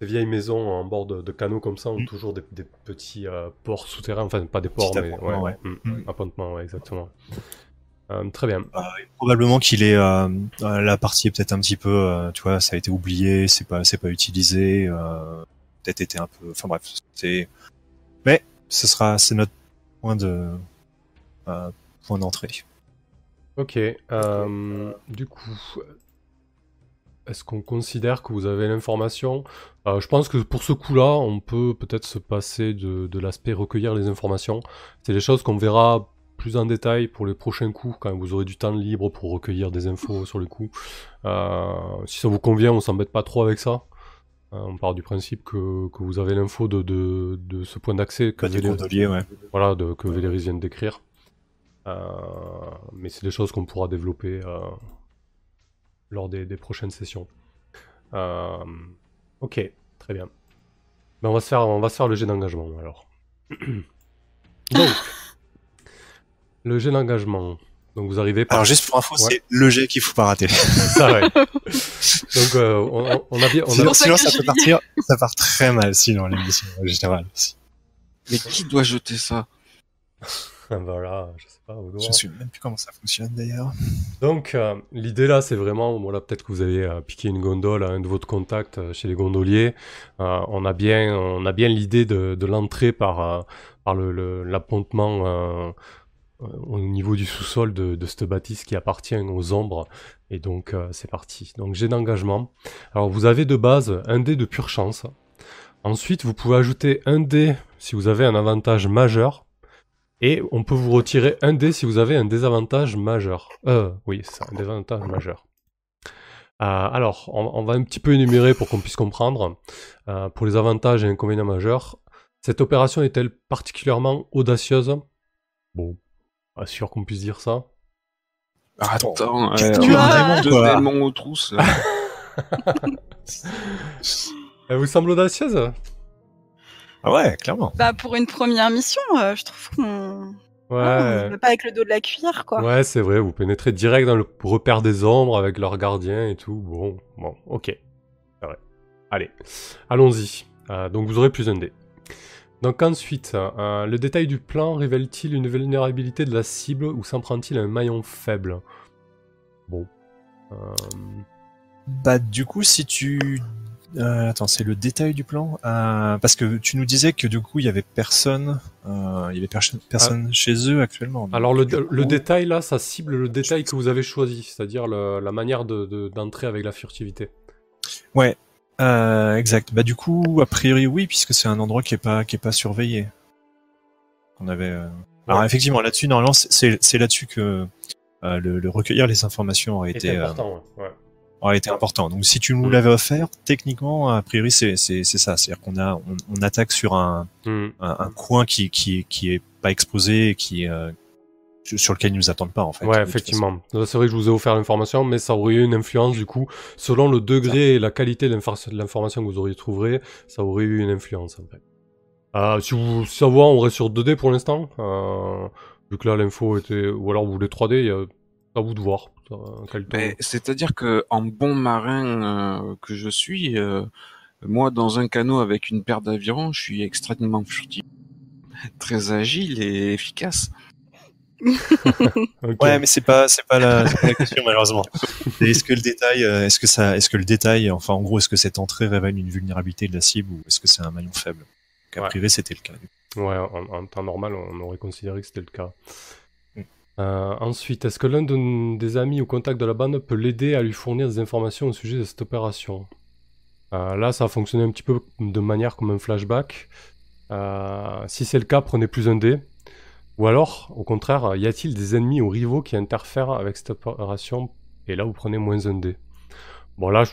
Ces vieilles maisons en bord de, de canaux comme ça ont Mm. toujours des, des petits euh, ports souterrains, enfin pas des ports, Petit mais appontement, ouais. mm, Mm. ouais, exactement. Euh, très bien. Probablement qu'il est euh, la partie est peut-être un petit peu, euh, tu vois, ça a été oublié, c'est pas, c'est pas utilisé, euh, peut-être été un peu, enfin bref, c'est Mais ce sera, c'est notre point de euh, point d'entrée. Ok. euh, du coup, est-ce qu'on considère que vous avez l'information? Euh, Je pense que pour ce coup-là, on peut peut-être se passer de, de l'aspect recueillir les informations. C'est des choses qu'on verra plus en détail pour les prochains coups, quand vous aurez du temps libre pour recueillir des infos sur le coup. Euh, si ça vous convient, on s'embête pas trop avec ça. Euh, on part du principe que, que vous avez l'info de, de, de ce point d'accès que Véléris- ouais. voilà, de, que Véléris vient de décrire. Mais c'est des choses qu'on pourra développer lors des, des prochaines sessions. Euh, ok, très bien. Ben, on, va se faire, on va se faire le jet d'engagement alors. Donc, le jet d'engagement. Donc vous arrivez par Alors juste pour info, Ouais. c'est le jet qu'il faut pas rater. ça, ouais. Donc euh, on, on a bien, on a- sinon, ça sinon, peut partir, ça part très mal sinon l'émission en général. Mais qui doit jeter ça? voilà, je sais pas. au doigt. Je sais même plus comment ça fonctionne d'ailleurs. Donc, euh, l'idée là, c'est vraiment, voilà, peut-être que vous avez euh, piqué une gondole à un de votre contact euh, chez les gondoliers. Euh, on a bien, on a bien l'idée de, de l'entrée par, par le, le- l'appontement euh, au niveau du sous-sol de, de cette bâtisse qui appartient aux ombres. Et donc, c'est parti. Donc, j'ai d'engagement. Alors, vous avez de base un dé de pure chance. Ensuite, vous pouvez ajouter un dé si vous avez un avantage majeur. Et on peut vous retirer un dé si vous avez un désavantage majeur. Euh, oui, c'est ça, un désavantage majeur. Euh, alors, on, on va un petit peu énumérer pour qu'on puisse comprendre. Euh, pour les avantages et inconvénients majeurs, cette opération est-elle particulièrement audacieuse? Bon, pas sûr qu'on puisse dire ça. Ah, Attends, Tu- euh, tu on a vois, deux démons aux trousses, là. Elle vous semble audacieuse? Ah ouais, clairement. Bah pour une première mission, euh, je trouve qu'on Ouais. on va pas avec le dos de la cuillère quoi. Ouais, c'est vrai, vous pénétrez direct dans le repère des ombres avec leurs gardiens et tout. Bon, bon, ok. C'est vrai. Allez, allons-y. Euh, donc vous aurez plus un dé. Donc ensuite, euh, le détail du plan révèle-t-il une vulnérabilité de la cible ou s'en prend-il un maillon faible? Bon. Euh, Bah du coup, si tu euh, attends, c'est le détail du plan Euh, parce que tu nous disais que du coup il y avait personne, euh, il y avait perso- personne chez eux actuellement. Alors le, détail là, ça cible le détail que vous avez choisi, c'est-à-dire la manière de- de- d'entrer avec la furtivité. Ouais, exact. Bah du coup, a priori oui, puisque c'est un endroit qui est pas qui est pas surveillé. On avait. Alors Ouais. effectivement, là-dessus, normalement, c'est- là-dessus que le, le recueillir les informations aurait été important, ouais. ouais. Aurait été important. Donc si tu nous Mm. l'avais offert, techniquement, a priori, c'est ça. C'est-à-dire qu'on a on, on attaque sur un, Hmm. un un coin qui qui qui est pas exposé, et qui euh, sur lequel ils nous attendent pas en fait. Ouais, effectivement. C'est vrai que je vous ai offert l'information, mais ça aurait eu une influence du coup, selon le degré et la qualité de l'infor- de l'information que vous auriez trouvé, ça aurait eu une influence en fait. Euh, si vous savoir, on reste sur 2D pour l'instant, euh, vu que là l'info était, ou alors vous voulez 3D, il y a à vous de voir. c'est-à-dire que en bon marin euh, que je suis, euh, moi dans un canot avec une paire d'avirons, je suis extrêmement furtif, très agile et efficace. Ouais, mais c'est pas c'est pas la, c'est pas la question malheureusement. Est-ce que le détail, euh, est-ce que ça, est-ce que le détail, enfin en gros, est-ce que cette entrée révèle une vulnérabilité de la cible ou est-ce que c'est un maillon faible? A Ouais. priori, c'était le cas. Ouais, en, en temps normal, on aurait considéré que c'était le cas. Euh, ensuite, est-ce que l'un de- des amis ou contacts de la bande peut l'aider à lui fournir des informations au sujet de cette opération? Euh, Là, ça a fonctionné un petit peu de manière comme un flashback. Euh, si c'est le cas, prenez plus un dé. Ou alors, au contraire, y a-t-il des ennemis ou rivaux qui interfèrent avec cette opération? Et là, vous prenez moins un dé. Bon, là,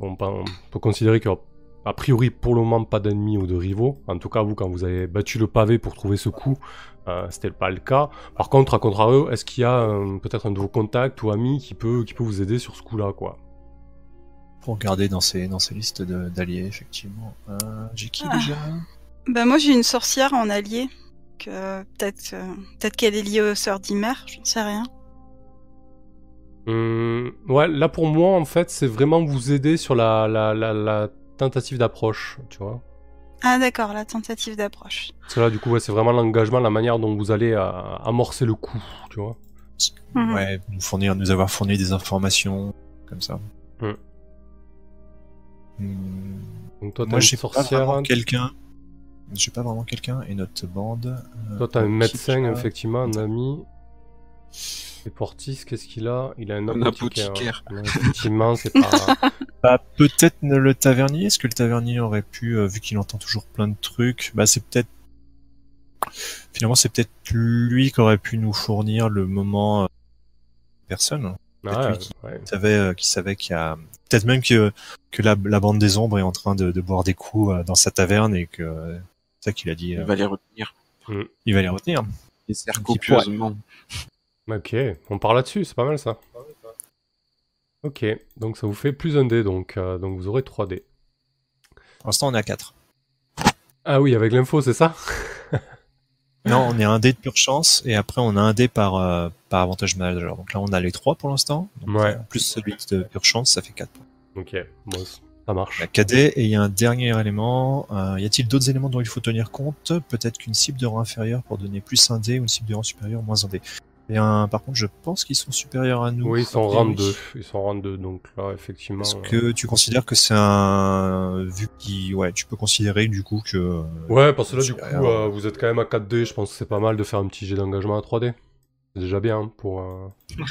on peut considérer qu'il y a a priori, pour le moment, pas d'ennemis ou de rivaux. En tout cas, vous, quand vous avez battu le pavé pour trouver ce coup, euh, c'était pas le cas. Par contre, à contrario, est-ce qu'il y a euh, peut-être un de vos contacts ou amis qui peut, qui peut vous aider sur ce coup-là, quoi? Pour regarder dans ces dans ces listes de- d'alliés, effectivement. Euh, J'ai qui Ah. déjà? Bah moi j'ai une sorcière en allié. Que peut-être euh, peut-être qu'elle est liée aux sœurs d'Imer, j'en sais rien. Hum, Ouais, là pour moi, en fait, c'est vraiment vous aider sur la, la, la, la tentative d'approche, tu vois. Ah d'accord, la tentative d'approche. Parce que là, du coup, ouais, c'est vraiment l'engagement, la manière dont vous allez euh, amorcer le coup, tu vois. Mhm. Ouais, nous fournir, nous avoir fourni des informations comme ça. Hmm. Hmm. Donc toi, t'as Moi, une sorcière. vraiment quelqu'un. j'ai pas vraiment quelqu'un et notre bande. euh, Toi, t'as un médecin, effectivement, un ami. Et Portis, qu'est-ce qu'il a? Il a un Un apothicaire. apothicaire. Ouais, effectivement, c'est pas. Bah, peut-être le tavernier. Est-ce que le tavernier aurait pu, euh, vu qu'il entend toujours plein de trucs, bah c'est peut-être finalement c'est peut-être lui qui aurait pu nous fournir le moment euh, personne. Ah, lui qui- ouais. Qui savait, euh, qui savait qu'il y a peut-être même que que la, la bande des ombres est en train de, de boire des coups euh, dans sa taverne et que c'est ça qu'il a dit. Il va les retenir. il va les retenir. Il sert copieusement. Ok, on part là-dessus, c'est pas mal ça. Ok, donc ça vous fait plus un dé, donc, euh, donc vous aurez 3 dés. Pour l'instant, on est à 4. Ah oui, avec l'info, c'est ça? Non, on est à un dé de pure chance et après on a un dé par euh, par avantage majeur. Donc là, on a les trois pour l'instant. Ouais. euh, Plus celui de pure chance, ça fait 4 points. Ok, bon, ça marche. La KD et il y a un dernier élément. Euh, y a-t-il d'autres éléments dont il faut tenir compte? Peut-être qu'une cible de rang inférieur pour donner plus un dé ou une cible de rang supérieur moins un dé. Un, par contre, je pense qu'ils sont supérieurs à nous. Oui, ils sont en rang oui. 2. Ils sont rang 2, donc là, effectivement. Est-ce euh, que tu considères que c'est un vu qui ouais, tu peux considérer du coup que Ouais, parce que là, du coup, euh, vous êtes quand même à 4D. Je pense que c'est pas mal de faire un petit jet d'engagement à 3D. C'est déjà bien hein, pour. euh,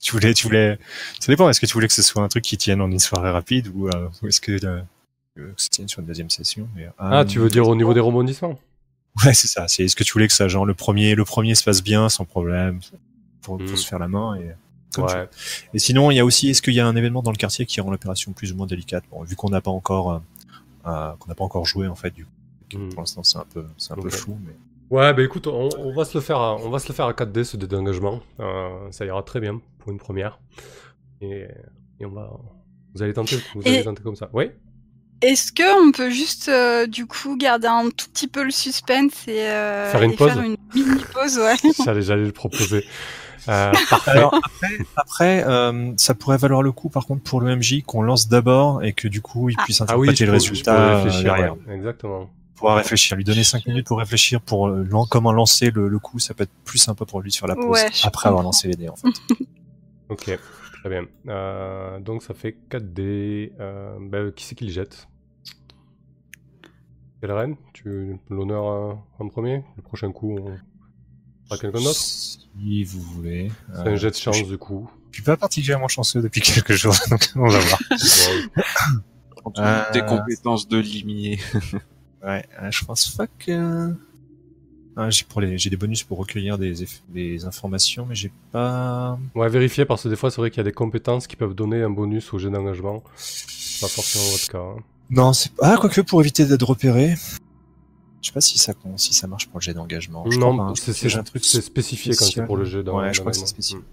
tu voulais tu voulais ça dépend est-ce que tu voulais que ce soit un truc qui tienne en une soirée rapide ou, ou est-ce que, que ça tienne sur une deuxième session? Mais, Ah, tu veux dire au niveau des rebondissements? Ouais, c'est ça. C'est est-ce que tu voulais que ça, genre le premier, le premier se passe bien sans problème pour, pour Mm. se faire la main et. Ouais. Et sinon, il y a aussi, est-ce qu'il y a un événement dans le quartier qui rend l'opération plus ou moins délicate? Bon, vu qu'on n'a pas encore, euh, euh, qu'on n'a pas encore joué en fait, du coup, Mm. pour l'instant c'est un peu, c'est un peu flou, mais. Ouais, bah écoute, on, on va se le faire à, on va se le faire à 4D ce dé d'engagement. Euh, ça ira très bien pour une première. Et, et on va. Vous allez tenter, vous Et- allez tenter comme ça. Oui? Est-ce que on peut juste euh, du coup garder un tout petit peu le suspense et, euh, Faire une et pause faire une mini pause, ouais. J'allais, j'allais le proposer. Euh. Alors après, après euh, ça pourrait valoir le coup par contre pour le MJ qu'on lance d'abord et que du coup il Ah. puisse ah interpréter oui, je le peux- résultat derrière. ouais, exactement. pouvoir réfléchir, lui donner 5 minutes pour réfléchir pour euh, comment lancer le, le coup, ça peut être plus sympa pour lui de faire la pause Ouais, après avoir lancé les dés en fait. Ok, très bien. Euh, donc ça fait 4D. Euh, bah, qui c'est qui le jette? Tu l'honneur euh, en premier Le prochain coup, on fera quelqu'un d'autre? Si vous voulez. C'est Euh, un jet de chance Je du coup. je suis pas particulièrement chanceux depuis quelques jours, donc on va voir. Euh, Des compétences de limier. Ouais, euh, je pense pas que. Ah, j'ai pour les, j'ai des bonus pour recueillir des, eff- des informations, mais j'ai pas. On va vérifier parce que des fois c'est vrai qu'il y a des compétences qui peuvent donner un bonus au jet d'engagement. Pas forcément votre cas. hein. Non, c'est ah quoique pour éviter d'être repéré. Je sais pas si ça si ça marche pour le jet d'engagement. Pas, Non, hein. C'est un truc c'est spécifié quand c'est spécial. pour le jet d'engagement. Ouais, je crois que c'est spécifié.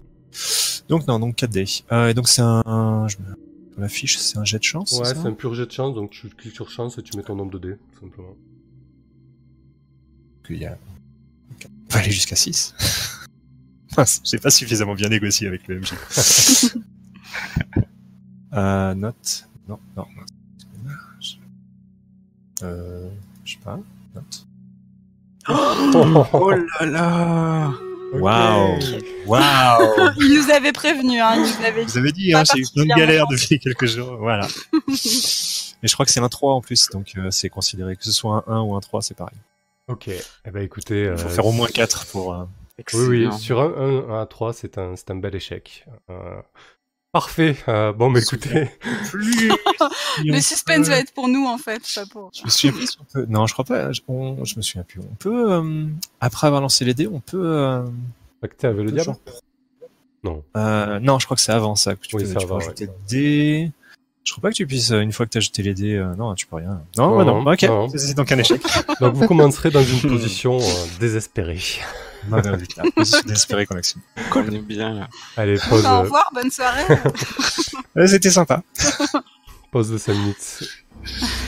Donc non, donc 4D. Euh, et donc c'est un, je me... la fiche, c'est un jet de chance. Ouais, c'est un pur jet de chance, donc tu cliques sur chance et tu mets ton nombre de dés, tout simplement. qu'il y a... On va aller jusqu'à 6. J'ai pas suffisamment bien négocié avec le MJ. euh, note. Non, non, non. Euh, je sais pas. Note. Oh là là Waouh. Waouh. Il nous avait prévenu, hein, il nous avait dit. Vous avez dit, hein, j'ai eu plein de galères depuis quelques jours. Voilà. Mais je crois que c'est un 3 en plus, donc euh, c'est considéré que ce soit un 1 ou un 3, c'est pareil. Ok, eh ben écoutez... Il faut euh, faire au moins 4 pour... euh, Oui, oui, sur un 1 à 3, c'est un, c'est un bel échec. Parfait. Euh, bon, bah écoutez, plus... Le suspense va être pour nous en fait, pas pour. Je me souviens plus si on peut. Non, je crois pas. Je, on- je me souviens plus. On peut, euh, après avoir lancé les dés, on peut. Euh, pacter avec le peut diable genre- Non. euh, non, je crois que c'est avant ça que tu Oui, peux, tu peux avant, rajouter des dés. Je crois pas que tu puisses, euh, une fois que tu as jeté les dés, euh, non, tu peux rien. Non, Non, bah non, non, ok. C'est- C'est donc un échec. Donc vous commencerez dans une position euh, désespérée. Non, non, vite, là. Je suis désespéré comme Maxime. On est bien là. Allez, pause, Au revoir, bonne soirée. C'était sympa. pause de 5 minutes.